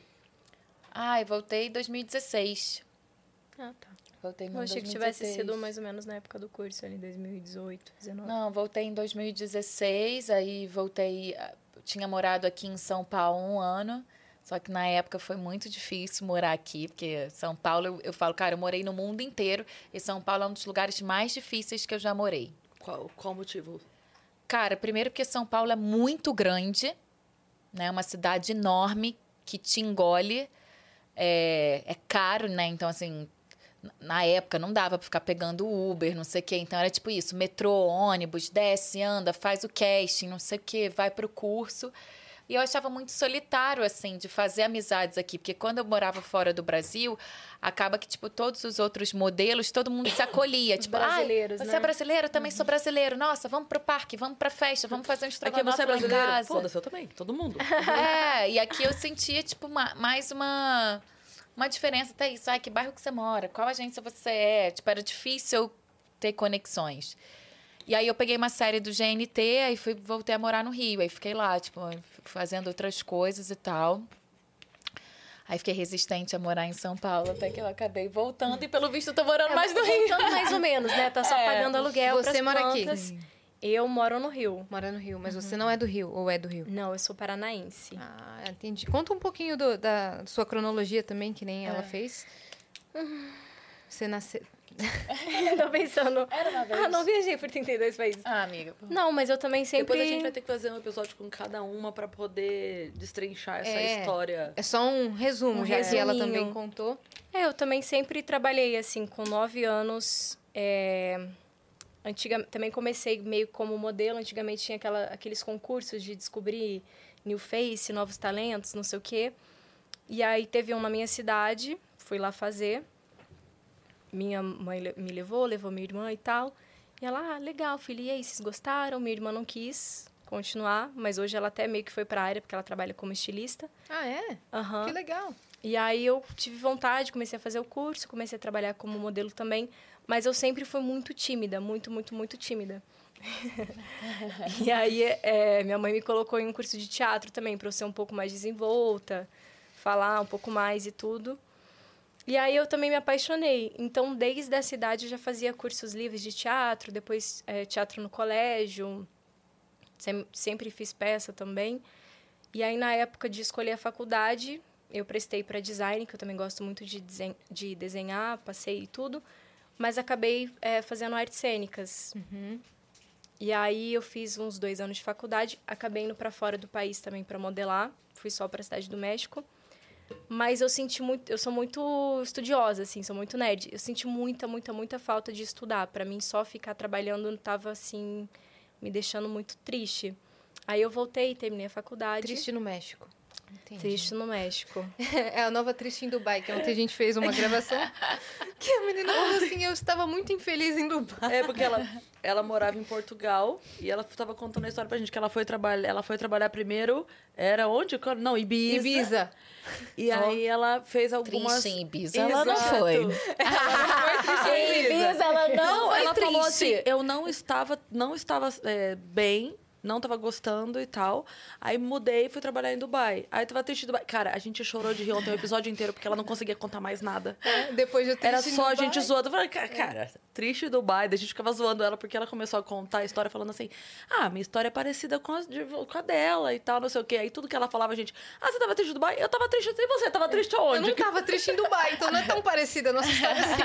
Ai, voltei em 2016. Ah, tá. Voltei no Eu achei que 2016. tivesse sido mais ou menos na época do curso, ali, 2018, 19. Não, voltei em 2016, aí voltei. ah, eu Tinha morado aqui em São Paulo um ano, só que na época foi muito difícil morar aqui, porque São Paulo, eu, eu falo, cara, eu morei no mundo inteiro e São Paulo é um dos lugares mais difíceis que eu já morei. Qual, qual o motivo? Cara, primeiro porque São Paulo é muito grande, né? Uma cidade enorme que te engole. É, é caro, né? Então, assim, na época não dava pra ficar pegando Uber, não sei o quê. Então era tipo isso: metrô, ônibus, desce, anda, faz o casting, não sei o quê, vai pro curso. E eu achava muito solitário, assim, de fazer amizades aqui. Porque quando eu morava fora do Brasil, acaba que, tipo, todos os outros modelos, todo mundo se acolhia. (coughs) tipo, brasileiros, "Ai, você né? é brasileiro? Eu também sou brasileiro. Nossa, vamos pro parque, vamos pra festa, vamos fazer um Aqui estrogonofe você é lá em brasileiro? casa. Foda-se, eu também. Todo mundo. (laughs) É, e aqui eu sentia, tipo, ma- mais uma, uma diferença. Até isso, ai, que bairro que você mora? Qual agência você é? Tipo, era difícil ter conexões. E aí eu peguei uma série do GNT, aí fui, voltei a morar no Rio. Aí fiquei lá, tipo, fazendo outras coisas e tal. Aí fiquei resistente a morar em São Paulo, até que eu acabei voltando. E pelo visto eu tô morando mais no Rio. Mais ou menos, né? Tá só (laughs) É. pagando aluguel Você mora aqui? Eu moro no Rio. Mora no Rio, mas você não é do Rio, ou é do Rio? Não, eu sou paranaense. Ah, entendi. Conta um pouquinho do- da sua cronologia também, que nem ela fez. Você nasceu. (laughs) Tô pensando. Era uma vez. Ah, não viajei por 32 países. Ah, amiga. Não, mas eu também sempre. Depois a gente vai ter que fazer um episódio com cada uma pra poder destrinchar essa É. história. É só um resumo, Um já que ela também contou. É, eu também sempre trabalhei assim, com nove anos. É... Antiga... Também comecei meio como modelo. Antigamente tinha aquela... aqueles concursos de descobrir new face, novos talentos, não sei o quê. E aí teve um na minha cidade, fui lá fazer. Minha mãe me levou, levou minha irmã e tal. E ela, ah, legal, filha, e aí, vocês gostaram? Minha irmã não quis continuar, mas hoje ela até meio que foi pra área, porque ela trabalha como estilista. Ah, é? Aham. Que legal. E aí eu tive vontade, comecei a fazer o curso, comecei a trabalhar como modelo também, mas eu sempre fui muito tímida, muito, muito, muito tímida. (laughs) e aí é, minha mãe me colocou em um curso de teatro também, para eu ser um pouco mais desenvolta, falar um pouco mais e tudo. E aí eu também me apaixonei. Então, desde essa idade eu já fazia cursos livres de teatro, depois é, teatro no colégio, sem- sempre fiz peça também. E aí, na época de escolher a faculdade, eu prestei para design, que eu também gosto muito de, desen- de desenhar, passei e tudo. Mas acabei é, fazendo artes cênicas. E aí, eu fiz uns dois anos de faculdade. Acabei indo para fora do país também para modelar. Fui só para a cidade do México. Mas eu senti muito... Eu sou muito estudiosa, assim. Sou muito nerd. Eu senti muita, muita, muita falta de estudar. Para mim, só ficar trabalhando tava, assim... Me deixando muito triste. Aí eu voltei, terminei a faculdade. Triste no México. Entendi. Triste no México. (laughs) É a nova Triste em Dubai, que ontem a gente fez uma (laughs) gravação. que a menina falou assim: eu estava muito infeliz em Dubai. É, porque ela, (laughs) ela morava em Portugal e ela estava contando a história pra gente que ela foi trabalhar, ela foi trabalhar primeiro, era onde? Não, Ibiza. Ibiza. E aí ela fez algumas Triste em Ibiza, ela não foi. Em Ibiza, ela não Não, foi ela falou assim, triste. eu não estava, não estava é, bem não tava gostando e tal. Aí mudei e fui trabalhar em Dubai. Aí tava triste em Dubai. Cara, a gente chorou de rir ontem o episódio inteiro porque ela não conseguia contar mais nada. É, depois de Era só a gente zoando. Eu falei, "Ca- cara, triste Dubai. Daí a gente ficava zoando ela porque ela começou a contar a história falando assim: ah, minha história é parecida com a, de- com a dela e tal, não sei o quê. Aí tudo que ela falava, a gente, ah, você tava triste em Dubai? Eu tava triste. E você? Tava triste Eu aonde? não tava triste em Dubai, então não é tão parecida a nossa história assim.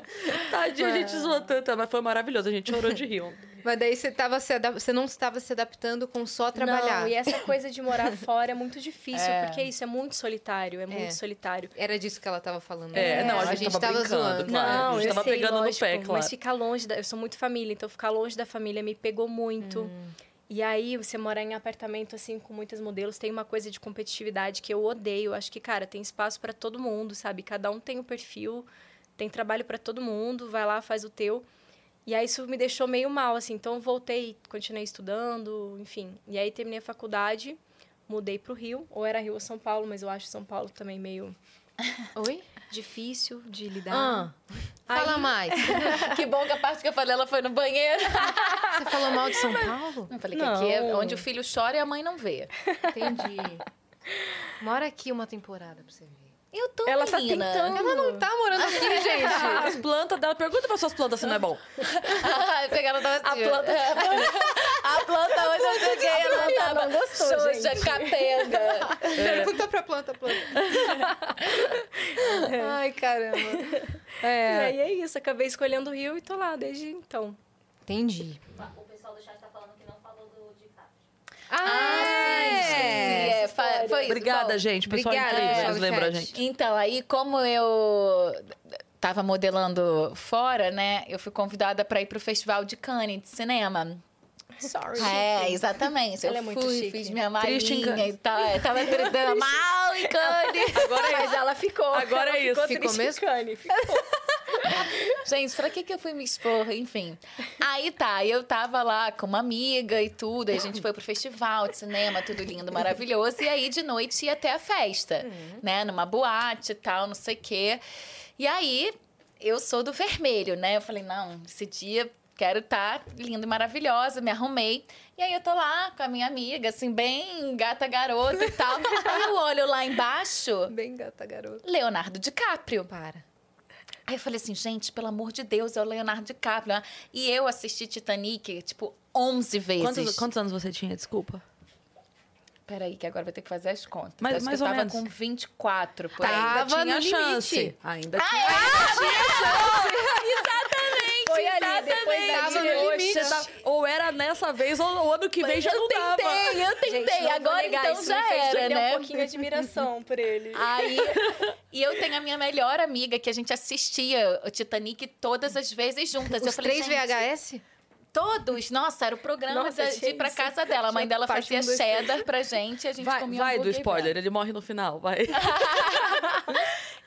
(laughs) Tadinha, a gente zoou tanto, mas foi maravilhoso. A gente chorou de rir ontem. Mas daí você, tava se adap- você não estava se adaptando com só trabalhar. Não, e essa coisa de morar (laughs) fora é muito difícil, É. porque isso é muito solitário, é muito É. solitário. Era disso que ela tava falando. É, né? não, a gente tava brincando, zoando. claro. Não, a gente eu tava sei, pegando no lógico, pé, claro. Mas ficar longe, da, eu sou muito família, então ficar longe da família me pegou muito. Hum. E aí, você morar em apartamento, assim, com muitos modelos, tem uma coisa de competitividade que eu odeio. Acho que, cara, tem espaço pra todo mundo, sabe? Cada um tem o perfil, tem trabalho pra todo mundo, vai lá, faz o teu. E aí, isso me deixou meio mal, assim. Então, eu voltei, continuei estudando, enfim. E aí, terminei a faculdade, mudei pro Rio. Ou era Rio ou São Paulo, mas eu acho São Paulo também meio Oi? Difícil de lidar. Ah, fala mais. (laughs) Que bom que a parte que eu falei, ela foi no banheiro. (laughs) Você falou mal de São Paulo? Eu falei que aqui é onde o filho chora e a mãe não vê. Entendi. Mora aqui uma temporada pra você ver. Eu tô, Ela tá menina. tentando. Ela não tá morando aqui, (laughs) gente. As plantas dela, pergunta pra suas plantas se não é bom. Ai, (laughs) pegaram assim. (laughs) A planta- a planta hoje eu joguei, ela Ela tava não gostou, xoxa, gente. capenga. Pergunta pra planta, planta. Ai, caramba. E É. aí é isso, acabei escolhendo o Rio e tô lá desde então. Entendi. O pessoal do chat tá falando que não falou do DiCaprio. Ah, é, é. fa- foi isso. Obrigada, Bom, gente. Pessoal Obrigada, incrível, do lembram a gente. Então, aí como eu tava modelando fora, né, eu fui convidada para ir pro Festival de Cannes de cinema. Sorry. É, exatamente. Ela eu é muito fui, chique. fiz minha Cannes. e tal. é, Tava gritando mal em (laughs) Cannes. Agora é Mas ela ficou. Agora ela é isso. Ficou, mesmo? em Cannes, ficou. (laughs) Gente, pra que que eu fui me expor? Enfim. Aí tá, eu tava lá com uma amiga e tudo. Aí a gente foi pro festival de cinema, tudo lindo, maravilhoso. E aí de noite ia até a festa, né? Numa boate e tal, não sei o quê. E aí eu sou do vermelho, né? Eu falei, não, esse dia quero estar linda e maravilhosa, me arrumei. E aí eu tô lá com a minha amiga, assim, bem gata garota e tal. aí eu olho lá embaixo, Bem gata, garota. Leonardo DiCaprio. Para. Aí eu falei assim, gente, pelo amor de Deus, é o Leonardo DiCaprio. né? E eu assisti Titanic, tipo, 11 vezes. Quantos, quantos anos você tinha? Desculpa. Peraí, que agora vou ter que fazer as contas. Mas- Acho mais que eu ou tava menos. com 24, por aí. Tava Ainda tinha no chance. limite. Ainda Ah, tinha Exatamente! Da Tava no tá- Ou era nessa vez, ou o ano que vem já eu não dava. tentei, eu tentei. Gente, não vou agora negar, então isso já era, né? um pouquinho de admiração por ele. (laughs) Aí, e eu tenho a minha melhor amiga que a gente assistia o Titanic todas as vezes juntas. eu Os falei, três VHS? Todos. Nossa, era o programa Nossa, de, de ir pra casa dela. A mãe dela fazia um, cheddar pra gente e a gente Vai, comia vai do spoiler, ele morre no final, vai. (laughs)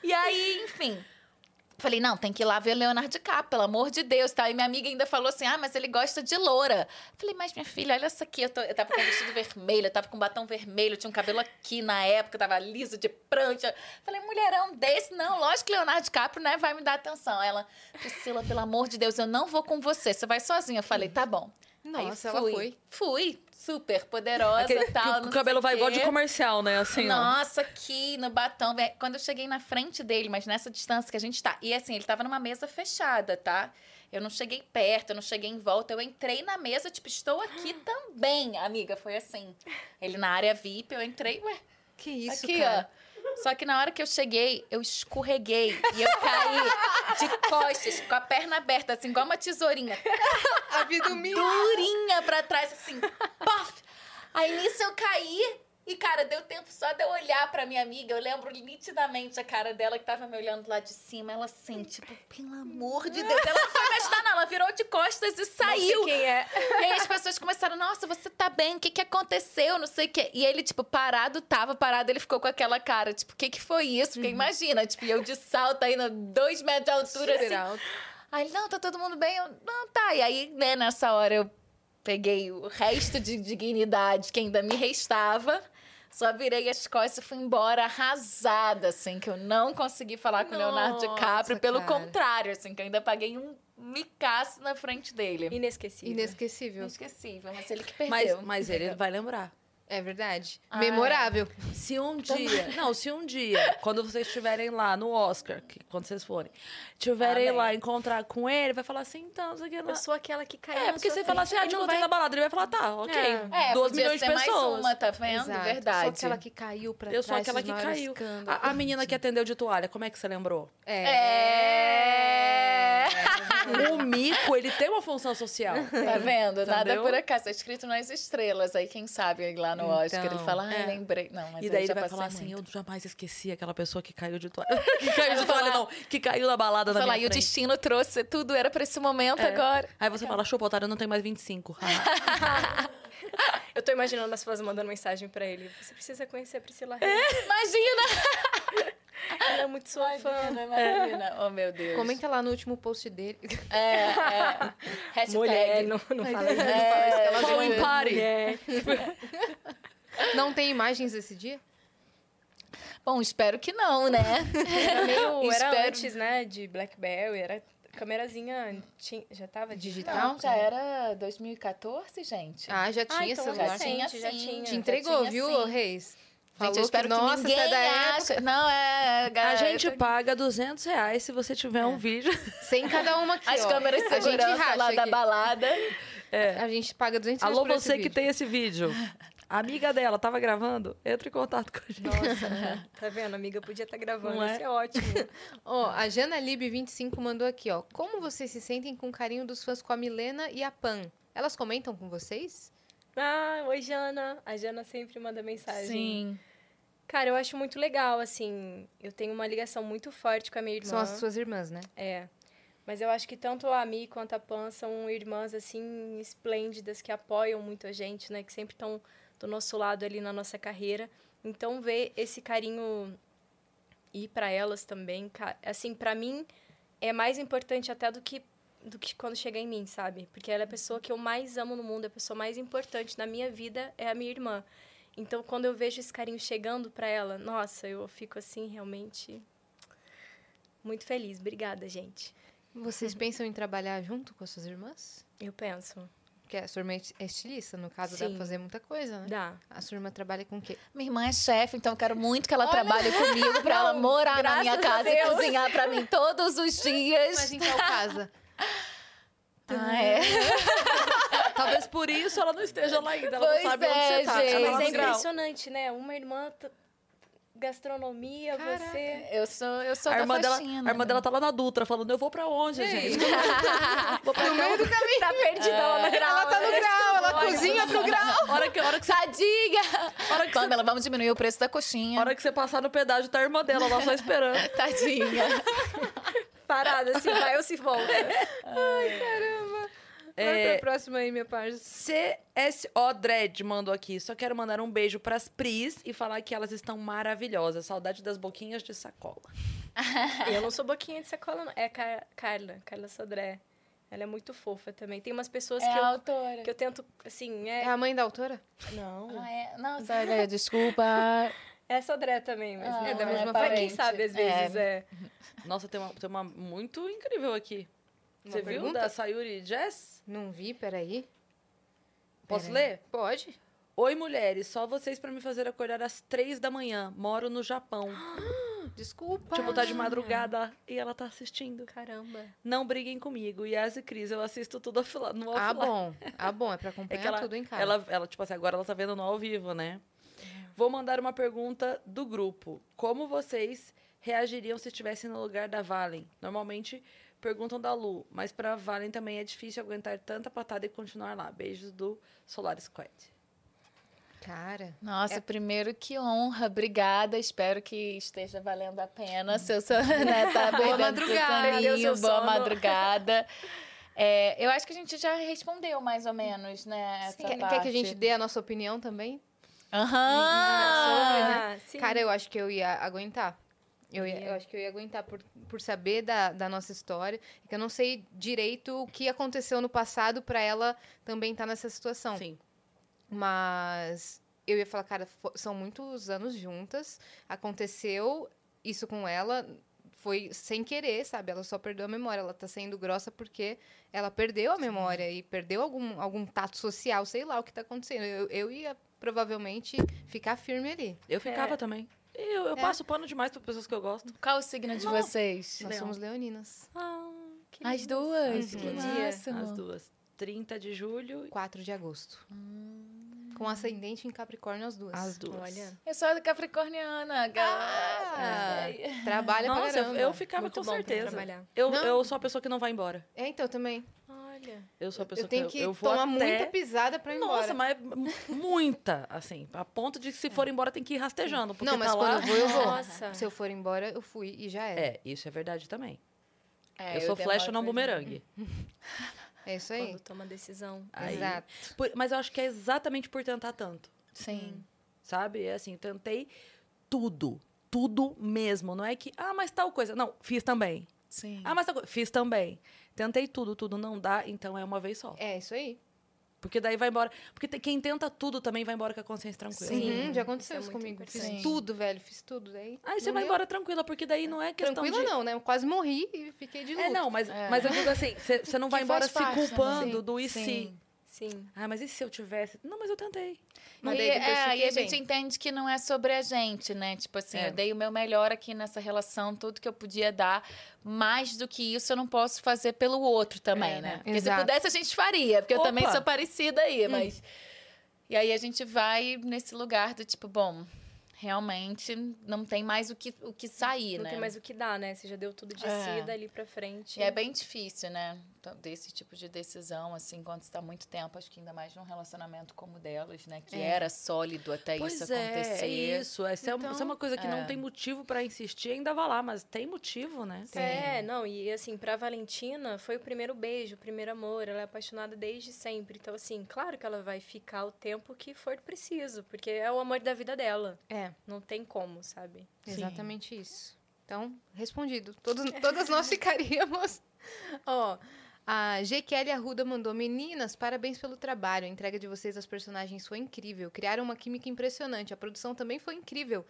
E aí, enfim. Falei, não, tem que ir lá ver Leonardo DiCaprio, pelo amor de Deus, tá? E minha amiga ainda falou assim, ah, mas ele gosta de loura. Falei, mas minha filha, olha essa aqui, eu, tô- eu tava com um vestido vermelho, eu tava com batom vermelho, tinha um cabelo aqui na época, tava liso de prancha. Falei, mulherão desse, não, lógico que Leonardo DiCaprio, né, vai me dar atenção. Ela, Priscila, pelo amor de Deus, eu não vou com você, você vai sozinha. Eu falei, tá bom. Aí Nossa, ela fui. foi. Fui, super poderosa Aquele, e tal. que o- cabelo vai igual de comercial, né? Assim, ó. Nossa, aqui no batom. Vé, Quando eu cheguei na frente dele, mas nessa distância que a gente tá. E assim, ele tava numa mesa fechada, tá? Eu não cheguei perto, eu não cheguei em volta. Eu entrei na mesa, tipo, estou aqui (gasps) também, amiga. Foi assim. Ele na área VIP, eu entrei, ué, Que isso, aqui, cara. ó. Só que na hora que eu cheguei, eu escorreguei e eu caí de costas, com a perna aberta, assim, igual uma tesourinha A vida humilde. durinha pra trás, assim, pof! Aí nisso eu caí e, cara, deu tempo só de eu olhar pra minha amiga. Eu lembro nitidamente a cara dela que tava me olhando lá de cima. Ela assim, tipo, pelo amor de Deus. Ela não foi me ajudar, não. Ela virou de costas e Não saiu. sei quem é. E aí as pessoas começaram, nossa, você tá bem? O que que aconteceu? Não sei o quê. E ele, tipo, parado, tava parado, ele ficou com aquela cara, tipo, o que que foi isso? Porque imagina, tipo, eu de salto aí, dois metros de altura, Super assim. alto. Aí ele, não, tá todo mundo bem? Eu, não, tá. E aí, né, nessa hora eu peguei o resto de dignidade que ainda me restava, Só virei as costas e fui embora arrasada, assim, que eu não consegui falar com o Leonardo DiCaprio. Pelo cara. contrário, assim, que eu ainda paguei um micaço na frente dele. Inesquecível. Inesquecível. Inesquecível, mas ele que perdeu. Mas, mas ele vai lembrar. É verdade. Ah, Memorável. Se um dia. Não, se um dia, (laughs) quando vocês estiverem lá no Oscar, que, quando vocês forem, tiverem Amém. lá encontrar com ele, vai falar assim, então, isso aqui não Eu sou aquela que caiu É, na porque sua você fala assim, ah, te não encontrei vai... na balada. Ele vai falar, tá, ok. É. É, Duas milhões de pessoas. mais uma, tá vendo? Exato. Verdade. Eu sou aquela que caiu pra Eu sou aquela que caiu. A, a menina que atendeu de toalha, como é que você lembrou? É. (laughs) O mico, ele tem uma função social. Tá vendo? Nada Entendeu? por acaso. Tá escrito nas estrelas. Aí, quem sabe, lá no Oscar, ele Então, fala, ai, é. lembrei. Não, mas E aí daí já ele vai falar assim, muito. eu jamais esqueci aquela pessoa que caiu de toalha. (laughs) que caiu de toalha, não. Que caiu na balada Falar, minha e o destino trouxe tudo, era pra esse momento É. agora. Aí você fala, chupa, otário, não tem mais 25. (laughs) Eu tô imaginando as pessoas mandando mensagem pra ele. Você precisa conhecer a Priscila Reis. Imagina! Ela é muito sua fã. Imagina, imagina. Oh, meu Deus. Comenta lá no último post dele. É, é. Hashtag. Mulher, não, não fala isso. É, Following party. Mulher. Não tem imagens desse dia? Bom, espero que não, né? Era meio... Era Espero. antes, né, de Blackberry. Era câmerazinha... Tinha, já tava digital? Não, já era 2014, gente. Ah, já tinha então celular. já tinha, já tinha. Te Já entregou, tinha, viu, sim. Reis? Gente, Falou eu espero que, nossa, ninguém você é da época. Não, é... A galera, gente eu tô- paga 200 reais se você tiver um vídeo. Sem cada uma aqui, (laughs) As ó. câmeras de A gente segurança lá da aqui. balada. A gente paga 200 reais Alô, você que vídeo. tem esse vídeo. A (laughs) amiga dela tava gravando, entra em contato com a gente. Nossa, (laughs) tá vendo? Amiga, podia estar gravando. Não é? Isso é ótimo. Ó, a Jana Lib 25 mandou aqui, ó. Como vocês se sentem com o carinho dos fãs com a Milena e a Pan? Elas comentam com vocês? Ah, oi, Jana. A Jana sempre manda mensagem. Sim. Cara, eu acho muito legal, assim. Eu tenho uma ligação muito forte com a minha irmã. São as suas irmãs, né? É. Mas eu acho que tanto a Mi quanto a Pan são irmãs, assim, esplêndidas, que apoiam muito a gente, né? Que sempre estão do nosso lado ali na nossa carreira. Então, ver esse carinho ir para elas também, assim, para mim é mais importante até do que do que quando chega em mim, sabe? Porque ela é a pessoa que eu mais amo no mundo, a pessoa mais importante na minha vida é a minha irmã. Então, quando eu vejo esse carinho chegando para ela, nossa, eu fico assim realmente muito feliz. Obrigada, gente. Vocês pensam em trabalhar junto com as suas irmãs? Eu penso. Porque a sua irmã é estilista, no caso, dá Sim. pra fazer muita coisa, né? Dá. A sua irmã trabalha com o quê? Minha irmã é chefe, então eu quero muito que ela trabalhe comigo pra ela Não, morar na minha casa e Deus. cozinhar pra mim todos os (laughs) dias. Mas em qual casa? Ah, é. Talvez por isso ela não esteja lá ainda. Ela Pois não sabe é, onde você tá. gente. Mas é impressionante, né? Uma irmã t- gastronomia, você. Eu sou, eu sou A da irmã, dela, faxina. a irmã dela tá lá na Dutra, falando, eu vou pra onde, gente? vou pra (laughs) cá. Tá perdida lá no grau. Ela tá no né? grau, ela cozinha pro grau. Hora que, hora que, você, (laughs) Tadinha! hora que, você, Pamela, vamos diminuir o preço da coxinha. hora que você passar no pedágio, tá a irmã dela lá só esperando. (laughs) Tadinha. Parada, se vai ou se volta. Vai É, pra próxima aí, minha parça. CSO Dread mandou aqui. Só quero mandar um beijo pras Pris e falar que elas estão maravilhosas. Saudade das boquinhas de sacola. (laughs) Eu não sou boquinha de sacola, não. É a Car- Carla, Carla Sodré. Ela é muito fofa também. Tem umas pessoas É que, a eu, autora. que eu tento, assim, É é... a mãe da autora? Não. Ah, é? Nossa, olha, desculpa. (laughs) É Sodré também, mas... Ah, é da é mesma. Mas quem sabe, às vezes, é... Nossa, tem uma, tem uma muito incrível aqui. Você viu pergunta? da Sayuri Jess? Não vi, peraí. Posso Peraí. ler? Pode. Oi, mulheres. Só vocês pra me fazer acordar às três da manhã. Moro no Japão. (gasps) Desculpa. Tipo, tá de madrugada e ela tá assistindo. Caramba. Não briguem comigo. Yas e Cris, eu assisto tudo no offline. Ah, bom. Ah, bom. É pra (laughs) É acompanhar que ela, tudo em casa. ela, ela, tipo assim, agora ela tá vendo no ao vivo, né? Vou mandar uma pergunta do grupo. Como vocês reagiriam se estivessem no lugar da Valen? Normalmente perguntam da Lu, mas pra Valen também é difícil aguentar tanta patada e continuar lá. Beijos do Solar Squad. Cara. Nossa, primeiro que honra, obrigada. Espero que esteja valendo a pena. Seu sono, né, tá (laughs) Boa madrugada. seu soninho, seu boa sono. madrugada. (laughs) É, eu acho que a gente já respondeu mais ou menos, né? Essa Quer, quer que a gente dê a nossa opinião também? Aham! Ah, sim. Cara, eu acho que eu ia aguentar. Eu, ia- eu acho que eu ia aguentar por, por saber da, da nossa história. Que eu não sei direito o que aconteceu no passado pra ela também estar nessa situação. Sim. Mas eu ia falar, cara, são muitos anos juntas, aconteceu isso com ela, foi sem querer, sabe? Ela só perdeu a memória, ela tá sendo grossa porque ela perdeu a memória e perdeu algum, algum tato social, sei lá o que tá acontecendo. Eu, eu ia provavelmente ficar firme ali. Eu ficava também. Eu, eu É. passo pano demais para pessoas que eu gosto. Qual o signo de vocês? Nós Leão. somos leoninas. As duas? Uhum. Que Dia. As duas. 30 de julho e 4 de agosto. Com ascendente em Capricórnio as duas. as duas. Olha. Eu sou capricorniana, Ah, galera. trabalha pra Nossa, eu, caramba. eu ficava Muito com pra certeza. trabalhar. Eu, Não. eu sou a pessoa que não vai embora. É, então, também. Olha. Eu sou a pessoa Eu tenho que, que eu, eu vou tomar até... muita pisada pra ir Nossa, embora. mas é mu- muita, assim, a ponto de que se for embora tem que ir rastejando. Porque Não, mas tá quando lá... eu vou, eu vou. Nossa. Se eu for embora, eu fui e já era. É, isso é verdade também. É, eu sou flecha, não bumerangue. É isso aí. Quando toma decisão. Aí- Exato. Por- mas eu acho que é exatamente por tentar tanto, Sim. sabe? É assim, tentei tudo. Tudo mesmo. Não é que, ah, mas tal coisa. Não, fiz também. Sim. Ah, mas tal coisa. Fiz também. Tentei tudo, tudo não dá, então é uma vez só. É isso aí. Porque daí vai embora. Porque te- quem tenta tudo também vai embora com a consciência tranquila. Uhum, já aconteceu Isso isso é comigo. Fiz importante. tudo, velho. Fiz tudo. Daí, Aí você vai embora tranquila, porque daí não é questão Tranquila de... não, né? Eu quase morri e fiquei de luto. É, não, mas, É. mas eu digo assim, você não (laughs) vai Que embora se parte culpando também. do e Sim. se. Sim. Ah, mas e se eu tivesse? Não, mas eu tentei. Mas e, daí é, e a gente bem. entende que não é sobre a gente, né? Tipo assim, É. eu dei o meu melhor aqui nessa relação, tudo que eu podia dar. Mais do que isso, eu não posso fazer pelo outro também, É, né? né? Porque se pudesse, a gente faria. Porque eu também Opa! sou parecida aí, mas... E aí, a gente vai nesse lugar do tipo, bom... Realmente, não tem mais o que, o que sair, Não né? tem mais o que dar, né? Você já deu tudo de É. si dali pra frente. E é bem difícil, né? Então, Desse tipo de decisão, assim, quando está muito tempo, acho que ainda mais num relacionamento como o delas, né? Que É. era sólido até pois isso é, acontecer. é isso. Essa é uma- essa é uma coisa que é. não tem motivo pra insistir, ainda vai lá, mas tem motivo, né? É, não, e assim, pra Valentina foi o primeiro beijo, o primeiro amor, ela é apaixonada desde sempre. Então, assim, claro que ela vai ficar o tempo que for preciso, porque é o amor da vida dela. É, Não tem como, sabe? exatamente isso. Então, respondido. Todos, todas nós (laughs) ficaríamos. Ó, a G. Kelly Arruda mandou: Meninas, parabéns pelo trabalho. A entrega de vocês aos personagens foi incrível. Criaram uma química impressionante. A produção também foi incrível.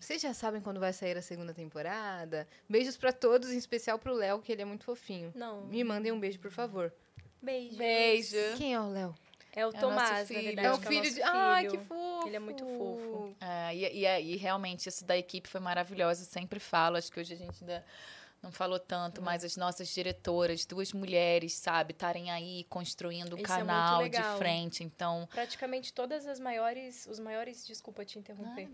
Vocês já sabem quando vai sair a segunda temporada? Beijos pra todos, em especial pro Léo, que ele é muito fofinho. Não. Me mandem um beijo, por favor. Beijo. Beijo. Quem é o Léo? É o nosso Tomás, na filho. verdade. É o que filho nosso de. Ai, que fofo! Ele é muito fofo. É, e, e, e realmente isso da equipe foi maravilhoso, eu sempre falo, acho que hoje a gente ainda não falou tanto, mas as nossas diretoras, duas mulheres, sabe, estarem aí construindo o é canal de legal. frente, então... Praticamente todas as maiores, os maiores, desculpa te interromper,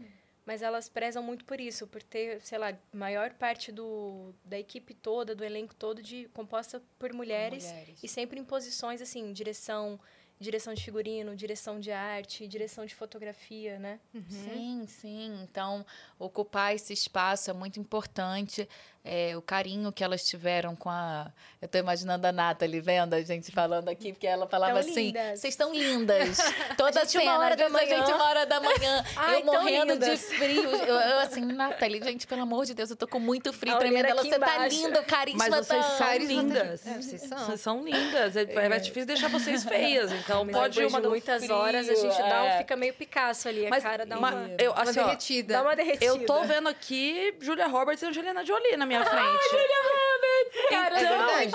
mas elas prezam muito por isso, por ter, sei lá, maior parte do, da equipe toda, do elenco todo, de composta por mulheres, mulheres. e sempre em posições assim, direção, direção de figurino, direção de arte, direção de fotografia, né? Sim, sim. Então, ocupar esse espaço é muito importante. É, o carinho que elas tiveram com a. Eu tô imaginando a Nathalie vendo a gente falando aqui, porque ela falava Tão assim: vocês estão (laughs) lindas. Toda A gente, uma cena, hora às vezes da a gente manhã. uma hora da manhã. (laughs) Ai, eu morrendo de frio. Eu, eu assim, Nathalie, gente, pelo amor de Deus, eu tô com muito frio A tremendo. Ela, você tá linda, o carisma Mas vocês tá. são lindas. É, vocês são. Vocês são lindas. É, é difícil deixar vocês feias. Então Mas pode uma de muitas frio, horas a gente dá é. fica meio Picasso ali, a Mas, cara dá ma- uma, eu, Uma assim, ó, derretida. dá uma derretida. eu tô vendo aqui Julia Roberts e Angelina Jolie na minha frente. Cara, Então, é verdade.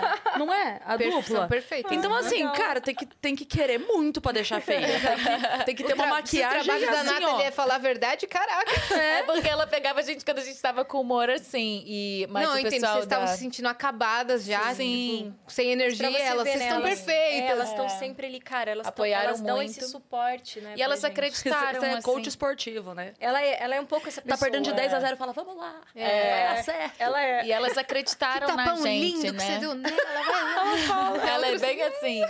Não é? Não é? A dupla? São perfeitos. Então, assim, cara, tem que, tem que querer muito pra deixar feia. (laughs) Tem que, tem que ter uma se o maquiagem trabalho da assim, Nathalie é falar a verdade, caraca. É porque ela pegava a gente quando a gente tava com humor assim. E, mas não, o eu entendo. Vocês estavam da- se sentindo acabadas já, Sim. tipo, sem energia. Você Elas, ver, vocês né, estão elas- perfeitas. É, elas estão É. sempre ali, cara. Elas, tão- Apoiaram elas dão muito. esse suporte, né? E elas gente. acreditaram, Você é assim. coach esportivo, né? Ela é, ela é um pouco essa pessoa. Tá perdendo de 10 a é. 0 fala, vamos lá. É. Vai dar certo. Ela é. E elas Que acreditaram na tapão gente, lindo que né? você deu vai lá. Ela é bem assim.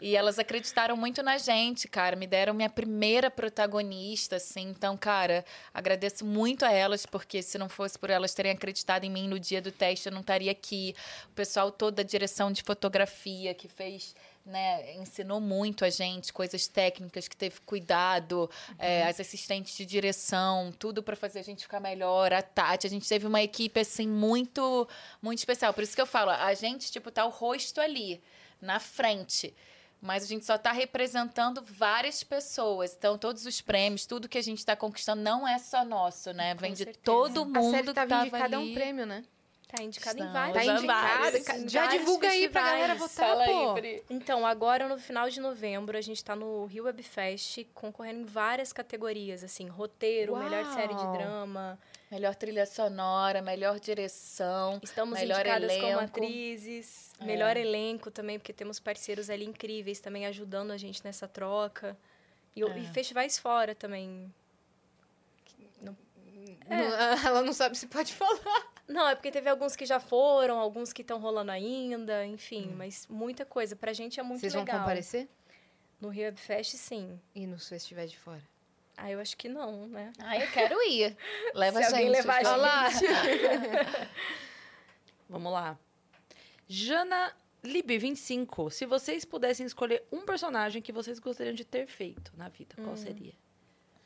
E elas acreditaram muito na gente, cara. Me deram minha primeira protagonista, assim. Então, cara, agradeço muito a elas, porque se não fosse por elas terem acreditado em mim no dia do teste, eu não estaria aqui. O pessoal todo da direção de fotografia que fez. Né, ensinou muito a gente, coisas técnicas, que teve cuidado, é, as assistentes de direção, tudo para fazer a gente ficar melhor, a Tati, a gente teve uma equipe assim muito muito especial. Por isso que eu falo, a gente tipo tá o rosto ali, na frente. Mas a gente só está representando várias pessoas. Então, todos os prêmios, tudo que a gente está conquistando não é só nosso, né? Vem de todo A mundo série que tava indicada a ali. um prêmio, né? Tá indicado em Estamos. vários. Tá Usando indicada. vários, em Já divulga aí pra galera votar, Fala pô. aí, Pri. Então, agora no final de novembro, a gente tá no Rio Web Fest concorrendo em várias categorias, assim, roteiro, melhor série de Uau. drama. Melhor trilha sonora, melhor direção. Estamos Melhor indicadas como elenco. atrizes, É. melhor elenco também, porque temos parceiros ali incríveis também ajudando a gente nessa troca. E, É. e festivais fora também. Não- Ela não sabe se pode falar. Não, é porque teve alguns que já foram, alguns que estão rolando ainda, enfim, mas muita coisa. Pra gente é muito Vocês vão legal. comparecer? No Rio Web Fest, sim. E nos festivais de fora? Ah, eu acho que não, né? Ah, eu quero ir. (laughs) Leva Se a gente. levar a Olha lá. (laughs) Vamos lá. Jana Libi, 25. Se vocês pudessem escolher um personagem que vocês gostariam de ter feito na vida, Hum. qual seria?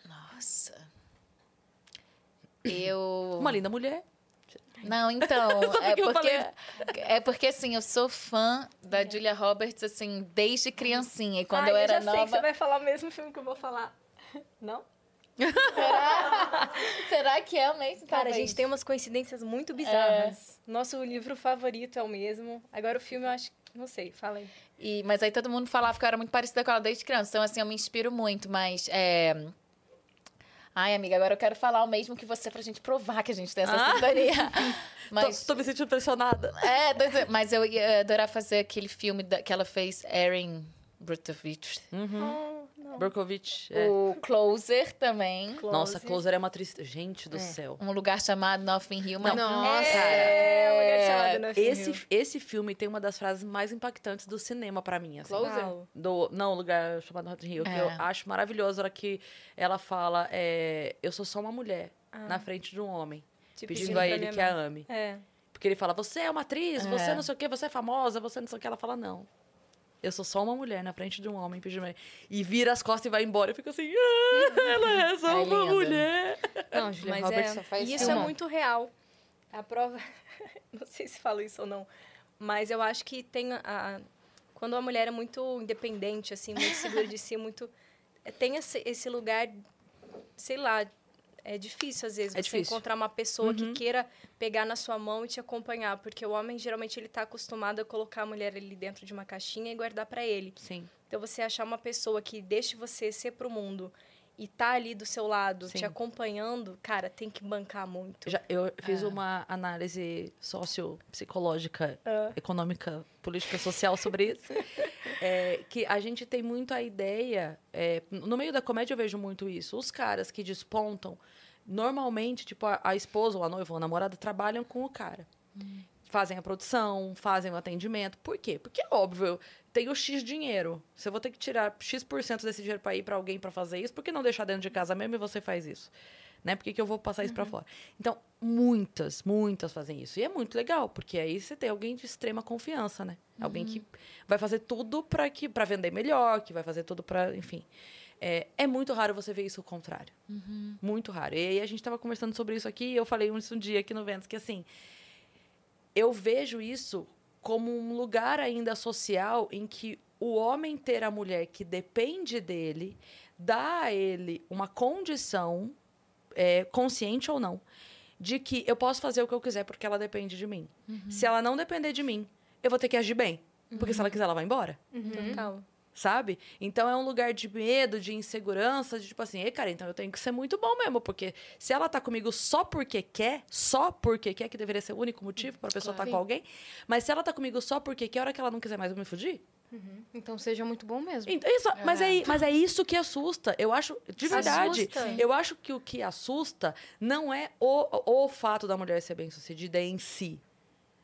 Nossa. Eu. Uma linda mulher. Não, então. (laughs) é, que eu porque, é porque, assim, eu sou fã da Julia Roberts, assim, desde criancinha. E quando Ah, eu era já sei que nova. você vai falar o mesmo filme que eu vou falar. Não? Será? Será que é o mesmo? Cara, a Talvez. gente tem umas coincidências muito bizarras. Nosso livro favorito é o mesmo. Agora o filme eu acho. Não sei, fala aí. E, mas aí todo mundo falava que eu era muito parecida com ela desde criança. Então, assim, eu me inspiro muito, mas. É... Ai, amiga, agora eu quero falar o mesmo que você pra gente provar que a gente tem essa Ah. sintonia. (laughs) (laughs) Mas... Tô, tô me sentindo pressionada. É, mas eu ia adorar fazer aquele filme da- que ela fez, Erin Brutovich. Não, não. Berkovich. é. O Closer também. Nossa, Closer é uma atriz. Gente do céu. Um lugar chamado Nothing Hill. Mas Nossa. É, mulher chamada Nothing Esse, Hill. esse filme tem uma das frases mais impactantes do cinema pra mim. Assim. Closer? Do, não, o lugar chamado Notting Hill, que É. eu acho maravilhoso. A hora que ela fala, é, eu sou só uma mulher na frente de um homem, Te pedindo a ele que a ame. É. Porque ele fala, você é uma atriz, É. você não sei o quê, você é famosa, você não sei o que. Ela fala, não. Eu sou só uma mulher na frente de um homem pedindo. a- E vira as costas e vai embora. Eu fico assim, ah, ela é só É uma linda. mulher. Não, Julia Mas Roberts é, só faz e isso é muito real. A prova, (laughs) não sei se falo isso ou não, mas eu acho que tem a, quando a mulher é muito independente, assim, muito segura de si, muito tem esse, esse lugar, sei lá, é difícil às vezes É você difícil. encontrar uma pessoa que Uhum. queira pegar na sua mão e te acompanhar, porque o homem geralmente ele tá acostumado a colocar a mulher ali dentro de uma caixinha e guardar para ele. Sim. Então você achar uma pessoa que deixe você ser pro mundo e tá ali do seu lado, Sim. te acompanhando, cara, tem que bancar muito. Já, eu É. fiz uma análise sociopsicológica, Ah. econômica, política social sobre isso. (laughs) É, que a gente tem muito a ideia. é, no meio da comédia eu vejo muito isso. Os caras que despontam, normalmente, tipo, a, a esposa ou a noiva ou a namorada trabalham com o cara. Fazem a produção, fazem o atendimento. Por quê? Porque, óbvio, tem o X dinheiro. Se eu vou ter que tirar X% desse dinheiro para ir para alguém para fazer isso, por que não deixar dentro de casa mesmo e você faz isso? Né? Por que, que eu vou passar isso para fora? Então, muitas, muitas fazem isso. E é muito legal, porque aí você tem alguém de extrema confiança, né? Alguém que vai fazer tudo para que para vender melhor, que vai fazer tudo para, enfim. É, é muito raro você ver isso ao contrário. Muito raro. E aí a gente estava conversando sobre isso aqui, e eu falei isso um dia aqui no Vênus, que assim, eu vejo isso como um lugar ainda social em que o homem ter a mulher que depende dele dá a ele uma condição, é, consciente ou não, de que eu posso fazer o que eu quiser porque ela depende de mim. Se ela não depender de mim, eu vou ter que agir bem. Porque se ela quiser, ela vai embora Total. Sabe? Então é um lugar de medo, de insegurança, de tipo assim, ei, cara, então eu tenho que ser muito bom mesmo, porque se ela tá comigo só porque quer, só porque quer, que deveria ser o único motivo pra pessoa estar Claro. com alguém, mas se ela tá comigo só porque quer, a hora que ela não quiser mais eu me fugir. Então seja muito bom mesmo. Então, isso- mas, é, mas é isso que assusta. Eu acho, de verdade, Assusta. eu acho que o que assusta não é o, o fato da mulher ser bem-sucedida em si.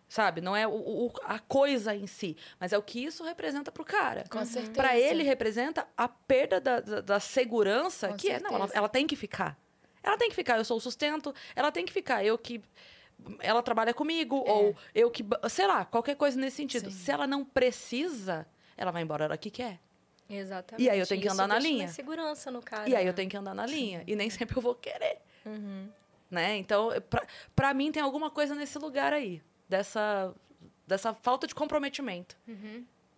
Sabe? Não é o, o- a coisa em si, mas é o que isso representa pro cara. Com certeza. Pra ele representa a perda da, da, da segurança, Com que é, não, ela, certeza. ela tem que ficar. Ela tem que ficar, eu sou o sustento, ela tem que ficar, eu que ela trabalha comigo ou eu que, sei lá, qualquer coisa nesse sentido. Sim. Se ela não precisa, ela vai embora a hora que quer. Exatamente. E aí eu tenho que Isso andar na deixa uma linha. segurança no cara. E aí eu né? tenho que andar na linha. E nem (laughs) sempre eu vou querer. Uhum. Né? Então, pra, pra mim, tem alguma coisa nesse lugar aí. Dessa, dessa falta de comprometimento.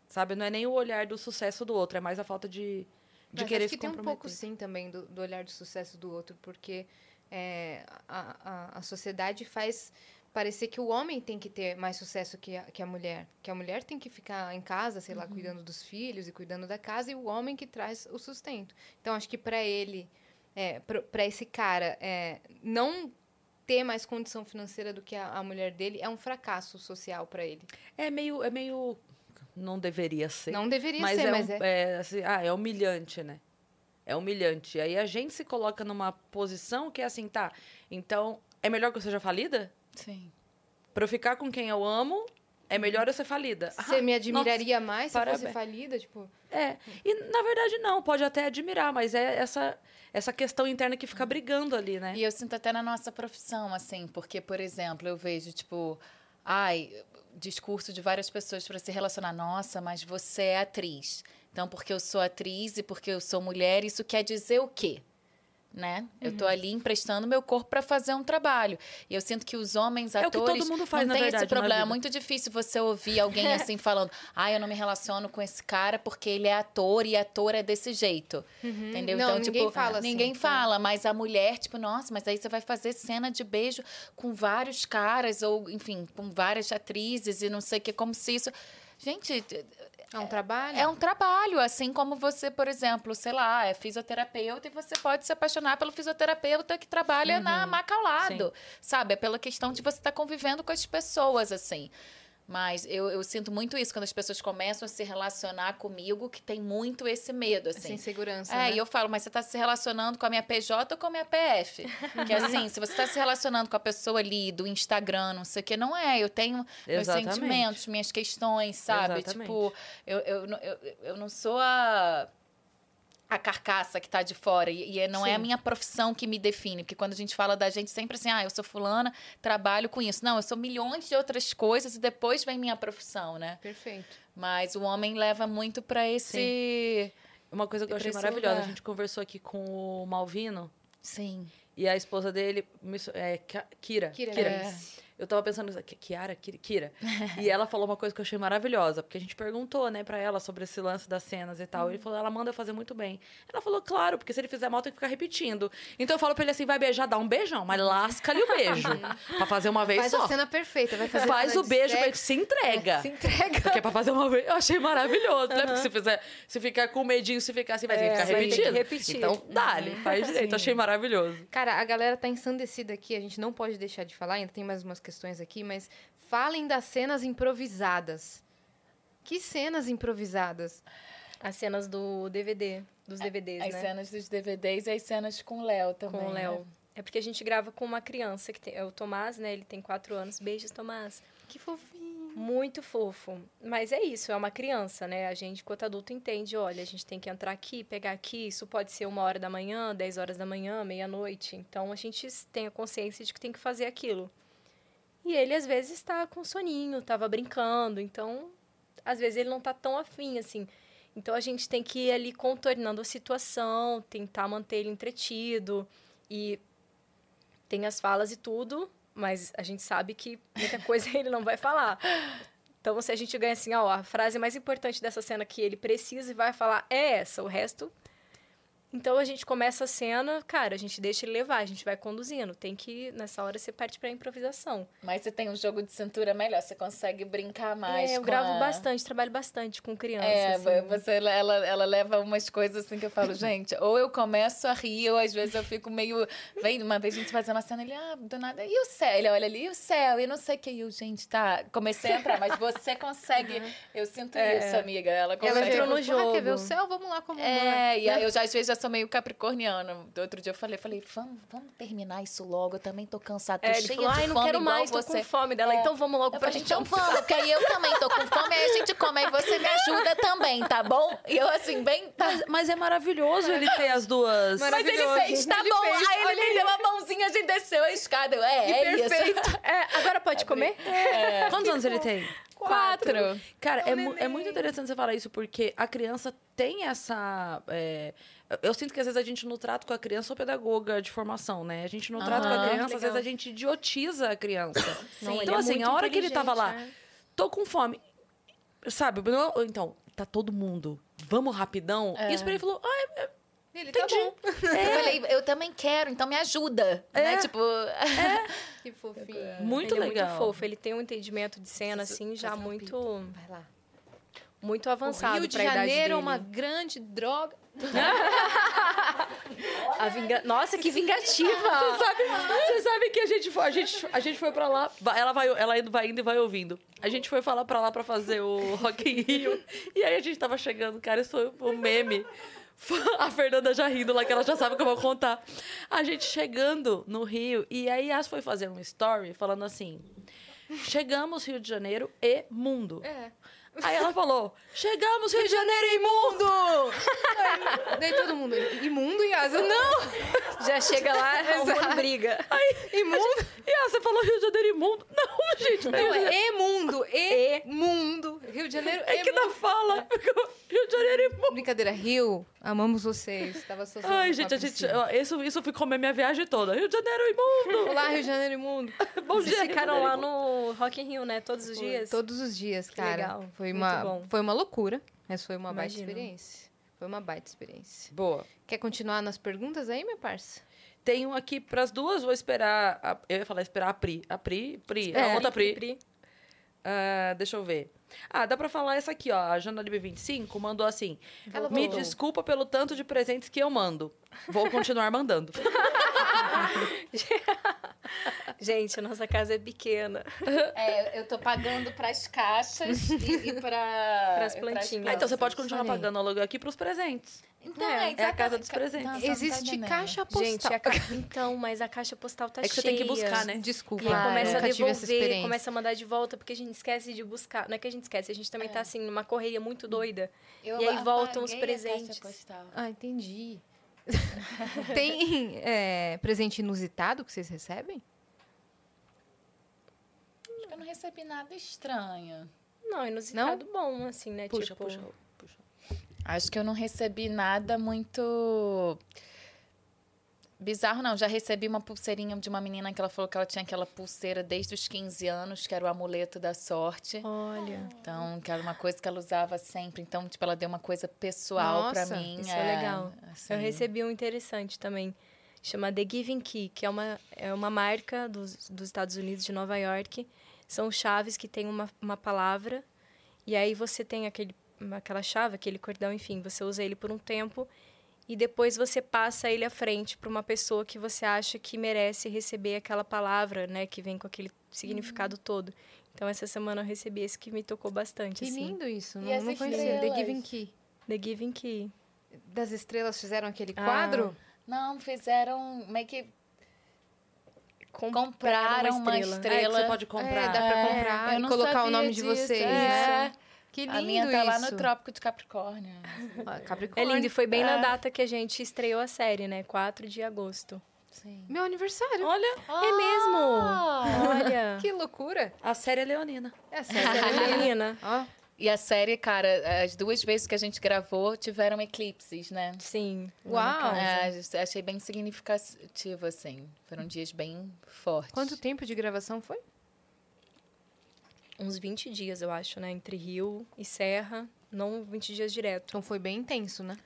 sabe? Não é nem o olhar do sucesso do outro, é mais a falta de, de Mas querer acho que se tem um comprometer. pouco sim também do, do olhar do sucesso do outro, porque é, a, a, a sociedade faz parecer que o homem tem que ter mais sucesso que a, que a mulher. Que a mulher tem que ficar em casa, sei lá, Uhum. cuidando dos filhos e cuidando da casa, e o homem que traz o sustento. Então, acho que para ele, é, para esse cara, é, não ter mais condição financeira do que a, a mulher dele é um fracasso social para ele. É meio, é meio. Não deveria ser. Não deveria mas ser, é, mas um- é. é assim, ah, é humilhante, né? É humilhante. Aí a gente se coloca numa posição que é assim, tá. Então, é melhor que eu seja falida? Sim. Pra eu ficar com quem eu amo, é melhor eu ser falida. Você Ah, me admiraria mais se eu fosse parabéns. falida? Tipo, É. E na verdade não, pode até admirar, mas é essa essa questão interna que fica brigando ali, né? E eu sinto até na nossa profissão, assim, porque, por exemplo, eu vejo, tipo, ai, discurso de várias pessoas para se relacionar. Nossa, mas você é atriz. Então, porque eu sou atriz e porque eu sou mulher, isso quer dizer o quê? Né? Eu tô ali emprestando meu corpo para fazer um trabalho. E eu sinto que os homens É o que atores todo mundo faz, não tem verdade, esse problema. É muito difícil você ouvir alguém assim (laughs) falando: "Ah, eu não me relaciono com esse cara porque ele é ator e ator é desse jeito". Entendeu? Não, então, ninguém tipo, fala assim, ninguém tá. fala, mas a mulher, tipo, nossa, mas aí você vai fazer cena de beijo com vários caras ou, enfim, com várias atrizes e não sei o que, como se isso Gente, é um trabalho? é um trabalho, assim como você, por exemplo, sei lá, é fisioterapeuta e você pode se apaixonar pelo fisioterapeuta que trabalha na maca ao lado, sabe? É pela questão de você estar convivendo com as pessoas, assim. Mas eu, eu sinto muito isso quando as pessoas começam a se relacionar comigo, que tem muito esse medo, assim. Essa insegurança, É, né? e eu falo, mas você está se relacionando com a minha PJ ou com a minha PF? (laughs) que assim, se você está se relacionando com a pessoa ali do Instagram, não sei o que, não é. Eu tenho meus Exatamente. sentimentos, minhas questões, sabe? Exatamente. Tipo, eu, eu, eu, eu não sou a. A carcaça que tá de fora. E, e não é a Sim. minha profissão que me define. Porque quando a gente fala da gente, sempre assim, ah, eu sou fulana, trabalho com isso. Não, eu sou milhões de outras coisas e depois vem minha profissão, né? Perfeito. Mas o homem leva muito pra esse. Uma coisa que eu achei maravilhosa, a lugar. gente conversou aqui com o Malvino Sim. e a esposa dele, é, Ka- Kira. Kira, É. Eu tava pensando Kiara, Kira, e ela falou uma coisa que eu achei maravilhosa, porque a gente perguntou, né, pra ela sobre esse lance das cenas e tal. Ele falou, ela manda eu fazer muito bem. Ela falou, claro, porque se ele fizer mal, tem que ficar repetindo. Então eu falo pra ele assim, vai beijar, dá um beijão, mas lasca-lhe o beijo. (laughs) pra fazer uma vez Faz só. a cena perfeita. Vai fazer Faz o beijo, sexo. se entrega. Se entrega. Porque é pra fazer uma vez. Eu achei maravilhoso, né? Porque se fizer, se ficar com medinho, se ficar assim, vai ter que É, ficar ter que repetindo. repetir. Então, dá-lhe, faz direito. Achei maravilhoso. Cara, a galera tá ensandecida aqui, a gente não pode deixar de falar, ainda tem mais umas questões aqui, mas falem das cenas improvisadas. Que cenas improvisadas? As cenas do DVD, dos DVDs, As né? cenas dos DVDs e as cenas com o Léo também. com o Léo. né? É porque a gente grava com uma criança que tem, é o Tomás, né? Ele tem quatro anos. Beijos, Tomás. Que fofinho. Muito fofo. Mas é isso, é uma criança, né? A gente, enquanto adulto, entende, olha, a gente tem que entrar aqui, pegar aqui, isso pode ser uma hora da manhã, dez horas da manhã, meia-noite. Então a gente tem a consciência de que tem que fazer aquilo. E ele, às vezes, está com soninho, tava brincando, então, às vezes, ele não tá tão afim, assim. Então a gente tem que ir ali contornando a situação, tentar manter ele entretido. E tem as falas e tudo, mas a gente sabe que muita coisa (laughs) ele não vai falar. Então, se a gente ganha assim, ó, a frase mais importante dessa cena que ele precisa e vai falar é essa, o resto. Então a gente começa a cena, cara, a gente deixa ele levar, a gente vai conduzindo. Tem que, nessa hora, você parte pra improvisação. Mas você tem um jogo de cintura melhor, você consegue brincar mais. é, eu com gravo a- bastante, trabalho bastante com criança. É, assim. você, ela, ela leva umas coisas assim que eu falo, (laughs) gente, ou eu começo a rir, ou às vezes eu fico meio. Vem, uma vez a gente fazendo uma cena, ele, ah, do nada, e o céu? Ele olha ali, e o céu? E não sei o que, e eu, gente, tá. Comecei a entrar, mas você consegue. (laughs) Eu sinto É. isso, amiga. Ela Ela consegue. entrou no perguntou, "Ah, Quer ver o jogo." céu? Vamos lá como É, e aí eu já às vezes já sou meio capricorniana. Do outro dia eu falei, falei, vamos, vamos terminar isso logo, eu também tô cansada, tô É, ele cheia falou, de ai, não fome quero mais, tô você. com fome dela. É. Então vamos logo Eu pra falei, gente então vamos, que aí eu também tô com fome, aí a gente come, aí você me ajuda também, tá bom? E eu assim, bem... Tá. Mas, mas é maravilhoso ele ter as duas. Mas ele Maravilhoso. fez, tá Ele bom. fez, aí ele me deu a mãozinha, a gente desceu a escada. Eu, é, é isso. É, agora pode comer? Quantos anos ele tem? Quatro. Cara, é, é muito interessante você falar isso, porque a criança tem essa. é, eu sinto que às vezes a gente não trata com a criança ou pedagoga de formação, né? A gente não trata com a criança, às Legal. vezes a gente idiotiza a criança. Ele então, é assim, muito a hora que ele tava lá, inteligente, tô com fome. sabe, não- então, tá todo mundo, vamos rapidão. E isso pra ele falou, ah, é- Ele tá Entendi. bom. (laughs) Eu falei, eu também quero, então me ajuda. Né? Tipo, (laughs) Que fofinho. é muito ele legal. é muito fofo, ele tem um entendimento de cena, assim, já muito, Vai lá. muito O avançado Rio de pra idade Janeiro é dele. uma grande droga. Vinga... Nossa, que vingativa! Você sabe, você sabe que a gente foi, a gente, a gente foi pra lá, ela vai, ela indo, vai indo e vai ouvindo. A gente foi falar pra lá pra fazer o Rock in Rio. E aí a gente tava chegando, cara, isso foi um meme. A Fernanda já rindo lá, que ela já sabe o que eu vou contar. A gente chegando no Rio, e aí Yas foi fazer um story falando assim: Chegamos Rio de Janeiro e mundo. É. Aí ela falou: Chegamos Rio de Janeiro e mundo! (laughs) Daí todo mundo, imundo e asa. Não! Já chega lá, (laughs) é uma briga. Imundo. E ah, você falou Rio de Janeiro imundo? (laughs) Não, gente, Não, Rio de Janeiro- é. E mundo. Rio de Janeiro É que emundo. na fala ficou Rio de Janeiro imundo. Brincadeira, Rio, amamos vocês. Tava só Ai, gente, a gente, isso, isso ficou a minha viagem toda. Rio de Janeiro imundo! Olá, Rio de Janeiro imundo. (laughs) Bom Vocês dia, ficaram lá no Rock in Rio, né? Todos os dias. Todos os dias, Que cara. legal. Foi Muito uma, bom. foi uma loucura, mas foi uma baita Imagino. experiência. Foi uma baita experiência. Boa. Quer continuar nas perguntas aí, minha parça? Tenho aqui pras duas, vou esperar. a- eu ia falar esperar a Pri. A Pri, Pri, a É, outra Pri. Pri. Ah, deixa eu ver. Ah, dá pra falar essa aqui, ó. A Jana Libre 25 mandou assim: Ela Me voltou. desculpa pelo tanto de presentes que eu mando. Vou continuar mandando. (laughs) (laughs) (laughs) Gente, a nossa casa é pequena. é, eu tô pagando pras caixas e, e pra... (laughs) Pras e plantinhas. Ah, então você pode continuar aí. pagando o aluguel aqui pros presentes. Então, É, é a casa dos presentes. Nossa, tá Existe entendendo. caixa postal. Gente, a ca... (laughs) então, mas a caixa postal tá É que você cheia. tem que buscar, né? Desculpa, E aí começa a devolver, começa a mandar de volta, porque a gente esquece de buscar. Não é que a gente esquece, a gente também tá assim, numa correria muito doida. Eu E aí voltam os apaguei a caixa presentes. postal. Ah, entendi. (laughs) Tem é, presente inusitado que vocês recebem? Acho que eu não recebi nada estranho. Não, inusitado bom, assim, né? Puxa, tipo, puxa, puxa. Acho que eu não recebi nada muito bizarro, não. Já recebi uma pulseirinha de uma menina que ela falou que ela tinha aquela pulseira desde os 15 anos, que era o amuleto da sorte. Olha, Então, que era uma coisa que ela usava sempre. Então, tipo, ela deu uma coisa pessoal Nossa, mim. isso é, legal. assim. Eu recebi um interessante também. Chama The Giving Key, que é uma, é uma marca dos, dos Estados Unidos, de Nova York. São chaves que tem uma, uma palavra. E aí você tem aquele, aquela chave, aquele cordão, enfim. Você usa ele por um tempo. E depois você passa ele à frente para uma pessoa que você acha que merece receber aquela palavra, né? Que vem com aquele significado Uhum. todo. Então, essa semana eu recebi esse que me tocou bastante, Que assim. lindo isso. E Não, não conhecia. The? Giving Key. The Giving Key. Das estrelas fizeram aquele Ah, quadro? Não, fizeram meio que Com- compraram uma É, estrela. que você pode comprar. É, dá pra comprar eu e não colocar o nome de disso, vocês, é. né? Que lindo A minha tá lá isso. no Trópico de Capricórnio. Ah, É Capricórnio. lindo, e foi bem na É. data que a gente estreou a série, né? 4 de agosto. Sim. Meu aniversário. Olha, É mesmo? Olha. (laughs) Que loucura. a série é leonina. É Essa sério. (laughs) menina. Ó, E a série, cara, as duas vezes que a gente gravou tiveram eclipses, né? Sim. Uau. lá. É, achei bem significativo, assim. Foram dias bem fortes. quanto tempo de gravação foi? Uns 20 dias, eu acho, né? Entre Rio e Serra. Não 20 dias direto. Então foi bem intenso, né?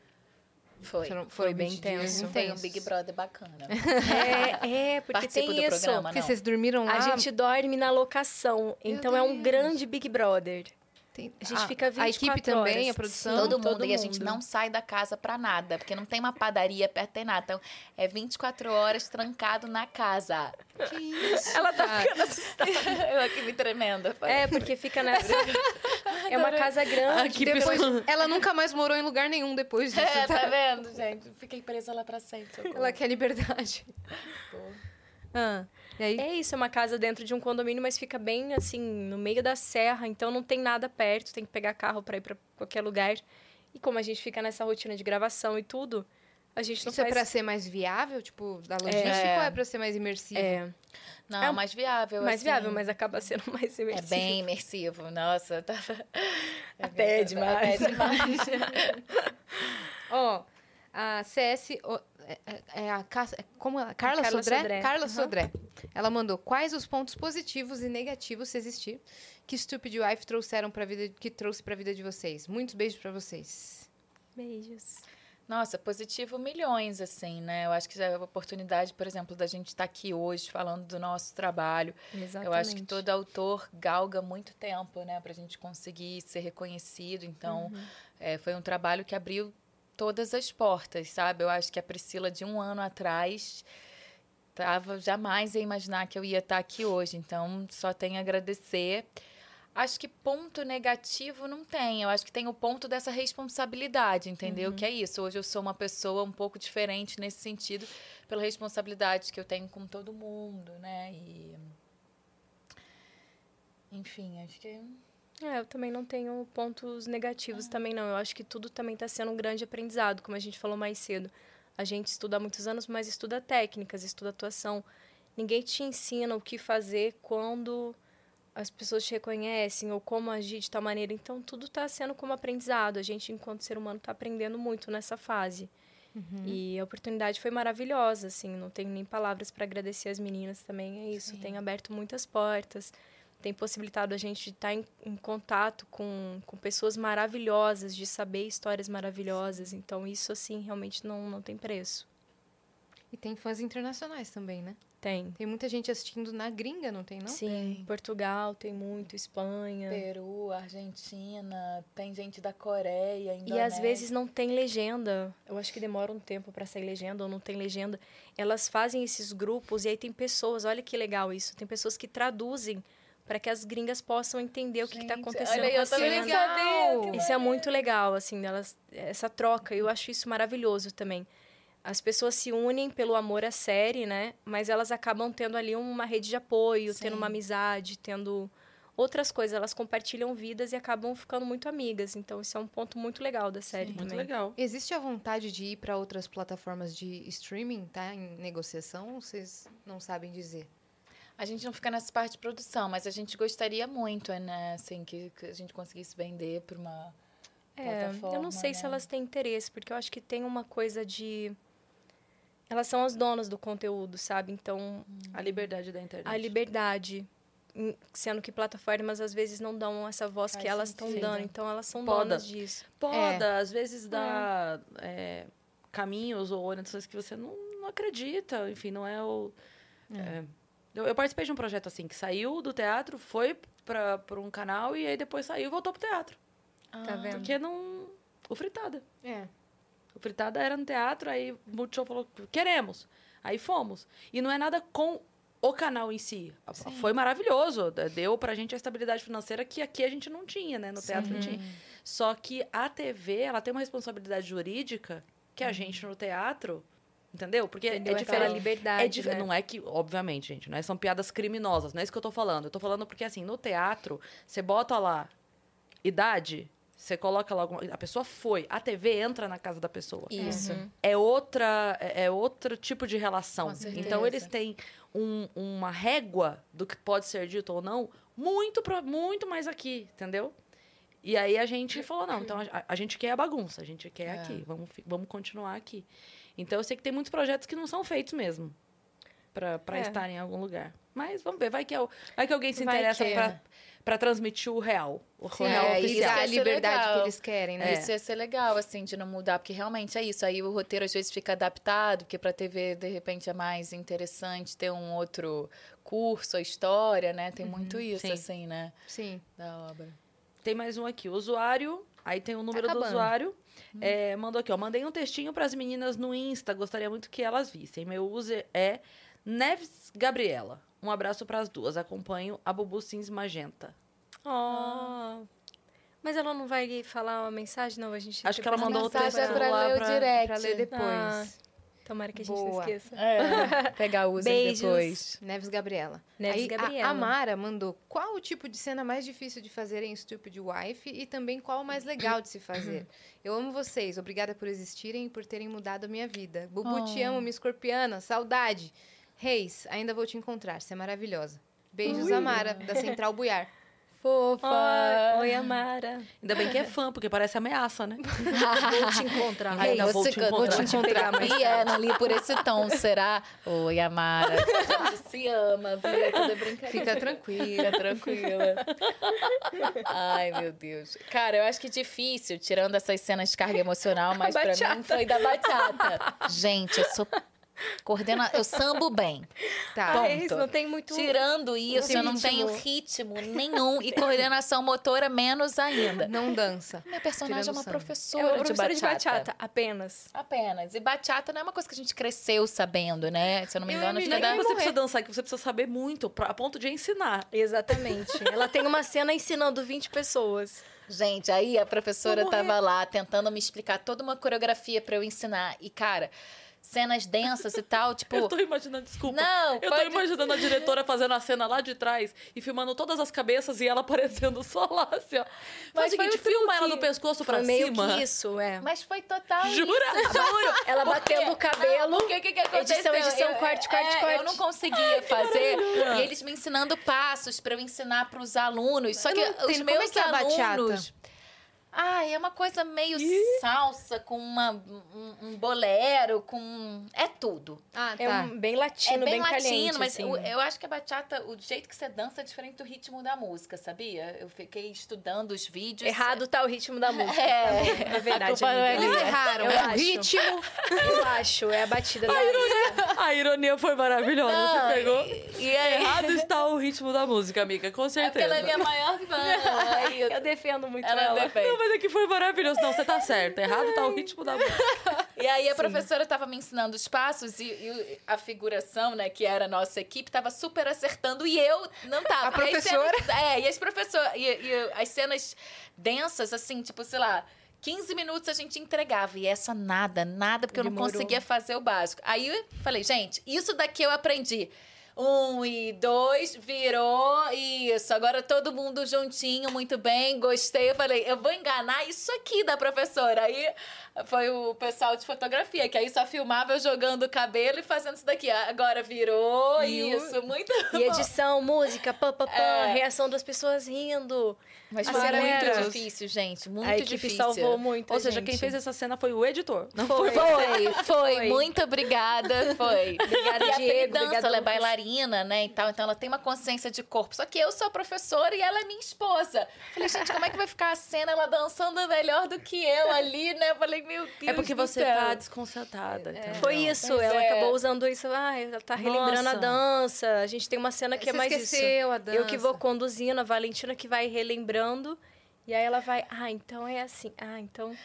Foi. Foram- Foi bem 20 dias intenso. Foi um. Big Brother bacana. É, é porque Participo tem isso. programa, Porque vocês dormiram lá? A gente dorme na locação. Então é um Deus. grande Big Brother. Tem- A gente Ah, fica 24 A equipe também, horas. a produção? Todo, todo mundo. E a gente mundo. não sai da casa pra nada, porque não tem uma padaria perto, tem nada. Então, é 24 horas trancado na casa. Que isso, Ela tá cara. ficando assustada. (laughs) Eu aqui me tremendo. É, porque fica nessa. é uma casa grande. Depois, piscando. ela nunca mais morou em lugar nenhum depois disso. É, tá? tá vendo, gente? Fiquei presa lá pra sempre. Ela quer liberdade. Ah, e aí? É isso, é uma casa dentro de um condomínio, mas fica bem assim, no meio da serra, então não tem nada perto, tem que pegar carro para ir para qualquer lugar. E como a gente fica nessa rotina de gravação e tudo, a gente não Isso é faz pra ser mais viável, tipo, da logística É. ou é pra ser mais imersivo? é, Não, É mais viável. mais assim. viável, mas acaba sendo (laughs) mais É imersivo. bem imersivo. Nossa, tava. (laughs) Até demais. Até demais. (laughs) Ó, a CS... é, é- é a é como ela? Carla, Carla Sodré? Sodré. Carla Uhum. Sodré. Ela mandou quais os pontos positivos e negativos, se existir, que Stupid Wife trouxeram para vida, que trouxe para a vida de vocês. Muitos beijos para vocês. Beijos. Nossa, positivo milhões, assim, né? Eu acho que a oportunidade, por exemplo, da gente estar aqui hoje falando do nosso trabalho. Exatamente. Eu acho que todo autor galga muito tempo, né? Pra gente conseguir ser reconhecido. Então, é, foi um trabalho que abriu todas as portas, sabe? Eu acho que a Priscila, de um ano atrás, tava jamais a imaginar que eu ia estar aqui hoje. Então, só tenho a agradecer. Acho que ponto negativo não tem. Eu acho que tem o ponto dessa responsabilidade, entendeu? Que é isso. Hoje eu sou uma pessoa um pouco diferente nesse sentido, pela responsabilidade que eu tenho com todo mundo, né? E. Enfim, acho que. É, eu também não tenho pontos negativos também não. Eu acho que tudo também está sendo um grande aprendizado, como a gente falou mais cedo. A gente estuda há muitos anos, mas estuda técnicas, estuda atuação. Ninguém te ensina o que fazer quando as pessoas te reconhecem ou como agir de tal maneira. Então, tudo está sendo como aprendizado. A gente, enquanto ser humano, está aprendendo muito nessa fase. E a oportunidade foi maravilhosa, assim. Não tenho nem palavras para agradecer as meninas também. É isso. Tem aberto muitas portas. Tem possibilitado a gente estar em, em contato com, com pessoas maravilhosas, de saber histórias maravilhosas. Então, isso, assim, realmente não, não tem preço. E tem fãs internacionais também, né? Tem. Tem muita gente assistindo na gringa, não tem, não? Sim, Portugal tem muito, Espanha. Peru, Argentina, tem gente da Coreia, E Indonésia. às vezes não tem legenda. Eu acho que demora um tempo para sair legenda ou não tem legenda. Elas fazem esses grupos e aí tem pessoas, olha que legal isso, tem pessoas que traduzem para que as gringas possam entender o que está acontecendo olha com a cena. que Isso é muito legal, assim, elas, essa troca. Eu acho isso maravilhoso também. As pessoas se unem pelo amor à série, né? Mas elas acabam tendo ali uma rede de apoio, tendo uma amizade, tendo outras coisas. Elas compartilham vidas e acabam ficando muito amigas. Então, isso é um ponto muito legal da série Muito também. legal. Existe a vontade de ir para outras plataformas de streaming, tá? Em negociação, vocês não sabem dizer? A gente não fica nessa parte de produção, mas a gente gostaria muito, né? Assim, que, que a gente conseguisse vender para uma É, plataforma. eu não sei se né? elas têm interesse, porque eu acho que tem uma coisa de. Elas são as donas do conteúdo, sabe? Então, A liberdade da internet. a liberdade. Sendo que plataformas às vezes não dão essa voz que Faz elas estão dando. Então, elas são Poda. donas disso. Poda, às vezes dá é, caminhos ou orientações que você não, não acredita. Enfim, não é o. é. Eu, eu participei de um projeto assim, que saiu do teatro, foi para um canal e aí depois saiu e voltou pro teatro. Tá vendo? Porque não. O Fritada. É. O Fritada era no teatro, aí o Multishow falou, queremos. Aí fomos. E não é nada com o canal em si. Foi maravilhoso. d- Deu pra gente a estabilidade financeira que aqui a gente não tinha, né? No teatro não tinha. Só que a TV, ela tem uma responsabilidade jurídica que a gente no teatro, entendeu? Porque Entendeu? é Aquela diferente. liberdade, É dif- né? Não é que, obviamente, gente, não é, são piadas criminosas, não é isso que eu tô falando. Eu tô falando porque, assim, no teatro, você bota lá idade, você coloca lá alguma... A pessoa foi. A TV entra na casa da pessoa. Isso. É outra é é outro tipo de relação. Com certeza. Então, eles têm um- uma régua do que pode ser dito ou não muito, pro- muito mais aqui, entendeu? E aí a gente falou, não, então a, a gente quer a bagunça, a gente quer É. aqui, vamos, vamos continuar aqui. Então eu sei que tem muitos projetos que não são feitos mesmo pra pra É. estar em algum lugar. Mas vamos ver, vai que, é vai que alguém se interessa que- pra, pra transmitir o real. O Sim, real é, e oficial. dar a ia ser liberdade legal. que eles querem, né? Isso ia ser legal, assim, de não mudar, porque realmente é isso. Aí o roteiro às vezes fica adaptado, porque pra TV, de repente, é mais interessante ter um outro curso, a história, né? Tem muito isso, sim. assim, né? Sim. Da obra. Tem mais um aqui. O usuário, aí tem o número do acabando. usuário. É, mandou aqui, ó. Mandei um textinho para as meninas no Insta. Gostaria muito que elas vissem. Meu user é Neves Gabriela. Um abraço para as duas. Acompanho a Bubu Sims Magenta. Oh. Mas ela não vai falar uma mensagem, não? A gente Acho que ela mandou o texto é pra lá ler o pra- direct. Pra ler depois. Ah, Tomara que a gente não Boa. esqueça. É, (laughs) pegar o user Beijos. depois. Neves Gabriela. Neves Aí, a- Gabriela. A Mara mandou qual o tipo de cena mais difícil de fazer em Stupid Wife e também qual o mais legal de se fazer. (coughs) Eu amo vocês, obrigada por existirem e por terem mudado a minha vida. Bubu, te Oh. amo, minha escorpiana, saudade. Reis, ainda vou te encontrar, você é maravilhosa. Beijos, Amara, da Central Buiar. Fofa. Oi, Amara. Ainda bem que é fã, porque parece ameaça, né? (laughs) Vou te encontrar. Ai, ainda vou te encontrar. Vou te encontrar. E é, não li por esse tom, será? Oi, Amara. A (laughs) gente se ama, viu? É Tudo brincadeira. Fica tranquila. Tranquila. Ai, meu Deus. Cara, eu acho que difícil, tirando essas cenas de carga emocional, mas pra mim foi da bachata. Gente, eu sou coordena... Eu sambo bem. Tá. Ponto. É isso, não tem muito... Tirando isso, eu não tenho ritmo nenhum e coordenação motora menos ainda. Não dança. Minha personagem é Tirando uma samba. É professora, uma professora de, bachata. apenas. Apenas. E bachata não é uma coisa que a gente cresceu sabendo, né? Se eu não me Eu engano, é é da... que você precisa dançar, é que você precisa saber muito, pra- a ponto de ensinar. Exatamente. Ela tem uma cena ensinando 20 pessoas. Gente, aí a professora tava lá tentando me explicar toda uma coreografia pra eu ensinar. E, cara, cenas densas e tal, (laughs) tipo. Eu tô imaginando, desculpa. Não, eu tô pode- imaginando a diretora fazendo a cena lá de trás e filmando todas as cabeças e ela aparecendo (laughs) só lá, assim, ó. Faz Mas o foi seguinte, o filma ela do pescoço pra Foi meio cima. que isso, é. Mas foi total. Jura? Isso, (laughs) juro. Ela batendo o cabelo. O que, que aconteceu? edição, edição, Eu- corte, corte, é, corte. Eu não conseguia fazer. E eles me ensinando passos pra eu ensinar pros alunos. Só que não os meus é que é alunos. Ai, é uma coisa meio salsa, com uma, um, um bolero, com. É tudo. Ah, É tá. um bem latino, é bem, latino, caliente, mas assim. o- eu acho que a bachata, o jeito que você dança é diferente do ritmo da música, sabia? Eu fiquei estudando os vídeos. Errado tá o ritmo da música. É, (laughs) É verdade, A é amiga. Eles erraram. Eu é o acho. ritmo. Eu acho, é a batida da música. A ironia foi maravilhosa. Não, você pegou. E aí, Errado está o ritmo da música, amiga, com é porque certeza. ela é minha maior fã. (laughs) Aí eu- Eu defendo muito ela ela. defende. Mas é que foi maravilhoso. Não, você tá certo. Errado tá o ritmo da música. E aí a professora estava me ensinando os passos e, e a figuração, né, que era a nossa equipe, estava super acertando e eu não tava. A E as professora? cenas- é, e as professoras. E, e as cenas densas, assim, tipo, sei lá. 15 minutos a gente entregava. E essa nada, nada, porque eu não Demorou. conseguia fazer o básico. Aí eu falei, gente, isso daqui eu aprendi. Um e dois, virou, isso. Agora todo mundo juntinho, muito bem, gostei. Eu falei, eu vou enganar isso aqui da professora. Aí foi o pessoal de fotografia, que aí só filmava eu jogando o cabelo e fazendo isso daqui. Agora virou, E o- isso, muito E edição, música, pã, pã, pã, É. reação das pessoas rindo. Mas A foi muito difícil, gente. Muito a equipe difícil. salvou muito. Ou a seja, gente. quem fez essa cena foi o editor. Não Foi. foi. Foi, (laughs) foi, Foi. Muito obrigada, foi. (laughs) Obrigada, e Diego, dança, obrigada, ela é bailarina, né, e tal. Então ela tem uma consciência de corpo. Só que eu sou a professora e ela é minha esposa. Falei, gente, como é que vai ficar a cena ela dançando melhor do que eu ali, né? Falei, meu Deus É porque do você céu. tá desconcertada. entendeu? Foi isso, Pois ela é. acabou usando isso. Ah, ela tá relembrando a Nossa. dança. A gente tem uma cena que é Você mais esqueceu isso. a dança. Eu que vou conduzindo, a Valentina que vai relembrando. E aí ela vai, ah, então é assim. Ah, então.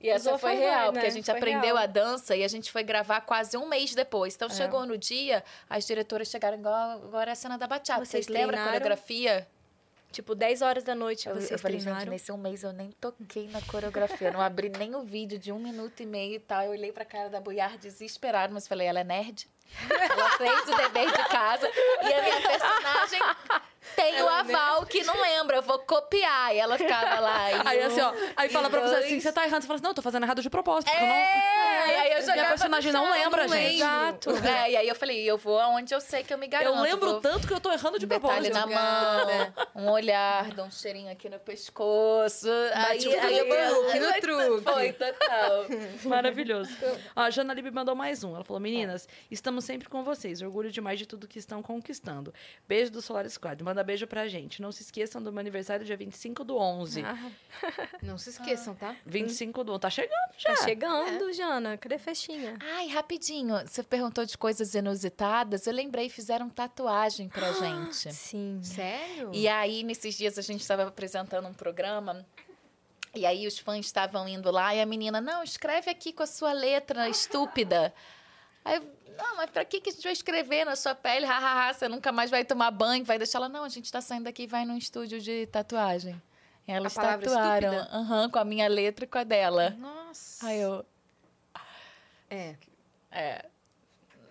E essa a foi favor, real, né? porque a gente Foi aprendeu real. a dança e a gente foi gravar quase um mês depois. É. Então chegou no dia, as diretoras chegaram igual agora é a cena da bachata. Vocês Vocês lembram a coreografia? Tipo, 10 horas da noite Eu, vocês eu falei, gente, treinaram. nesse um mês eu nem toquei na coreografia. Não abri nem o vídeo de um minuto e meio e tal. Eu olhei pra cara da Buiar desesperada, mas falei, ela é nerd? (laughs) Ela fez o dever de casa. E a minha personagem tem o aval que não lembra. Eu vou copiar. E ela ficava lá. (laughs) E Aí assim, ó, aí fala pra você assim, você tá errado. Você fala assim, não, eu tô fazendo errado de propósito. porque eu não... É, aí eu jogava Minha personagem não lembra, não gente. Exato. É, e aí eu falei, eu vou aonde eu sei que eu me garanto. Eu lembro vou... tanto que eu tô errando de Um detalhe propósito. na mão, um olhar, dá um cheirinho aqui no pescoço. Aí, o aí eu truque, no truque. Foi, total. (laughs) Maravilhoso. Ó, a Jana Lib mandou mais um. Ela falou: Meninas, estamos sempre com vocês. Orgulho demais de tudo que estão conquistando. Beijo do Solar Squad. Manda beijo pra gente. Não se esqueçam do meu aniversário, dia 25 do 11. (laughs) Não se esqueçam, tá? 25 do 11. Tá chegando já. Tá chegando, Jana. Cadê a festinha? Ai, rapidinho, você perguntou de coisas inusitadas. Eu lembrei, fizeram tatuagem pra gente. Sim. Sério? E aí, nesses dias, a gente estava apresentando um programa. E aí, os fãs estavam indo lá e a menina, não, escreve aqui com a sua letra estúpida. Aí, eu, não, mas pra que, que a gente vai escrever na sua pele? Hahaha, você nunca mais vai tomar banho, vai deixar ela. Não, a gente tá saindo daqui e vai num estúdio de tatuagem. E elas tatuaram. Aham, com a minha letra e com a dela. Nossa. Aí eu. É. É,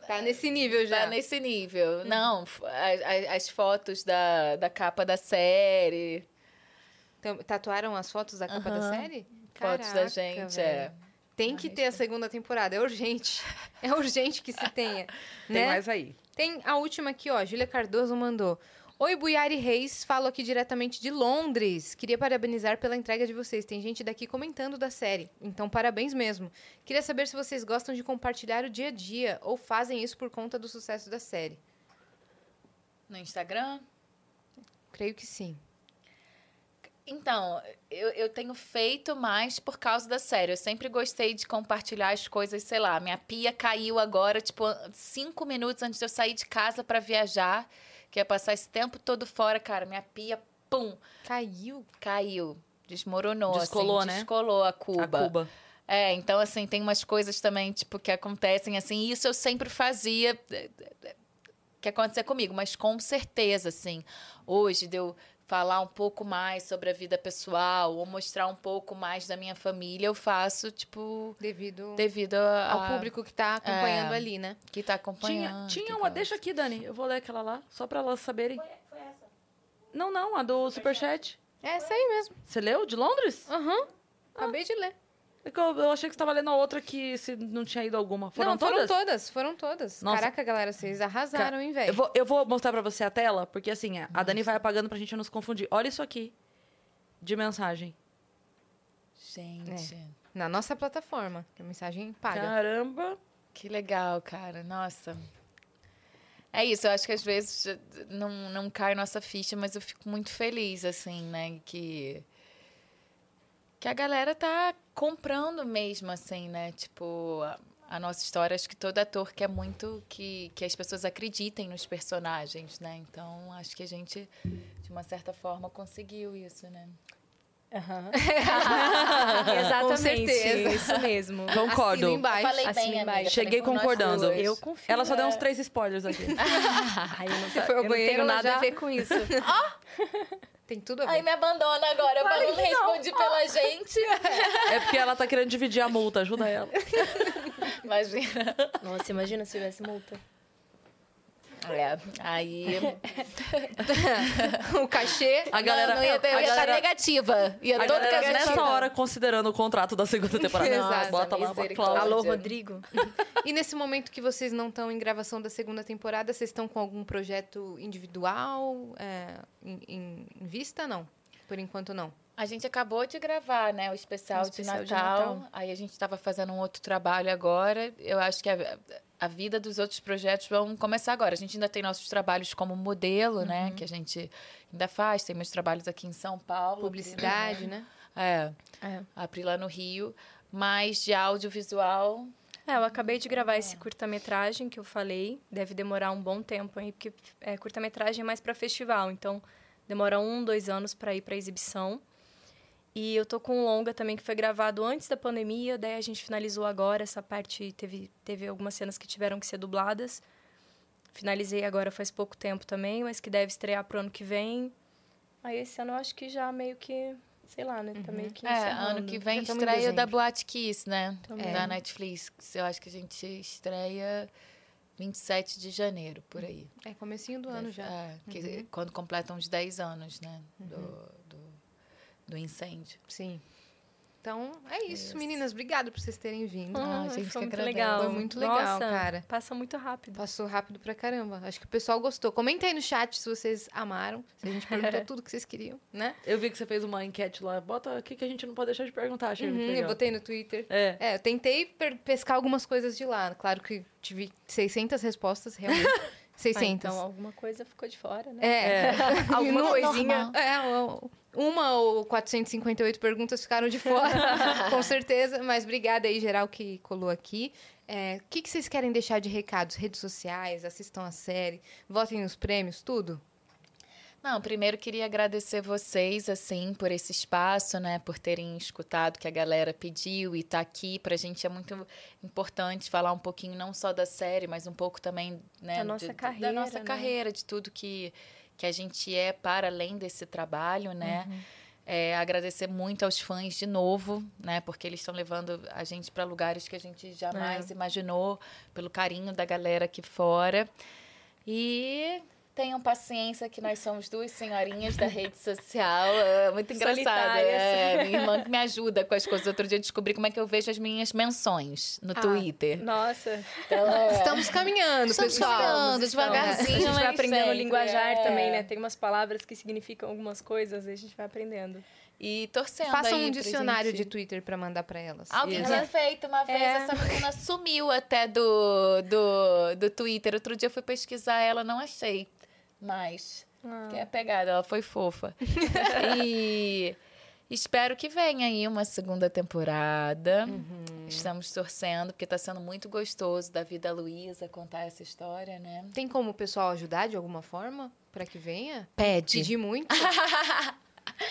Tá nesse nível já. Tá nesse nível. Não, f- a- a- as fotos da, da capa da série. Então, tatuaram as fotos da capa da Aham. série? Fotos da Caraca, gente, velho. é. Tem que ter a segunda temporada, é urgente. (laughs) É urgente que se tenha. (laughs) Tem né? mais aí. Tem a última aqui, ó. Júlia Cardoso mandou. Oi, Buiari Reis, falo aqui diretamente de Londres. Queria parabenizar pela entrega de vocês. Tem gente daqui comentando da série, então parabéns mesmo. Queria saber se vocês gostam de compartilhar o dia a dia ou fazem isso por conta do sucesso da série. No Instagram? Creio que sim. Então, eu, eu tenho feito mais por causa da série. Eu sempre gostei de compartilhar as coisas, sei lá. Minha pia caiu agora, tipo, cinco minutos antes de eu sair de casa para viajar. Que ia passar esse tempo todo fora, cara. Minha pia, pum, Caiu? caiu. Desmoronou, Descolou, assim. né? Descolou a cuba. A Cuba. É, então, assim, tem umas coisas também, tipo, que acontecem, assim, isso eu sempre fazia eh, eh, que acontecer comigo, mas com certeza, assim, hoje de eu falar um pouco mais sobre a vida pessoal ou mostrar um pouco mais da minha família, eu faço, tipo, Devido devido a, ao público que tá acompanhando É. ali, né? que tá Tinha, acompanhando. tinha que uma, gosta. deixa aqui, Dani. Eu vou ler aquela lá, só pra elas saberem. Foi, foi essa. Não, não, a do Superchat. É essa aí mesmo. Você leu? De Londres? Aham. Acabei de ler. É que Eu, eu achei que você tava lendo a outra que se não tinha ido alguma. Foram Não, todas? foram todas, foram todas. Nossa. Caraca, galera, vocês arrasaram, hein, Eu velho? vou, eu vou mostrar pra você a tela, porque assim, a Dani vai apagando pra gente não se confundir. Olha isso aqui. De mensagem. Gente, Na nossa plataforma, que a mensagem paga. Caramba. que legal, cara. Nossa. É isso, eu acho que às vezes não, não cai nossa ficha, mas eu fico muito feliz, assim, né? Que, que a galera tá comprando mesmo, assim, né? Tipo, a, a nossa história, acho que todo ator quer muito que, que as pessoas acreditem nos personagens, né? Então, acho que a gente, de uma certa forma, conseguiu isso, né? Aham. (laughs) Com Exatamente. certeza. Isso mesmo. Concordo. Embaixo. Falei bem, embaixo. Cheguei concordando. Eu confio. Ela só deu uns é. três spoilers aqui. (laughs) (laughs) Ai, eu não, eu banheiro, não tenho nada já- a ver com isso. Tem tudo a ver. Ai, me abandona agora, eu não respondi pela (laughs) gente. É porque ela tá querendo dividir a multa, ajuda ela. (laughs) Imagina. Nossa, imagina se tivesse multa. É, aí. (laughs) o cachê. A galera, não, não ia, ter- a ia estar galera, negativa. Ia a todo galera caso nessa hora considerando o contrato da segunda temporada. (laughs) Exato, Bota lá uma cláusula. Alô. Rodrigo? E nesse momento que vocês não estão em gravação da segunda temporada, vocês estão com algum projeto individual é, em, em- vista? Não. Por enquanto, não. A gente acabou de gravar, né, o especial, O especial de, de Natal. Natal. Aí a gente estava fazendo um outro trabalho agora. Eu acho que a, a vida dos outros projetos vão começar agora. A gente ainda tem nossos trabalhos como modelo, né, Uhum. que a gente ainda faz. Tem meus trabalhos aqui em São Paulo. Publicidade, né? É, É. a Pri lá no Rio. Mas de audiovisual, É, eu acabei de gravar esse curta-metragem que eu falei. Deve demorar um bom tempo aí, porque é, curta-metragem é mais para festival. Então, demora um, dois anos para ir para exibição. E eu tô com um longa também que foi gravado antes da pandemia. Daí a gente finalizou agora. Essa parte teve, teve algumas cenas que tiveram que ser dubladas. Finalizei agora faz pouco tempo também, mas que deve estrear pro ano que vem. Aí esse ano eu acho que já meio que, sei lá, né? Tá meio que É, ano que vem estreia da. Boate Kiss, né? Também. Da Netflix. Eu acho que a gente estreia 27 de janeiro, por aí. É comecinho do ano já. É, que- quando completam os 10 anos, né? Do, do, do incêndio. Sim. Então, é isso, meninas. Obrigada por vocês terem vindo. Ah, Ah, gente, foi muito agradece. legal. Foi muito legal, Nossa, cara. Passa muito rápido. Passou rápido pra caramba. Acho que o pessoal gostou. Comenta aí no chat se vocês amaram. Se a gente perguntou (laughs) tudo que vocês queriam, né? Eu vi que você fez uma enquete lá. Bota o que, que a gente não pode deixar de perguntar. Achei muito Uhum, legal. eu botei no Twitter. É. É, eu tentei pescar algumas coisas de lá. Claro que tive 600 respostas, realmente. (laughs) 600. Ah, então alguma coisa ficou de fora, né? É. (laughs) Alguma Não- coisinha. É, uma ou 458 perguntas ficaram de fora, (laughs) com certeza. Mas obrigada aí, geral, que colou aqui. É, O que, que vocês querem deixar de recados? Redes sociais, assistam a série, votem nos prêmios, tudo? Não, primeiro queria agradecer vocês, assim, por esse espaço, né? Por terem escutado o que a galera pediu e tá aqui. Pra gente é muito importante falar um pouquinho não só da série, mas um pouco também, né? Da nossa carreira, Da nossa né? carreira, de tudo que, que a gente é para além desse trabalho, né? É, agradecer muito aos fãs de novo, né? Porque eles estão levando a gente para lugares que a gente jamais imaginou, pelo carinho da galera aqui fora. E Tenham paciência que nós somos duas senhorinhas da rede social. É muito engraçado. É, minha irmã que me ajuda com as coisas. Outro dia eu descobri como é que eu vejo as minhas menções no Ah, Twitter. Nossa, Então, é, Estamos caminhando, Estamos pessoal. caminhando, estamos. devagarzinho. a gente vai aprendendo sempre, linguajar é. também, né? Tem umas palavras que significam algumas coisas e a gente vai aprendendo. E torcendo Faça aí um dicionário gente- de Twitter pra mandar pra elas. Alguém tinha feito uma vez, É. essa menina sumiu até do, do, do Twitter. Outro dia eu fui pesquisar ela, não achei. Mas, que é pegada, ela foi fofa. (laughs) e espero que venha aí uma segunda temporada. Estamos torcendo, porque tá sendo muito gostoso da vida Luísa contar essa história, né? Tem como o pessoal ajudar de alguma forma pra que venha? Pede. Pedir muito? (laughs)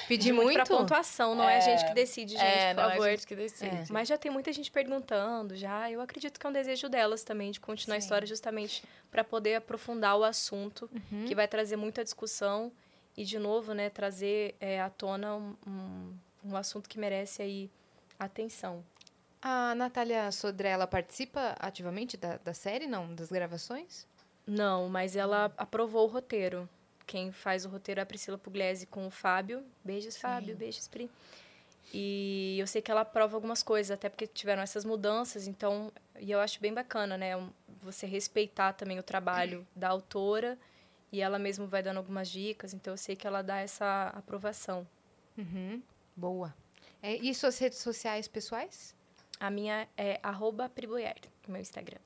Pedir Muito muito? pra pontuação, não é, a gente que decide, gente, é, por não, favor. a gente que decide. Mas já tem muita gente perguntando, já. Eu acredito que é um desejo delas também de continuar a Sim. história justamente para poder aprofundar o assunto, que vai trazer muita discussão e de novo, né, trazer é, à tona um, um, um assunto que merece aí atenção. A Natália Sodré, ela participa ativamente da, da série, não? Das gravações? Não, mas ela aprovou o roteiro. Quem faz o roteiro é a Priscila Pugliese com o Fábio. Beijos, Fábio. Beijos, Pri. E eu sei que ela aprova algumas coisas, até porque tiveram essas mudanças, então... E eu acho bem bacana, né? Você respeitar também o trabalho (clears throat) da autora e ela mesma vai dando algumas dicas, então eu sei que ela dá essa aprovação. Uhum. Boa. É, e suas redes sociais pessoais? A minha é arroba Priboyer, meu Instagram.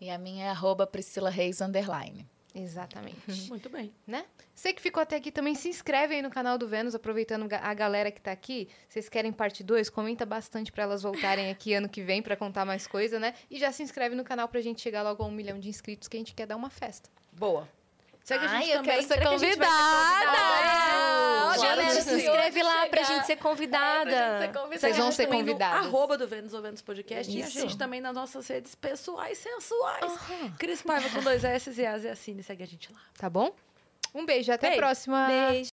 E a minha é arroba Priscila Reis, underline. Exatamente. (laughs) Muito bem. né? Você que ficou até aqui também se inscreve aí no canal do Vênus, aproveitando a galera que tá aqui. Vocês querem parte 2? Comenta bastante pra elas voltarem aqui ano que vem pra contar mais coisa, né? E já se inscreve no canal pra gente chegar logo a um milhão de inscritos que a gente quer dar uma festa. Boa. Segue a Ai, gente eu também. quero ser Será gente convidada! convidada? Galera, Gente, se inscreve lá pra chegar. gente ser convidada. Vocês vão ser também no convidados. Arroba do Vênus ou Vênus Podcast. E a Isso. gente também nas nossas redes pessoais sensuais. Cris Paiva com dois S e As e assine. Segue a gente lá. Tá bom? Um beijo, até a próxima. Beijo.